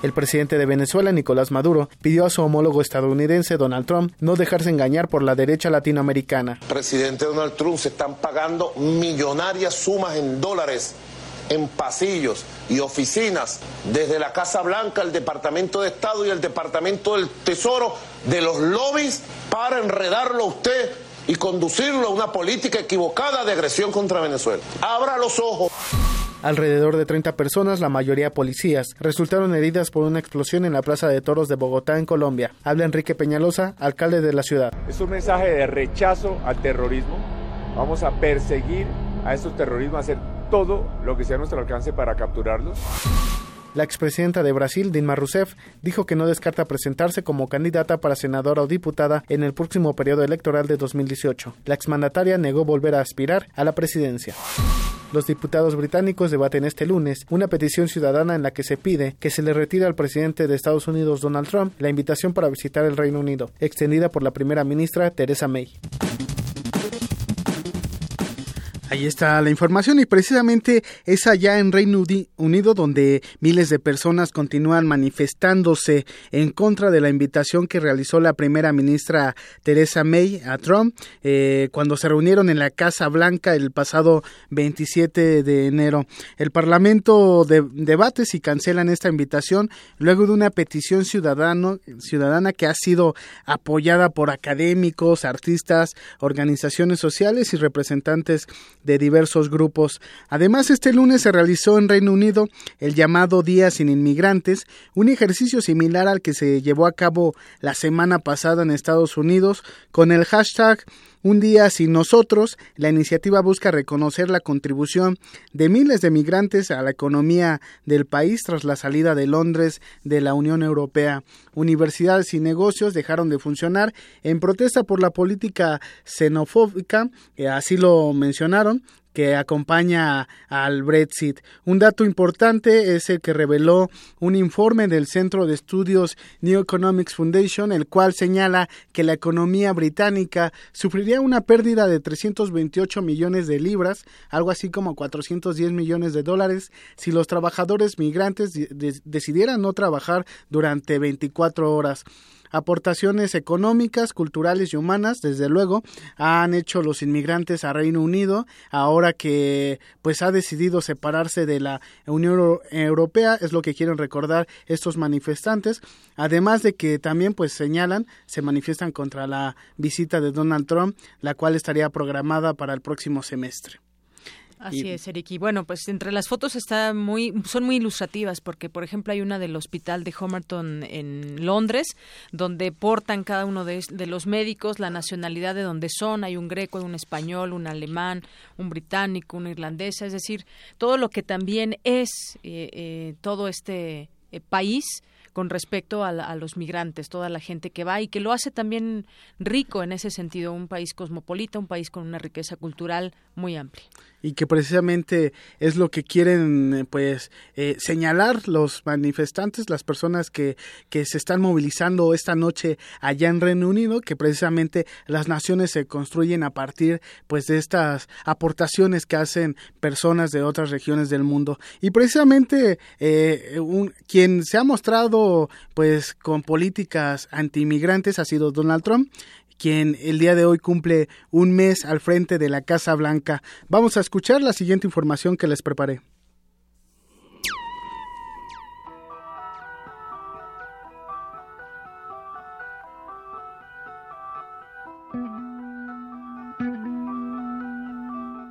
El presidente de Venezuela, Nicolás Maduro, pidió a su homólogo estadounidense, Donald Trump, no dejarse engañar por la derecha latinoamericana. Presidente Donald Trump, se están pagando millonarias sumas en dólares en pasillos y oficinas, desde la Casa Blanca, el Departamento de Estado y el Departamento del Tesoro, de los lobbies para enredarlo a usted y conducirlo a una política equivocada de agresión contra Venezuela. Abra los ojos. Alrededor de 30 personas, la mayoría policías, resultaron heridas por una explosión en la Plaza de Toros de Bogotá, en Colombia. Habla Enrique Peñalosa, alcalde de la ciudad. Es un mensaje de rechazo al terrorismo. Vamos a perseguir a estos terrorismos, a hacer todo lo que sea a nuestro alcance para capturarlos. La expresidenta de Brasil, Dilma Rousseff, dijo que no descarta presentarse como candidata para senadora o diputada en el próximo periodo electoral de 2018. La exmandataria negó volver a aspirar a la presidencia. Los diputados británicos debaten este lunes una petición ciudadana en la que se pide que se le retire al presidente de Estados Unidos Donald Trump la invitación para visitar el Reino Unido, extendida por la primera ministra Theresa May. Ahí está la información y precisamente es allá en Reino Unido donde miles de personas continúan manifestándose en contra de la invitación que realizó la primera ministra Theresa May a Trump eh, cuando se reunieron en la Casa Blanca el pasado 27 de enero. El Parlamento de, debate si cancelan esta invitación luego de una petición ciudadano, ciudadana que ha sido apoyada por académicos, artistas, organizaciones sociales y representantes de diversos grupos. Además, este lunes se realizó en Reino Unido el llamado Día sin Inmigrantes, un ejercicio similar al que se llevó a cabo la semana pasada en Estados Unidos con el hashtag un día sin nosotros, la iniciativa busca reconocer la contribución de miles de migrantes a la economía del país tras la salida de Londres de la Unión Europea. Universidades y negocios dejaron de funcionar en protesta por la política xenofóbica, eh, así lo mencionaron, que acompaña al Brexit. Un dato importante es el que reveló un informe del Centro de Estudios New Economics Foundation, el cual señala que la economía británica sufriría una pérdida de 328 millones de libras, algo así como 410 millones de dólares, si los trabajadores migrantes decidieran no trabajar durante 24 horas aportaciones económicas, culturales y humanas, desde luego, han hecho los inmigrantes a Reino Unido, ahora que pues ha decidido separarse de la Unión Europea, es lo que quieren recordar estos manifestantes, además de que también pues señalan, se manifiestan contra la visita de Donald Trump, la cual estaría programada para el próximo semestre. Así es, Eric. Y bueno, pues entre las fotos está muy, son muy ilustrativas porque, por ejemplo, hay una del hospital de Homerton en Londres, donde portan cada uno de, los médicos la nacionalidad de donde son. Hay un greco, un español, un alemán, un británico, un irlandés. Es decir, todo lo que también es eh, eh, todo este eh, país con respecto a, los migrantes, toda la gente que va y que lo hace también rico en ese sentido, un país cosmopolita, un país con una riqueza cultural muy amplia y que precisamente es lo que quieren eh, pues eh, señalar los manifestantes, las personas que, que se están movilizando esta noche allá en Reino Unido, que precisamente las naciones se construyen a partir pues de estas aportaciones que hacen personas de otras regiones del mundo. Y precisamente eh, un, quien se ha mostrado pues con políticas antiinmigrantes ha sido Donald Trump quien el día de hoy cumple un mes al frente de la Casa Blanca. Vamos a escuchar la siguiente información que les preparé.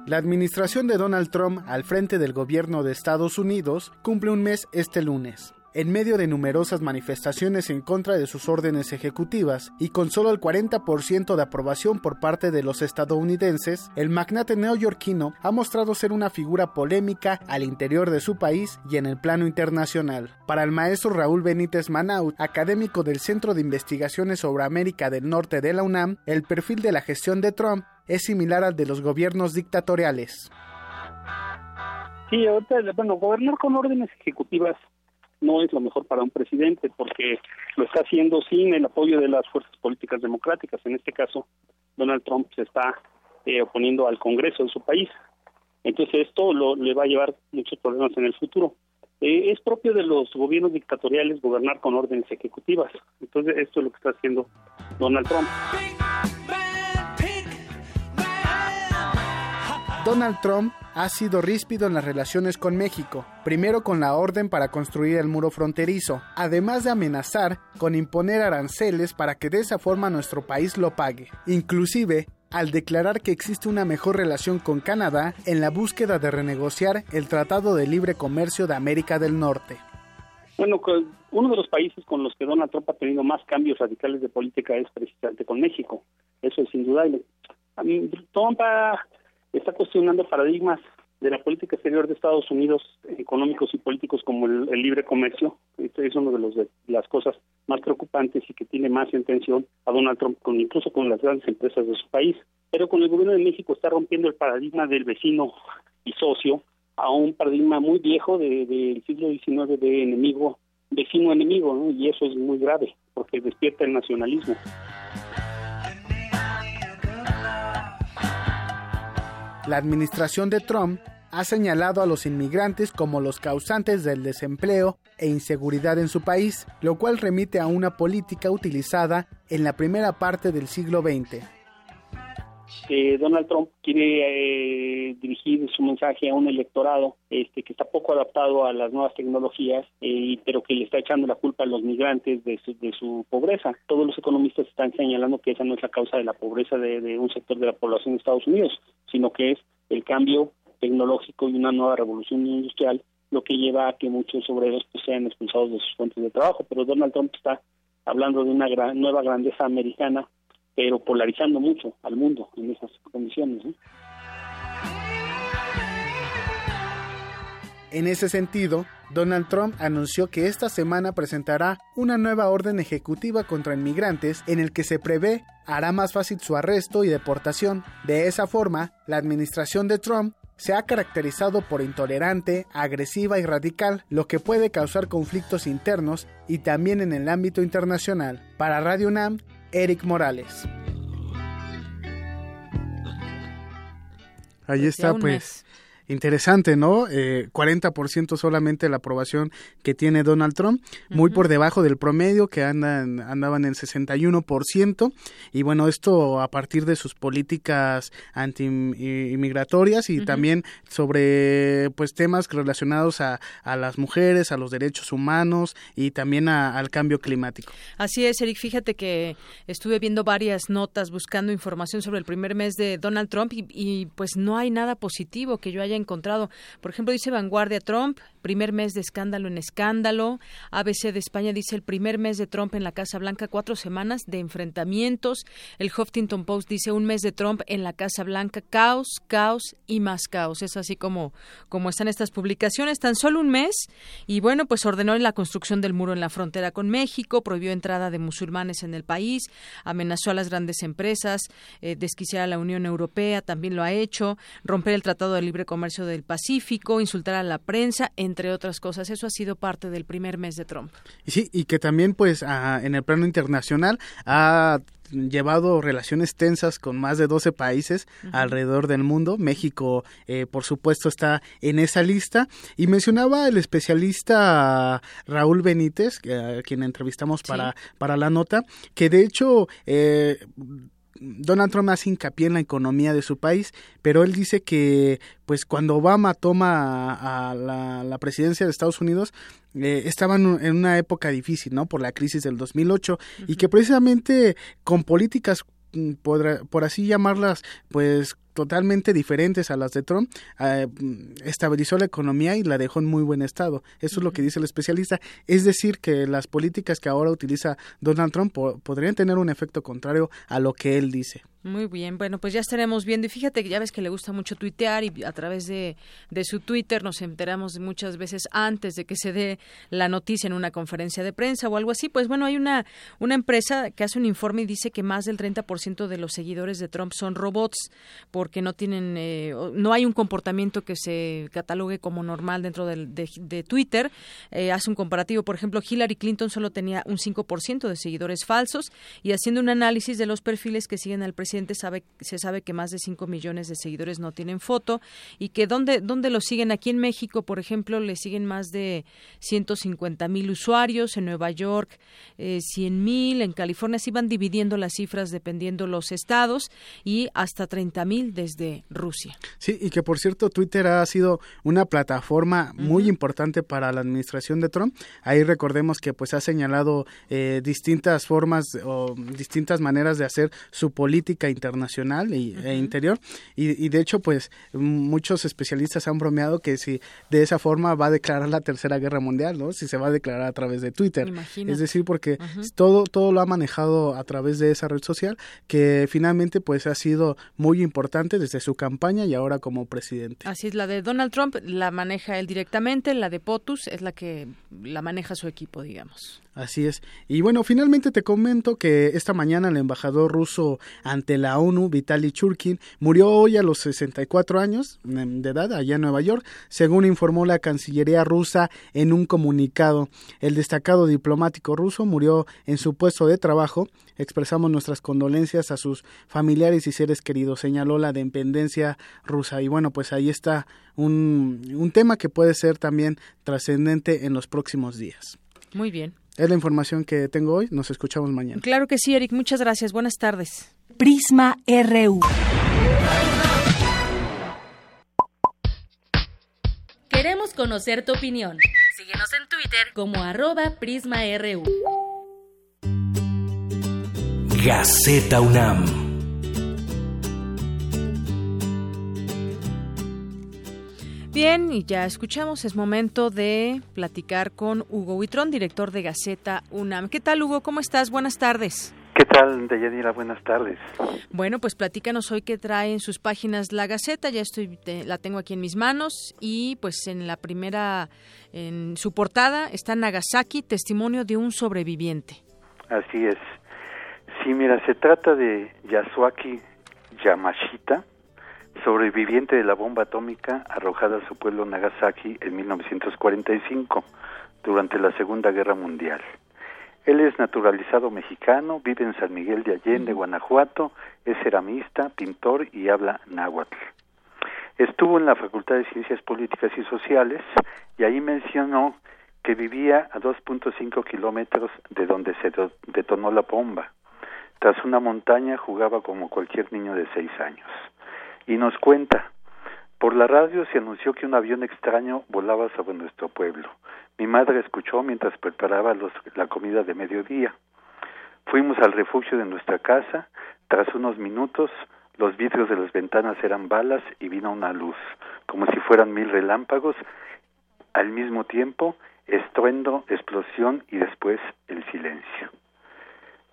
La administración de Donald Trump al frente del gobierno de Estados Unidos cumple un mes este lunes en medio de numerosas manifestaciones en contra de sus órdenes ejecutivas y con solo el 40% de aprobación por parte de los estadounidenses, el magnate neoyorquino ha mostrado ser una figura polémica al interior de su país y en el plano internacional. Para el maestro Raúl Benítez Manaut, académico del Centro de Investigaciones sobre América del Norte de la UNAM, el perfil de la gestión de Trump es similar al de los gobiernos dictatoriales. Sí, ahorita, bueno, gobernar con órdenes ejecutivas no es lo mejor para un presidente porque lo está haciendo sin el apoyo de las fuerzas políticas democráticas. En este caso, Donald Trump se está eh, oponiendo al Congreso de su país. Entonces esto lo, le va a llevar muchos problemas en el futuro. Eh, es propio de los gobiernos dictatoriales gobernar con órdenes ejecutivas. Entonces esto es lo que está haciendo Donald Trump. Donald Trump ha sido ríspido en las relaciones con México, primero con la orden para construir el muro fronterizo, además de amenazar con imponer aranceles para que de esa forma nuestro país lo pague. Inclusive, al declarar que existe una mejor relación con Canadá en la búsqueda de renegociar el Tratado de Libre Comercio de América del Norte. Bueno, uno de los países con los que Donald Trump ha tenido más cambios radicales de política es precisamente con México. Eso es indudable. Trump ha está cuestionando paradigmas de la política exterior de Estados Unidos, económicos y políticos como el, libre comercio. Este es uno de, de las cosas más preocupantes y que tiene más intención a Donald Trump, con, incluso con las grandes empresas de su país. Pero con el gobierno de México está rompiendo el paradigma del vecino y socio a un paradigma muy viejo del de, siglo XIX de enemigo, vecino enemigo, y eso es muy grave porque despierta el nacionalismo. La administración de Trump ha señalado a los inmigrantes como los causantes del desempleo e inseguridad en su país, lo cual remite a una política utilizada en la primera parte del siglo XX. Donald Trump quiere eh, dirigir su mensaje a un electorado este, que está poco adaptado a las nuevas tecnologías, eh, pero que le está echando la culpa a los migrantes de su, de su pobreza. Todos los economistas están señalando que esa no es la causa de la pobreza de, un sector de la población de Estados Unidos, sino que es el cambio tecnológico y una nueva revolución industrial lo que lleva a que muchos obreros pues, sean expulsados de sus fuentes de trabajo. Pero Donald Trump está hablando de una gran, nueva grandeza americana pero polarizando mucho al mundo en esas condiciones. En ese sentido, Donald Trump anunció que esta semana presentará una nueva orden ejecutiva contra inmigrantes en el que se prevé hará más fácil su arresto y deportación. De esa forma, la administración de Trump se ha caracterizado por intolerante, agresiva y radical, lo que puede causar conflictos internos y también en el ámbito internacional. Para Radio UNAM, Eric Morales. Ahí está, pues. Interesante, ¿no? Eh, 40% solamente la aprobación que tiene Donald Trump, muy por debajo del promedio que andan, andaban en 61%. Y bueno, esto a partir de sus políticas anti-inmigratorias y también sobre pues temas relacionados a, a, las mujeres, a los derechos humanos y también al cambio climático. Así es, Eric. Fíjate que estuve viendo varias notas buscando información sobre el primer mes de Donald Trump y, y pues no hay nada positivo que yo haya encontrado. Por ejemplo, dice Vanguardia Trump, primer mes de escándalo en escándalo. ABC de España dice el primer mes de Trump en la Casa Blanca, cuatro semanas de enfrentamientos. El Huffington Post dice un mes de Trump en la Casa Blanca, caos, caos y más caos. Es así como, como están estas publicaciones. Tan solo un mes y bueno, pues ordenó la construcción del muro en la frontera con México, prohibió entrada de musulmanes en el país, amenazó a las grandes empresas, eh, desquiciar a la Unión Europea, también lo ha hecho, romper el Tratado de Libre Comercio del Pacífico, insultar a la prensa, entre otras cosas. Eso ha sido parte del primer mes de Trump. Sí, y que también, pues, en el plano internacional ha llevado relaciones tensas con más de 12 países alrededor del mundo. México, eh, por supuesto, está en esa lista. Y mencionaba el especialista Raúl Benítez, a quien entrevistamos para, para la nota, que de hecho... Eh, Donald Trump hace hincapié en la economía de su país, pero él dice que pues cuando Obama toma a, la, presidencia de Estados Unidos eh, estaban en una época difícil, ¿no? Por la crisis del 2008 y que precisamente con políticas mm, por así llamarlas, pues totalmente diferentes a las de Trump, eh, estabilizó la economía y la dejó en muy buen estado. Eso es lo que dice el especialista. Es decir, que las políticas que ahora utiliza Donald Trump podrían tener un efecto contrario a lo que él dice. Muy bien, bueno, pues ya estaremos viendo. Y fíjate que ya ves que le gusta mucho tuitear y a través de, de su Twitter nos enteramos muchas veces antes de que se dé la noticia en una conferencia de prensa o algo así. Pues bueno, hay una, una empresa que hace un informe y dice que más del 30% de los seguidores de Trump son robots porque no tienen, eh, no hay un comportamiento que se catalogue como normal dentro de, de, Twitter. Eh, hace un comparativo, por ejemplo, Hillary Clinton solo tenía un 5% de seguidores falsos y haciendo un análisis de los perfiles que siguen al presidente sabe, se sabe que más de 5 millones de seguidores no tienen foto y que donde, donde lo siguen aquí en México, por ejemplo, le siguen más de 150 mil usuarios, en Nueva York eh, 100 mil, en California se van dividiendo las cifras dependiendo los estados y hasta 30 mil desde Rusia. Sí, y que por cierto Twitter ha sido una plataforma muy importante para la administración de Trump. Ahí recordemos que pues ha señalado eh, distintas formas o distintas maneras de hacer su política política internacional y, e interior y, de hecho pues muchos especialistas han bromeado que si de esa forma va a declarar la tercera guerra mundial, ¿no? Si se va a declarar a través de Twitter. Es decir, porque todo todo lo ha manejado a través de esa red social que finalmente pues ha sido muy importante desde su campaña y ahora como presidente. Así es, la de Donald Trump la maneja él directamente, la de POTUS es la que la maneja su equipo, digamos. Así es. Y bueno, finalmente te comento que esta mañana el embajador ruso ante la ONU, Vitaly Churkin, murió hoy a los 64 años de edad allá en Nueva York, según informó la Cancillería rusa en un comunicado. El destacado diplomático ruso murió en su puesto de trabajo. Expresamos nuestras condolencias a sus familiares y seres queridos, señaló la dependencia rusa. Y bueno, pues ahí está un, un tema que puede ser también trascendente en los próximos días. Muy bien. Es la información que tengo hoy. Nos escuchamos mañana. Claro que sí, Eric. Muchas gracias. Buenas tardes. Prisma RU. Queremos conocer tu opinión. Síguenos en Twitter como arroba PrismaRU. Gaceta UNAM. Bien, y ya escuchamos, es momento de platicar con Hugo Huitrón, director de Gaceta UNAM. ¿Qué tal, Hugo? ¿Cómo estás? Buenas tardes. ¿Qué tal, Deyanira? Buenas tardes. Bueno, pues platícanos hoy qué trae en sus páginas la Gaceta. Ya estoy, la tengo aquí en mis manos y pues en la primera, en su portada está Nagasaki, testimonio de un sobreviviente. Así es. Sí, mira, se trata de Yasuaki Yamashita, sobreviviente de la bomba atómica arrojada a su pueblo Nagasaki en 1945 durante la Segunda Guerra Mundial. Él es naturalizado mexicano, vive en San Miguel de Allende, Guanajuato, es ceramista, pintor y habla náhuatl. Estuvo en la Facultad de Ciencias Políticas y Sociales y ahí mencionó que vivía a 2.5 kilómetros de donde se detonó la bomba. Tras una montaña jugaba como cualquier niño de seis años y nos cuenta, por la radio se anunció que un avión extraño volaba sobre nuestro pueblo. Mi madre escuchó mientras preparaba la comida de mediodía. Fuimos al refugio de nuestra casa. Tras unos minutos, los vidrios de las ventanas eran balas y vino una luz, como si fueran mil relámpagos. Al mismo tiempo, estruendo, explosión y después el silencio.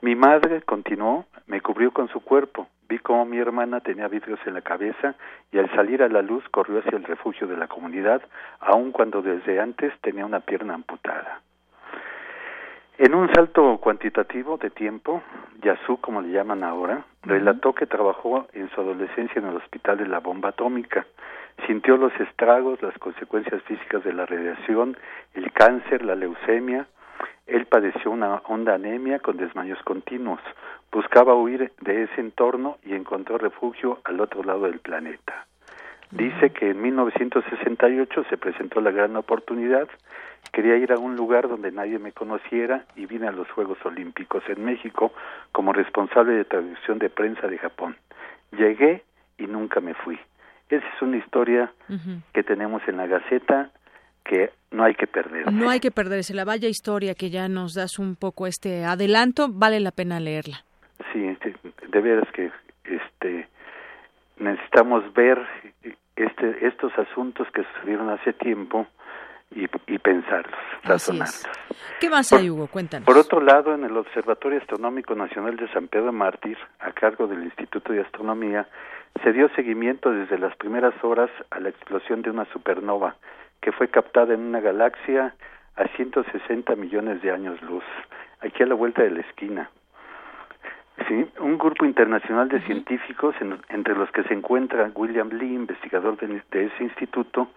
Mi madre, continuó, me cubrió con su cuerpo. Vi cómo mi hermana tenía vidrios en la cabeza y al salir a la luz corrió hacia el refugio de la comunidad, aun cuando desde antes tenía una pierna amputada. En un salto cuantitativo de tiempo, Yasu, como le llaman ahora, relató que trabajó en su adolescencia en el hospital de la bomba atómica. Sintió los estragos, las consecuencias físicas de la radiación, el cáncer, la leucemia, él padeció una honda anemia con desmayos continuos. Buscaba huir de ese entorno y encontró refugio al otro lado del planeta. Dice que en 1968 se presentó la gran oportunidad. Quería ir a un lugar donde nadie me conociera y vine a los Juegos Olímpicos en México como responsable de traducción de prensa de Japón. Llegué y nunca me fui. Esa es una historia que tenemos en la Gaceta que no hay que perder. No hay que perderse. La vaya historia que ya nos das un poco este adelanto, vale la pena leerla. Sí, de veras que este necesitamos ver este estos asuntos que sucedieron hace tiempo y, y pensarlos, razonarlos. ¿Qué más hay, Hugo? Cuéntanos. Por otro lado, en el Observatorio Astronómico Nacional de San Pedro Mártir, a cargo del Instituto de Astronomía, se dio seguimiento desde las primeras horas a la explosión de una supernova que fue captada en una galaxia a 160 millones de años luz, aquí a la vuelta de la esquina. Sí, un grupo internacional de científicos, entre los que se encuentra William Lee, investigador de, ese instituto,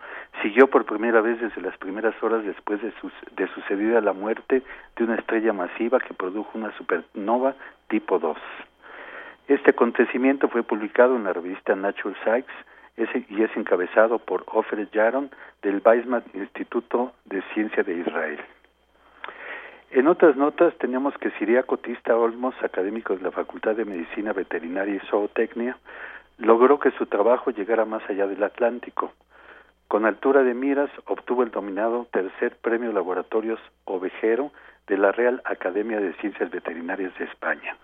siguió por primera vez desde las primeras horas después de, de sucedida la muerte de una estrella masiva que produjo una supernova tipo 2. Este acontecimiento fue publicado en la revista Natural Science y es encabezado por Ofer Yaron del Weizmann Instituto de Ciencia de Israel. En otras notas tenemos que Siriaco Tista Olmos, académico de la Facultad de Medicina Veterinaria y Zootecnia, logró que su trabajo llegara más allá del Atlántico. Con altura de miras obtuvo el dominado tercer premio Laboratorios Ovejero de la Real Academia de Ciencias Veterinarias de España.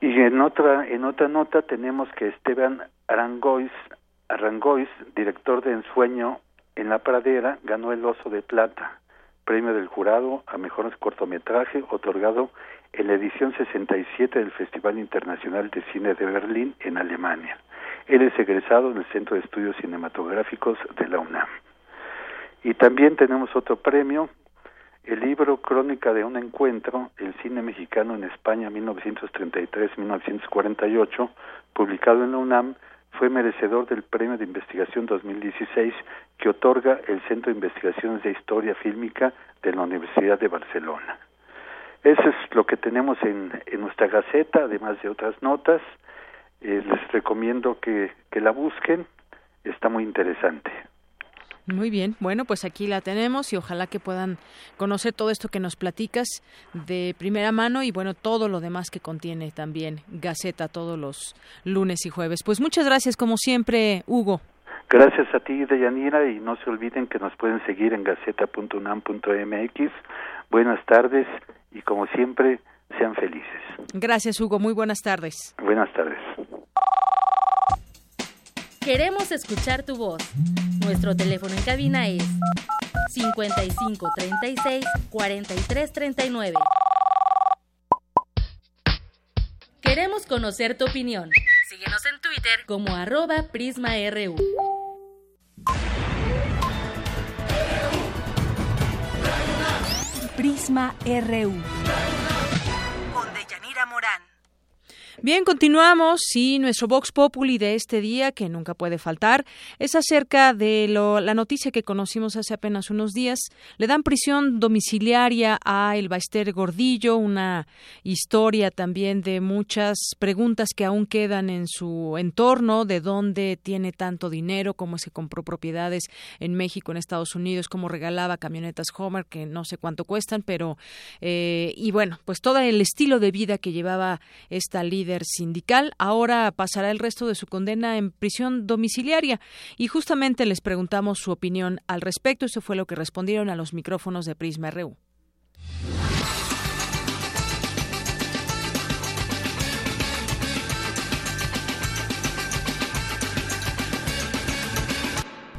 Y en otra, en otra nota tenemos que Esteban Arangois, Arangois, director de Ensueño en la Pradera, ganó el Oso de Plata, premio del jurado a mejor cortometraje otorgado en la edición 67 del Festival Internacional de Cine de Berlín en Alemania. Él es egresado del Centro de Estudios Cinematográficos de la UNAM. Y también tenemos otro premio, el libro Crónica de un Encuentro, el cine mexicano en España 1933-1948, publicado en la UNAM, fue merecedor del Premio de Investigación 2016 que otorga el Centro de Investigaciones de Historia Fílmica de la Universidad de Barcelona. Eso es lo que tenemos en, nuestra gaceta, además de otras notas. Eh, les recomiendo que la busquen, está muy interesante. Muy bien, bueno, pues aquí la tenemos y ojalá que puedan conocer todo esto que nos platicas de primera mano y bueno, todo lo demás que contiene también Gaceta todos los lunes y jueves. Pues muchas gracias como siempre, Hugo. Gracias a ti, Deyanira, y no se olviden que nos pueden seguir en gaceta.unam.mx. Buenas tardes y como siempre, sean felices. Gracias, Hugo. Muy buenas tardes. Buenas tardes. Queremos escuchar tu voz. Nuestro teléfono en cabina es 55 36 43 39. Queremos conocer tu opinión. Síguenos en Twitter como arroba PrismaRU. Prisma RU. Bien, continuamos y nuestro Vox Populi de este día, que nunca puede faltar, es acerca de lo, la noticia que conocimos hace apenas unos días. Le dan prisión domiciliaria a el Baester Gordillo, una historia también de muchas preguntas que aún quedan en su entorno, de dónde tiene tanto dinero, cómo se compró propiedades en México, en Estados Unidos, cómo regalaba camionetas Homer, que no sé cuánto cuestan, pero, eh, y bueno, pues todo el estilo de vida que llevaba esta líder sindical. Ahora pasará el resto de su condena en prisión domiciliaria y justamente les preguntamos su opinión al respecto. Eso fue lo que respondieron a los micrófonos de Prisma RU.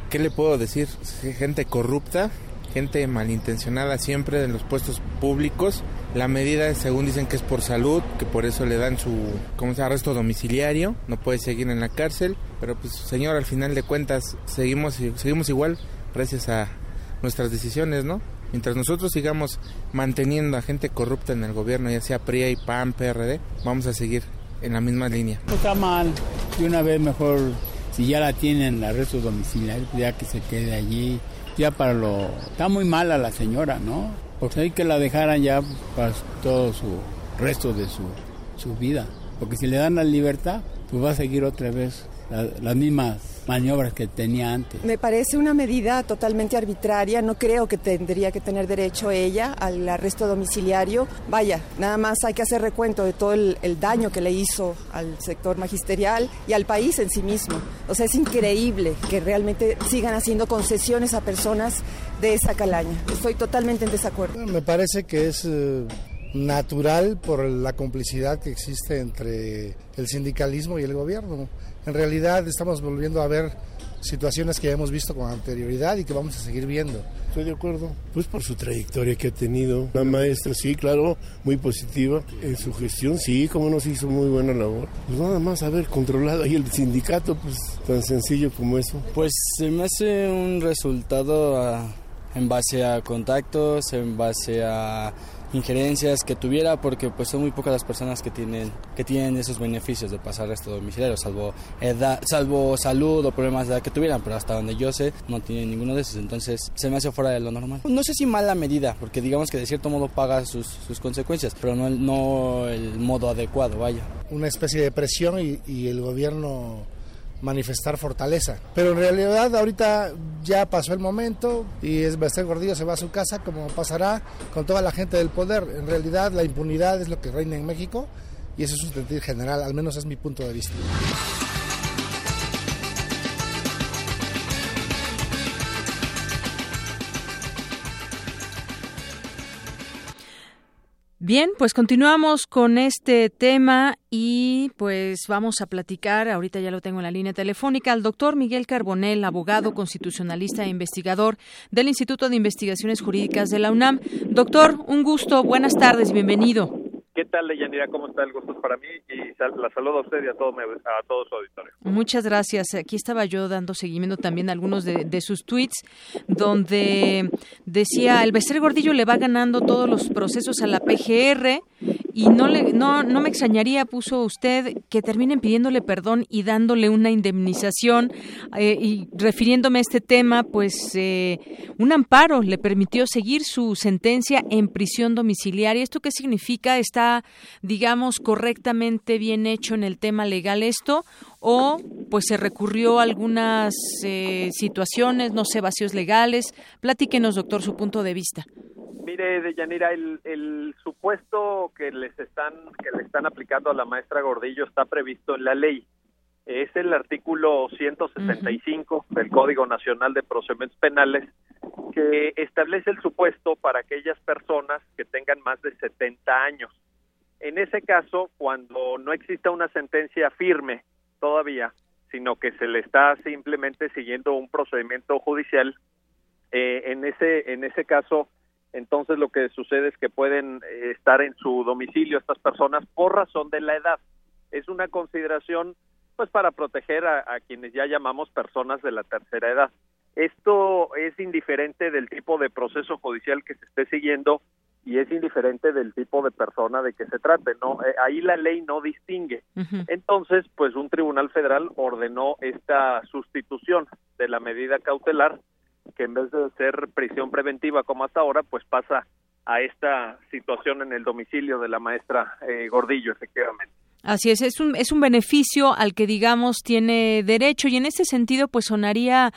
¿Qué le puedo decir? Gente corrupta, gente malintencionada siempre en los puestos públicos. La medida, según dicen que es por salud, que por eso le dan su, ¿cómo se? Arresto domiciliario, no puede seguir en la cárcel, pero pues señor, al final de cuentas seguimos seguimos igual gracias a nuestras decisiones, ¿no? Mientras nosotros sigamos manteniendo a gente corrupta en el gobierno, ya sea PRI, PAN, PRD, vamos a seguir en la misma línea. No está mal, de una vez mejor, si ya la tienen arresto domiciliario, pues ya que se quede allí, ya para lo... Está muy mala la señora, ¿no? Pues hay que la dejaran ya para todo su resto de su, su vida. Porque si le dan la libertad, pues va a seguir otra vez la- las mismas maniobras que tenía antes. Me parece una medida totalmente arbitraria. No creo que tendría que tener derecho ella al arresto domiciliario. Vaya, nada más hay que hacer recuento de todo el, el daño que le hizo al sector magisterial y al país en sí mismo. O sea, es increíble que realmente sigan haciendo concesiones a personas de esa calaña. Estoy totalmente en desacuerdo. Me parece que es eh, natural por la complicidad que existe entre el sindicalismo y el gobierno. En realidad estamos volviendo a ver situaciones que ya hemos visto con anterioridad y que vamos a seguir viendo. Estoy de acuerdo. Pues por su trayectoria que ha tenido. La maestra, sí, claro, muy positiva. En su gestión, sí, como nos hizo muy buena labor. Pues nada más haber controlado ahí el sindicato, pues tan sencillo como eso. Pues se me hace un resultado ah, en base a contactos, en base a injerencias que tuviera, porque pues son muy pocas las personas que tienen que tienen esos beneficios de pasar resto domiciliario, salvo edad, salvo salud o problemas de edad que tuvieran, pero hasta donde yo sé no tienen ninguno de esos, entonces se me hace fuera de lo normal. No sé si mala medida, porque digamos que de cierto modo paga sus, sus consecuencias, pero no el, no el modo adecuado, vaya. Una especie de presión y, y el gobierno manifestar fortaleza. Pero en realidad ahorita ya pasó el momento y es Bester Gordillo se va a su casa como pasará con toda la gente del poder. En realidad la impunidad es lo que reina en México y eso es un sentir general, al menos es mi punto de vista. Bien, pues continuamos con este tema y pues vamos a platicar, ahorita ya lo tengo en la línea telefónica, al doctor Miguel Carbonel, abogado constitucionalista e investigador del Instituto de Investigaciones Jurídicas de la UNAM. Doctor, un gusto, buenas tardes, bienvenido. ¿Qué tal, Leyanira? ¿Cómo está? El gusto para mí y la saludo a usted y a todo, a todo su auditorio. Muchas gracias. Aquí estaba yo dando seguimiento también a algunos de, sus tweets donde decía, el Becer Gordillo le va ganando todos los procesos a la PGR y no, le, no, no me extrañaría, puso usted, que terminen pidiéndole perdón y dándole una indemnización eh, y refiriéndome a este tema, pues eh, un amparo le permitió seguir su sentencia en prisión domiciliaria. ¿Esto qué significa? Está digamos, correctamente bien hecho en el tema legal esto o pues se recurrió a algunas eh, situaciones, no sé, vacíos legales. Platíquenos, doctor, su punto de vista. Mire, Deyanira, el, el supuesto que les están que le están aplicando a la maestra Gordillo está previsto en la ley. Es el artículo 165 del Código Nacional de Procedimientos Penales que establece el supuesto para aquellas personas que tengan más de 70 años. En ese caso, cuando no exista una sentencia firme todavía, sino que se le está simplemente siguiendo un procedimiento judicial, eh, en ese en ese caso, entonces lo que sucede es que pueden eh, estar en su domicilio estas personas por razón de la edad. Es una consideración, pues, para proteger a, a quienes ya llamamos personas de la tercera edad. Esto es indiferente del tipo de proceso judicial que se esté siguiendo y es indiferente del tipo de persona de que se trate, no eh, ahí la ley no distingue. Entonces, pues un tribunal federal ordenó esta sustitución de la medida cautelar que en vez de ser prisión preventiva como hasta ahora, pues pasa a esta situación en el domicilio de la maestra eh, Gordillo, efectivamente. Así es, es un, es un beneficio al que, digamos, tiene derecho y en ese sentido, pues sonaría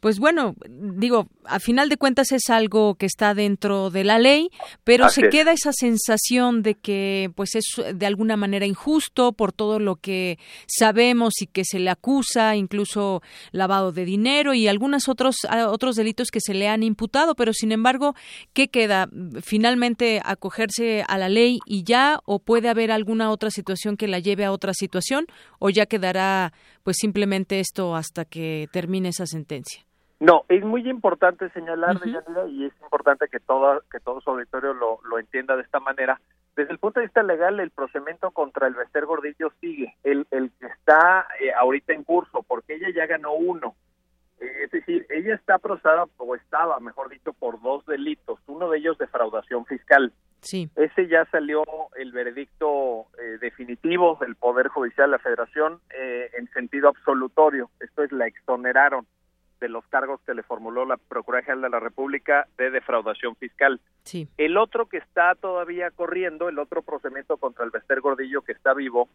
pues bueno, digo, a final de cuentas es algo que está dentro de la ley, pero se queda esa sensación de que pues es de alguna manera injusto por todo lo que sabemos y que se le acusa, incluso lavado de dinero y algunos otros otros delitos que se le han imputado, pero sin embargo, ¿qué queda? Finalmente acogerse a la ley y ya o puede haber alguna otra situación que la lleve a otra situación o ya quedará pues simplemente esto hasta que termine esa sentencia. No, es muy importante señalar, y es importante que todo, que todo su auditorio lo, lo entienda de esta manera. Desde el punto de vista legal, el procedimiento contra el Bester Gordillo sigue. El, el que está eh, ahorita en curso, porque ella ya ganó uno. Eh, es decir, ella está procesada, o estaba, mejor dicho, por dos delitos. Uno de ellos, defraudación fiscal. Sí. Ese ya salió el veredicto eh, definitivo del Poder Judicial de la Federación en sentido absolutorio. Esto es, la exoneraron de los cargos que le formuló la Procuraduría General de la República de defraudación fiscal. Sí. El otro que está todavía corriendo, el otro procedimiento contra el Bester Gordillo que está vivo,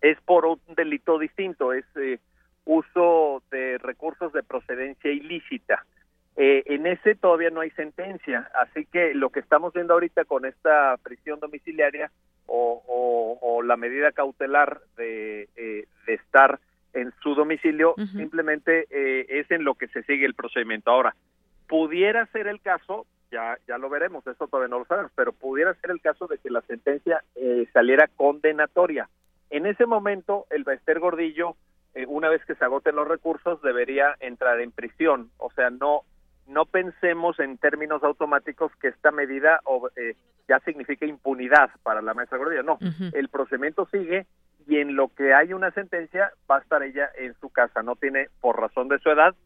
es por un delito distinto, es eh, uso de recursos de procedencia ilícita. Eh, en ese todavía no hay sentencia, así que lo que estamos viendo ahorita con esta prisión domiciliaria o, la medida cautelar de, eh, de estar en su domicilio, simplemente eh, es en lo que se sigue el procedimiento. Ahora, pudiera ser el caso, ya, ya lo veremos, eso todavía no lo sabemos, pero pudiera ser el caso de que la sentencia eh, saliera condenatoria. En ese momento, el Bester Gordillo, eh, una vez que se agoten los recursos, debería entrar en prisión. O sea, no no pensemos en términos automáticos que esta medida ya significa impunidad para la maestra Gordillo. No, el procedimiento sigue y en lo que hay una sentencia va a estar ella en su casa, no tiene por razón de su edad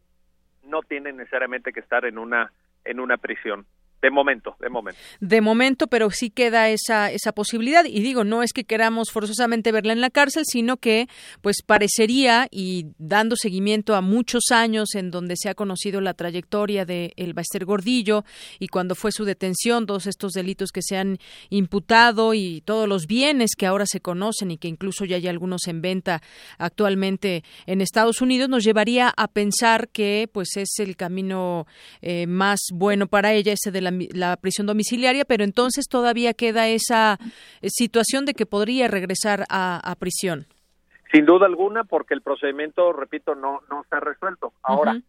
no tiene necesariamente que estar en una en una prisión. De momento, de momento. De momento, pero sí queda esa, esa posibilidad. Y digo, no es que queramos forzosamente verla en la cárcel, sino que, pues, parecería, y dando seguimiento a muchos años en donde se ha conocido la trayectoria de el Baester Gordillo y cuando fue su detención, todos estos delitos que se han imputado y todos los bienes que ahora se conocen y que incluso ya hay algunos en venta actualmente en Estados Unidos, nos llevaría a pensar que, pues, es el camino eh, más bueno para ella, ese de la la, prisión domiciliaria, pero entonces todavía queda esa eh, situación de que podría regresar a, prisión. Sin duda alguna, porque el procedimiento, repito, no, no está resuelto. Ahora,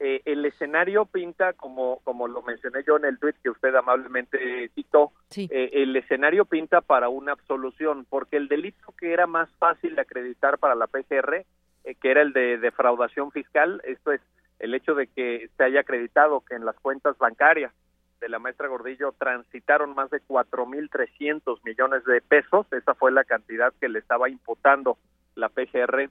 eh, el escenario pinta, como, como lo mencioné yo en el tweet que usted amablemente citó, eh, el escenario pinta para una absolución, porque el delito que era más fácil de acreditar para la PGR, eh, que era el de defraudación fiscal, esto es el hecho de que se haya acreditado que en las cuentas bancarias de la maestra Gordillo transitaron más de 4.300 millones de pesos, esa fue la cantidad que le estaba imputando la PGR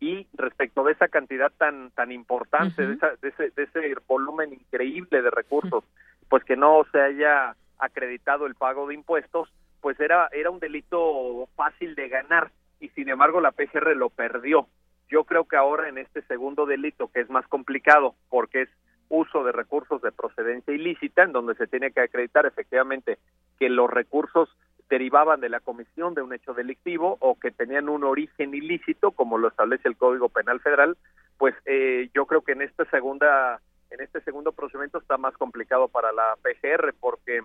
y respecto de esa cantidad tan tan importante, de, ese, de, ese, volumen increíble de recursos, pues que no se haya acreditado el pago de impuestos, pues era era un delito fácil de ganar y sin embargo la PGR lo perdió. Yo creo que ahora en este segundo delito, que es más complicado porque es uso de recursos de procedencia ilícita, en donde se tiene que acreditar efectivamente que los recursos derivaban de la comisión de un hecho delictivo o que tenían un origen ilícito, como lo establece el Código Penal Federal, pues eh, yo creo que en esta segunda en este segundo procedimiento está más complicado para la PGR porque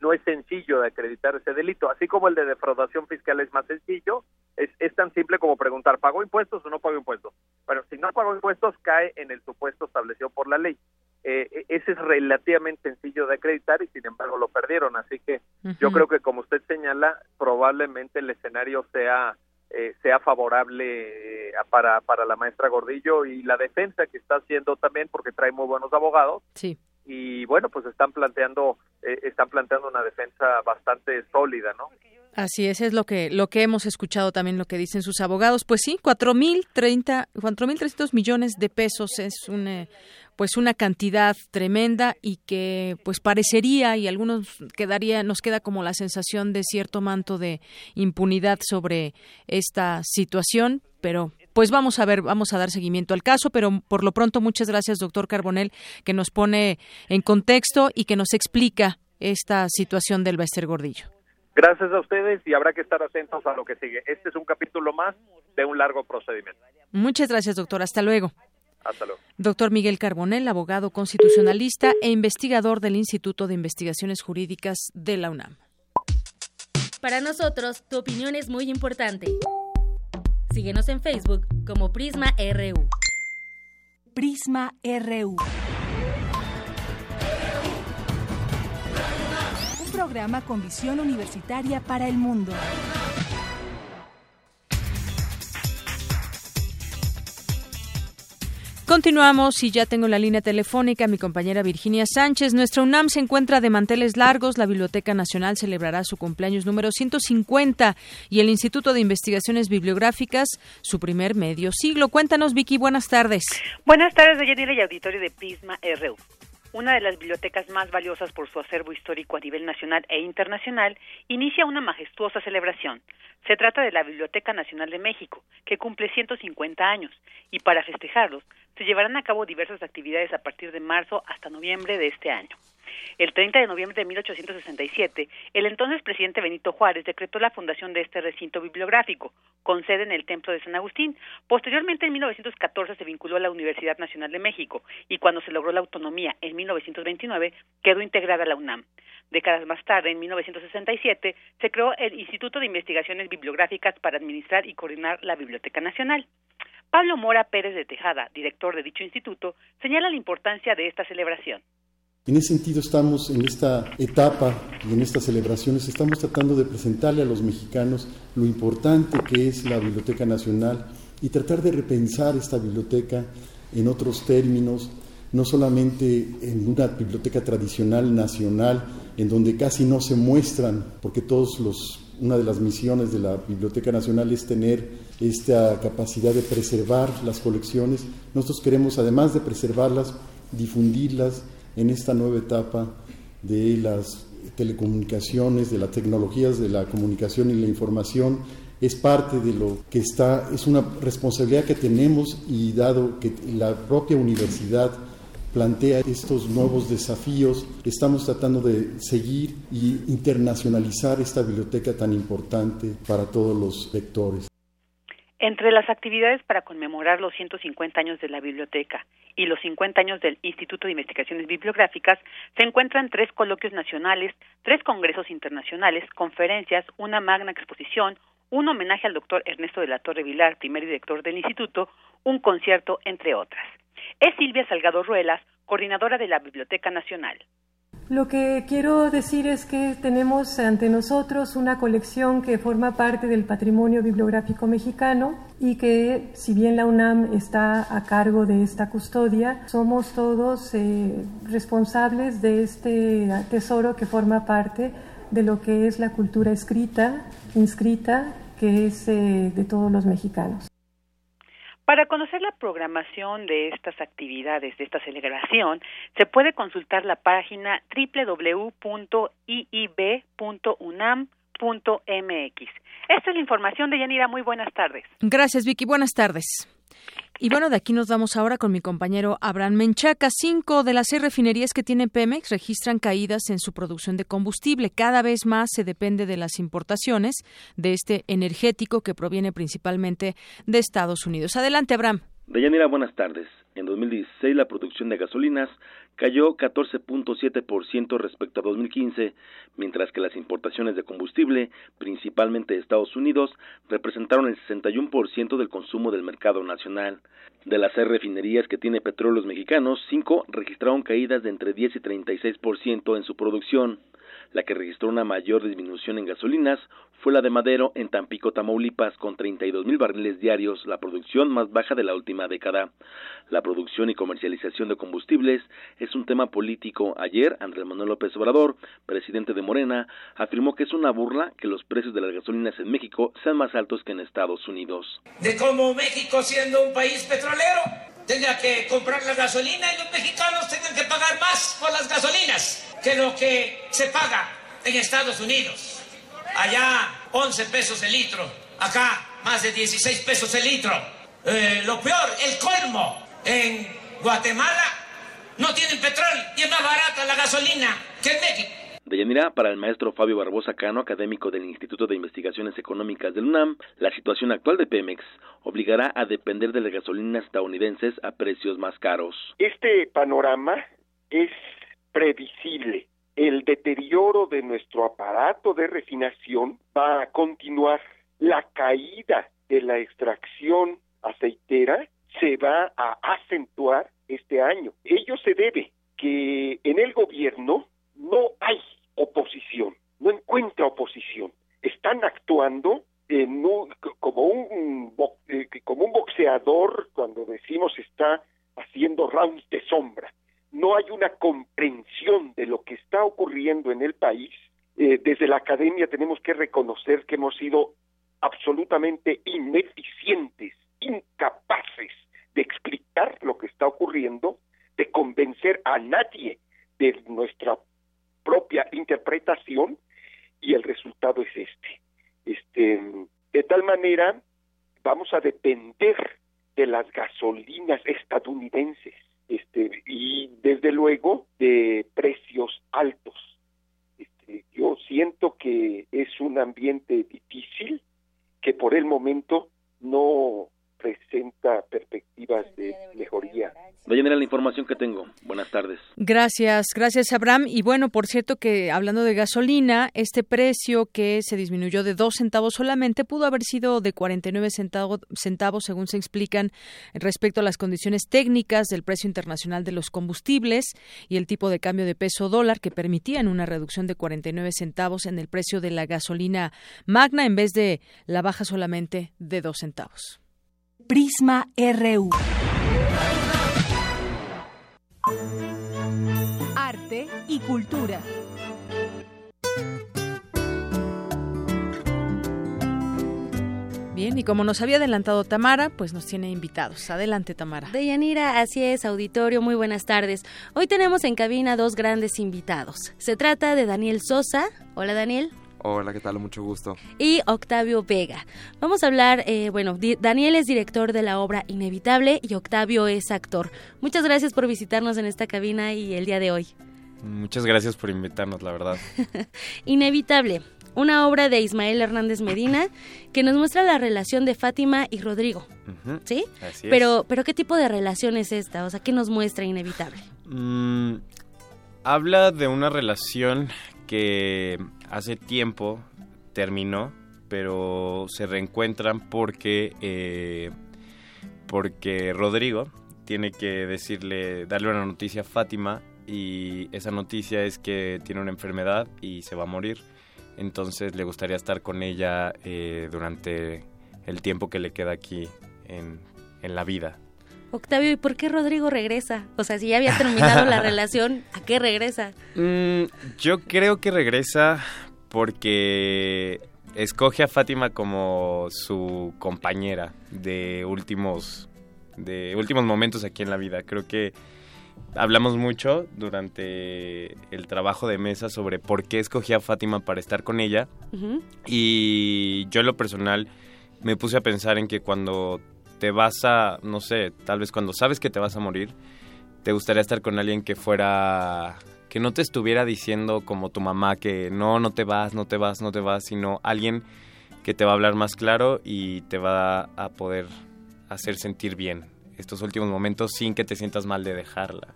no es sencillo de acreditar ese delito, así como el de defraudación fiscal es más sencillo, es, es tan simple como preguntar, ¿pagó impuestos o no pagó impuestos? Bueno, si no pagó impuestos, cae en el supuesto establecido por la ley. Eh, ese es relativamente sencillo de acreditar y sin embargo lo perdieron. Así que yo creo que como usted señala, probablemente el escenario sea eh, sea favorable eh, para, para la maestra Gordillo y la defensa que está haciendo también porque trae muy buenos abogados. Sí. Y bueno, pues están planteando están planteando una defensa bastante sólida, ¿no? Así es, es lo que lo que hemos escuchado también lo que dicen sus abogados. Pues sí, cuatro mil treinta, cuatro mil trescientos millones de pesos es un pues una cantidad tremenda y que pues parecería y algunos quedaría nos queda como la sensación de cierto manto de impunidad sobre esta situación, pero pues vamos a ver, vamos a dar seguimiento al caso, pero por lo pronto muchas gracias, doctor Carbonel, que nos pone en contexto y que nos explica esta situación del Bester Gordillo. Gracias a ustedes y habrá que estar atentos a lo que sigue. Este es un capítulo más de un largo procedimiento. Muchas gracias, doctor. Hasta luego. Hasta luego. Doctor Miguel Carbonell, abogado constitucionalista e investigador del Instituto de Investigaciones Jurídicas de la UNAM. Para nosotros, tu opinión es muy importante. Síguenos en Facebook como Prisma RU. Prisma RU. Un programa con visión universitaria para el mundo. Continuamos y ya tengo la línea telefónica mi compañera Virginia Sánchez. Nuestra UNAM se encuentra de manteles largos. La Biblioteca Nacional celebrará su cumpleaños número 150 y el Instituto de Investigaciones Bibliográficas su primer medio siglo. Cuéntanos, Vicky. Buenas tardes. Buenas tardes, Deyanira y auditorio de Prisma RU. Una de las bibliotecas más valiosas por su acervo histórico a nivel nacional e internacional inicia una majestuosa celebración. Se trata de la Biblioteca Nacional de México, que cumple 150 años, y para festejarlos se llevarán a cabo diversas actividades a partir de marzo hasta noviembre de este año. El 30 de noviembre de 1867, el entonces presidente Benito Juárez decretó la fundación de este recinto bibliográfico, con sede en el Templo de San Agustín. Posteriormente, en 1914, se vinculó a la Universidad Nacional de México y cuando se logró la autonomía en 1929, quedó integrada a la UNAM. Décadas más tarde, en 1967, se creó el Instituto de Investigaciones Bibliográficas para administrar y coordinar la Biblioteca Nacional. Pablo Mora Pérez de Tejada, director de dicho instituto, señala la importancia de esta celebración. En ese sentido estamos en esta etapa y en estas celebraciones estamos tratando de presentarle a los mexicanos lo importante que es la Biblioteca Nacional y tratar de repensar esta biblioteca en otros términos, no solamente en una biblioteca tradicional nacional en donde casi no se muestran, porque todos los una de las misiones de la Biblioteca Nacional es tener esta capacidad de preservar las colecciones. Nosotros queremos, además de preservarlas, difundirlas, en esta nueva etapa de las telecomunicaciones, de las tecnologías de la comunicación y la información, es parte de lo que está, es una responsabilidad que tenemos y dado que la propia universidad plantea estos nuevos desafíos, estamos tratando de seguir y internacionalizar esta biblioteca tan importante para todos los lectores. Entre las actividades para conmemorar los 150 años de la biblioteca y los 50 años del Instituto de Investigaciones Bibliográficas se encuentran tres coloquios nacionales, tres congresos internacionales, conferencias, una magna exposición, un homenaje al doctor Ernesto de la Torre Vilar, primer director del instituto, un concierto, entre otras. es Silvia Salgado Ruelas, coordinadora de la Biblioteca Nacional. Lo que quiero decir es que tenemos ante nosotros una colección que forma parte del patrimonio bibliográfico mexicano y que si bien la UNAM está a cargo de esta custodia, somos todos eh, responsables de este tesoro que forma parte de lo que es la cultura escrita, inscrita, que es eh, de todos los mexicanos. Para conocer la programación de estas actividades, de esta celebración, se puede consultar la página www.iib.unam.mx. Esta es la información de Yanira. Muy buenas tardes. Gracias, Vicky. Buenas tardes. Y bueno, de aquí nos vamos ahora con mi compañero Abraham Menchaca. Cinco de las seis refinerías que tiene Pemex registran caídas en su producción de combustible. Cada vez más se depende de las importaciones de este energético que proviene principalmente de Estados Unidos. Adelante, Abraham. Deyanira, buenas tardes. En 2016 la producción de gasolinas cayó 14.7% respecto a 2015, mientras que las importaciones de combustible, principalmente de Estados Unidos, representaron el 61% del consumo del mercado nacional. De las seis refinerías que tiene petróleos mexicanos, cinco registraron caídas de entre 10 y 36% en su producción. La que registró una mayor disminución en gasolinas fue la de Madero en Tampico, Tamaulipas, con 32 mil barriles diarios, la producción más baja de la última década. La producción y comercialización de combustibles es un tema político. Ayer, Andrés Manuel López Obrador, presidente de Morena, afirmó que es una burla que los precios de las gasolinas en México sean más altos que en Estados Unidos. De cómo México, siendo un país petrolero, tenga que comprar la gasolina y los mexicanos tengan que pagar más por las gasolinas que lo que se paga en Estados Unidos. Allá 11 pesos el litro, acá más de 16 pesos el litro. Eh, lo peor, el colmo, en Guatemala no tienen petróleo y es más barata la gasolina que en México. De para el maestro Fabio Barbosa Cano, académico del Instituto de Investigaciones Económicas del UNAM, la situación actual de Pemex obligará a depender de las gasolinas estadounidenses a precios más caros. Este panorama es previsible. El deterioro de nuestro aparato de refinación va a continuar. La caída de la extracción aceitera se va a acentuar este año. Ello se debe que en el gobierno no hay oposición, no encuentra oposición. Están actuando en como, un, eh, como un boxeador cuando decimos está haciendo rounds de sombra no hay una comprensión de lo que está ocurriendo en el país, eh, desde la academia tenemos que reconocer que hemos sido absolutamente ineficientes, incapaces de explicar lo que está ocurriendo, de convencer a nadie de nuestra propia interpretación y el resultado es este. Este, de tal manera vamos a depender de las gasolinas estadounidenses este, y desde luego de precios altos. Este, yo siento que es un ambiente difícil que por el momento no presenta perspectivas de mejoría. Dayanera, la información que tengo. Buenas tardes. Gracias, gracias Abraham. Y bueno, por cierto que hablando de gasolina, este precio que se disminuyó de dos centavos solamente pudo haber sido de 49 centavos, centavos según se explican respecto a las condiciones técnicas del precio internacional de los combustibles y el tipo de cambio de peso dólar que permitían una reducción de 49 centavos en el precio de la gasolina magna en vez de la baja solamente de dos centavos. Prisma RU. Arte y cultura. Bien, y como nos había adelantado Tamara, pues nos tiene invitados. Adelante, Tamara. Deyanira, así es, auditorio, muy buenas tardes. Hoy tenemos en cabina dos grandes invitados. Se trata de Daniel Sosa. Hola, Daniel. Hola, ¿qué tal? Mucho gusto. Y Octavio Vega. Vamos a hablar, eh, bueno, Daniel es director de la obra Inevitable y Octavio es actor. Muchas gracias por visitarnos en esta cabina y el día de hoy. Muchas gracias por invitarnos, la verdad. Inevitable, una obra de Ismael Hernández Medina que nos muestra la relación de Fátima y Rodrigo. ¿Sí? Así es. Pero, pero ¿qué tipo de relación es esta? O sea, ¿qué nos muestra Inevitable? Mm, habla de una relación que hace tiempo terminó, pero se reencuentran porque, eh, porque Rodrigo tiene que decirle, darle una noticia a Fátima y esa noticia es que tiene una enfermedad y se va a morir. Entonces le gustaría estar con ella eh, durante el tiempo que le queda aquí en, en la vida. Octavio, ¿y por qué Rodrigo regresa? O sea, si ya había terminado la relación, ¿a qué regresa? Mm, yo creo que regresa porque escoge a Fátima como su compañera de últimos de últimos momentos aquí en la vida. Creo que hablamos mucho durante el trabajo de mesa sobre por qué escogí a Fátima para estar con ella. Y yo en lo personal me puse a pensar en que cuando te vas a, no sé, tal vez cuando sabes que te vas a morir, te gustaría estar con alguien que fuera que no te estuviera diciendo como tu mamá que no, no te vas, no te vas, no te vas, sino alguien que te va a hablar más claro y te va a poder hacer sentir bien estos últimos momentos sin que te sientas mal de dejarla.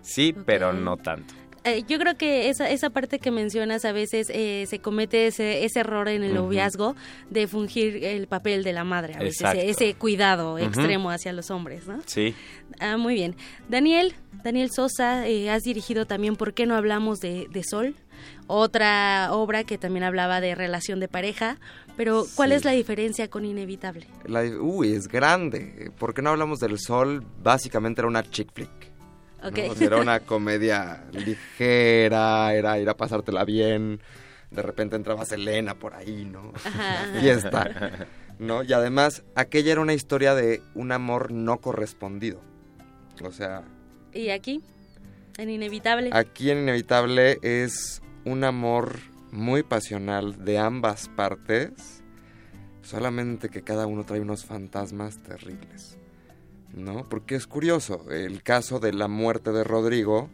Sí, pero no tanto. Eh, yo creo que esa, esa parte que mencionas a veces eh, se comete ese, ese error en el noviazgo de fungir el papel de la madre, a veces ese, cuidado extremo hacia los hombres, ¿no? Sí. Ah, muy bien. Daniel, Daniel Sosa, eh, has dirigido también ¿Por qué no hablamos de, de Sol? Otra obra que también hablaba de relación de pareja, pero ¿cuál es la diferencia con Inevitable? La, uy, es grande. ¿Por qué no hablamos del Sol? Básicamente era una chick flick era una comedia ligera, era ir a pasártela bien. De repente entraba Selena por ahí, ¿no? fiesta. ¿No? Y además, aquella era una historia de un amor no correspondido. O sea. ¿Y aquí? En Inevitable. Aquí en Inevitable es un amor muy pasional de ambas partes, solamente que cada uno trae unos fantasmas terribles. ¿No? Porque es curioso, el caso de la muerte de Rodrigo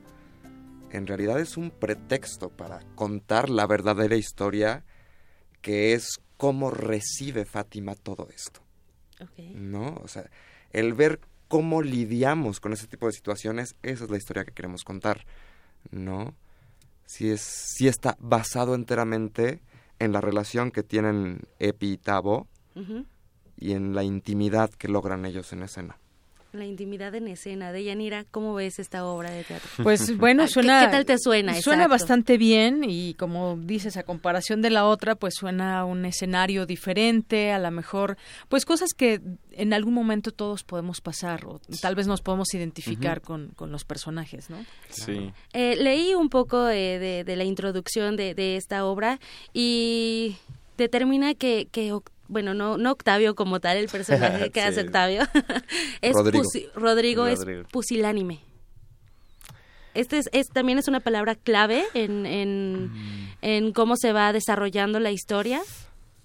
en realidad es un pretexto para contar la verdadera historia que es cómo recibe Fátima todo esto. ¿No? O sea, el ver cómo lidiamos con ese tipo de situaciones, esa es la historia que queremos contar, ¿no? Si, es, si está basado enteramente en la relación que tienen Epi y Tavo y en la intimidad que logran ellos en escena la intimidad en escena de Yanira, ¿cómo ves esta obra de teatro? Pues bueno, suena... ¿Qué, tal te suena? Suena bastante bien y como dices, a comparación de la otra, pues suena un escenario diferente, a lo mejor, pues cosas que en algún momento todos podemos pasar o tal vez nos podemos identificar con, con, los personajes, ¿no? Sí. Eh, leí un poco eh, de, de, la introducción de, de esta obra y determina que, que bueno, no, no Octavio como tal, el personaje que hace Octavio, es Rodrigo. es pusilánime. Este es, también es una palabra clave en, en, mm. en cómo se va desarrollando la historia.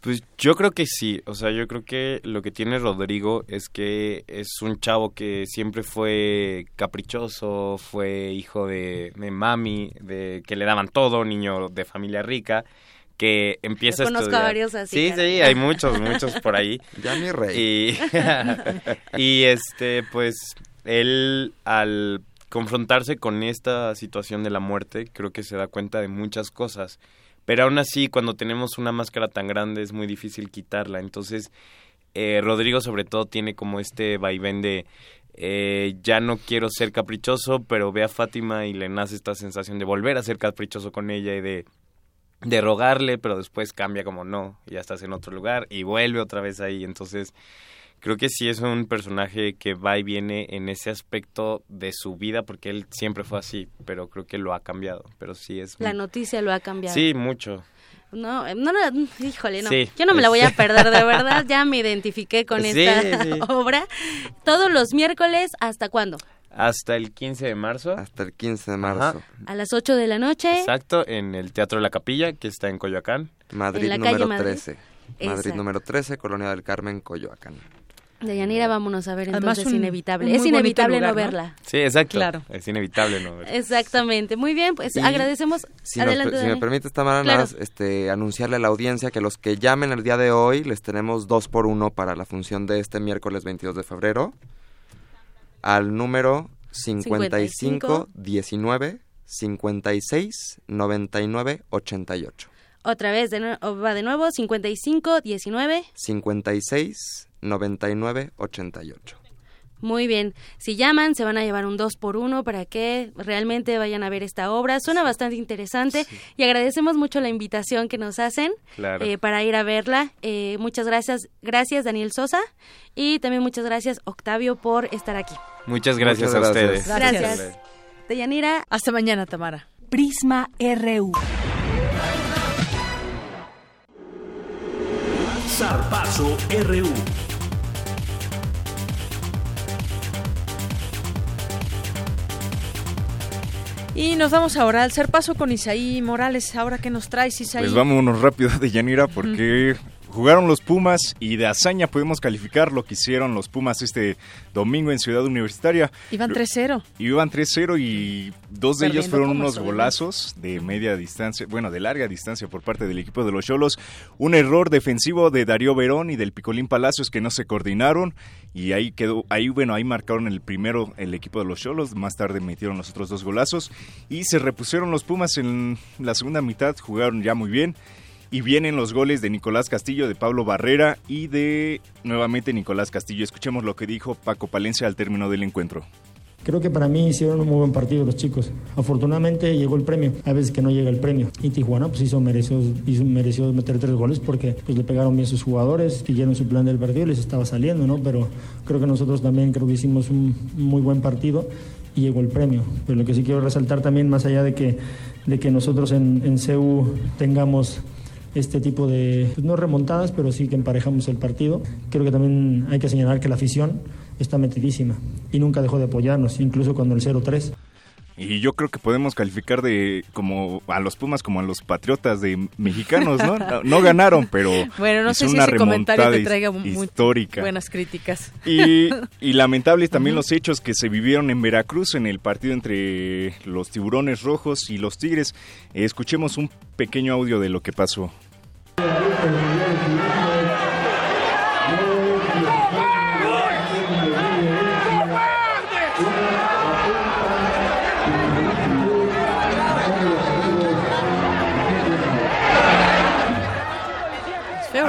Pues yo creo que sí, o sea, yo creo que lo que tiene Rodrigo es que es un chavo que siempre fue caprichoso, fue hijo de, de mami, de que le daban todo, niño de familia rica, que empieza a estudiar. varios así. Sí, sí, hay muchos, muchos por ahí. Ya mi rey. Y, y este, pues, él al confrontarse con esta situación de la muerte, creo que se da cuenta de muchas cosas. Pero aún así, cuando tenemos una máscara tan grande, es muy difícil quitarla. Entonces, eh, Rodrigo sobre todo tiene como este vaivén de eh, ya no quiero ser caprichoso, pero ve a Fátima y le nace esta sensación de volver a ser caprichoso con ella y de de rogarle, pero después cambia como no, ya estás en otro lugar y vuelve otra vez ahí. Entonces, creo que sí es un personaje que va y viene en ese aspecto de su vida, porque él siempre fue así, pero creo que lo ha cambiado. Pero sí es. La noticia lo ha cambiado. Sí, mucho. No, no, híjole, no. Yo no me la voy a perder, de verdad. Ya me identifiqué con esta obra. Todos los miércoles, ¿hasta cuándo? Hasta el 15 de marzo. Hasta el 15 de marzo. A las 8 de la noche. Exacto, en el Teatro de la Capilla, que está en Coyoacán. Madrid número 13. Madrid número 13, Colonia del Carmen, Coyoacán. De Yanira, vámonos a ver entonces, es inevitable. es inevitable no verla. Sí, exacto. Claro. Es inevitable no verla. Exactamente. Muy bien, pues agradecemos. Si, Adelante, si me permite, Tamara, este, anunciarle a la audiencia que los que llamen el día de hoy les tenemos dos por uno para la función de este miércoles 22 de febrero al número 55 19 56 99 88. Otra vez, de va de nuevo, 55 19 56 99 88. Muy bien. Si llaman, se van a llevar un 2 por 1 para que realmente vayan a ver esta obra. Suena bastante interesante y agradecemos mucho la invitación que nos hacen eh, para ir a verla. Eh, muchas gracias, gracias Daniel Sosa y también muchas gracias Octavio por estar aquí. Muchas gracias, a ustedes. Gracias. gracias. Deyanira, hasta mañana, Tamara. Prisma RU. Zarpazo RU. Y nos vamos ahora al ser paso con Isaí Morales. Ahora que nos traes, Isaí. Pues vámonos rápido de Yanira porque Jugaron los Pumas y de hazaña podemos calificar lo que hicieron los Pumas este domingo en Ciudad Universitaria. Iban 3-0. Iban 3-0 y dos de ellos fueron unos golazos de media distancia, bueno, de larga distancia por parte del equipo de los Cholos. Un error defensivo de Darío Verón y del Picolín Palacios que no se coordinaron y ahí quedó, ahí bueno, ahí marcaron el primero el equipo de los Cholos, más tarde metieron los otros dos golazos y se repusieron los Pumas en la segunda mitad, jugaron ya muy bien y vienen los goles de Nicolás Castillo, de Pablo Barrera y de nuevamente Nicolás Castillo. Escuchemos lo que dijo Paco Palencia al término del encuentro. Creo que para mí hicieron un muy buen partido los chicos. Afortunadamente llegó el premio. Hay veces que no llega el premio. Y Tijuana pues hizo mereció, hizo, mereció meter tres goles porque pues le pegaron bien sus jugadores, siguieron su plan del partido y les estaba saliendo, ¿no? Pero creo que nosotros también creo que hicimos un muy buen partido y llegó el premio. Pero lo que sí quiero resaltar también, más allá de que, de que nosotros en, en CEU tengamos este tipo de, pues, no remontadas, pero sí que emparejamos el partido. Creo que también hay que señalar que la afición está metidísima y nunca dejó de apoyarnos, incluso cuando el 0-3. Y yo creo que podemos calificar de como a los Pumas como a los Patriotas de mexicanos, ¿no? No, ganaron, pero bueno, no sé si ese comentario te traiga muy buenas críticas. Y, y lamentables también los hechos que se vivieron en Veracruz en el partido entre los Tiburones Rojos y los Tigres. escuchemos un pequeño audio de lo que pasó.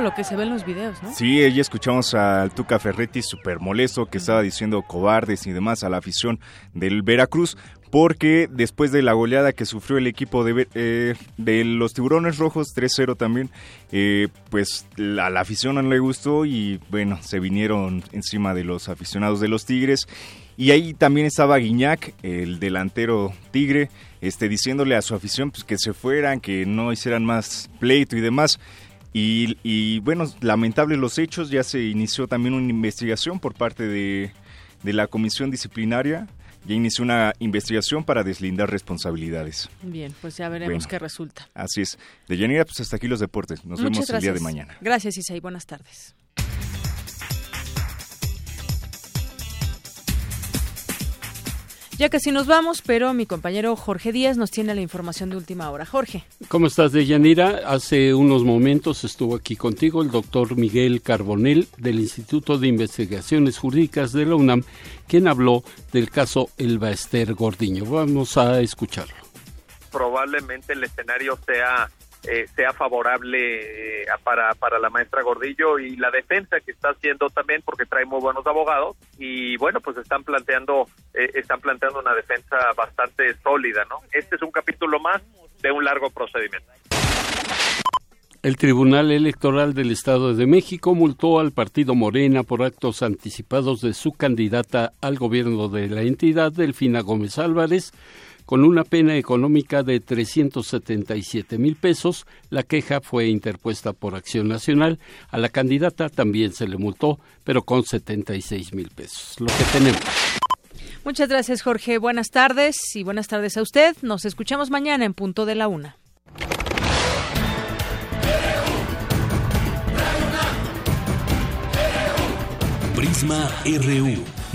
Lo que se ve en los videos, ¿no? Sí, escuchamos al Tuca Ferretti súper molesto que estaba diciendo cobardes y demás a la afición del Veracruz porque después de la goleada que sufrió el equipo de, eh, los Tiburones Rojos, 3-0 también, eh, pues a la afición no le gustó y bueno, se vinieron encima de los aficionados de los Tigres. Y ahí también estaba Guiñac, el delantero Tigre, este, diciéndole a su afición pues, que se fueran, que no hicieran más pleito y demás. Y, bueno, lamentables los hechos, ya se inició también una investigación por parte de la comisión disciplinaria ya inició una investigación para deslindar responsabilidades. Bien, pues ya veremos qué resulta. Así es. De Yanira, pues hasta aquí los deportes. Nos vemos el día de mañana. Gracias, Isaí. Buenas tardes. Ya casi nos vamos, pero mi compañero Jorge Díaz nos tiene la información de última hora. Jorge. ¿Cómo estás, Deyanira? Hace unos momentos estuvo aquí contigo el doctor Miguel Carbonel del Instituto de Investigaciones Jurídicas de la UNAM, quien habló del caso Elba Ester Gordiño. Vamos a escucharlo. Probablemente el escenario sea eh, sea favorable eh, para, para la maestra Gordillo y la defensa que está haciendo también porque trae muy buenos abogados y bueno pues están planteando eh, están planteando una defensa bastante sólida no este es un capítulo más de un largo procedimiento. El Tribunal Electoral del Estado de México multó al partido Morena por actos anticipados de su candidata al gobierno de la entidad, Delfina Gómez Álvarez, con una pena económica de 377 mil pesos. La queja fue interpuesta por Acción Nacional. A la candidata también se le multó, pero con 76 mil pesos. Lo que tenemos. Muchas gracias, Jorge. Buenas tardes y buenas tardes a usted. Nos escuchamos mañana en punto de la una. Prisma RU.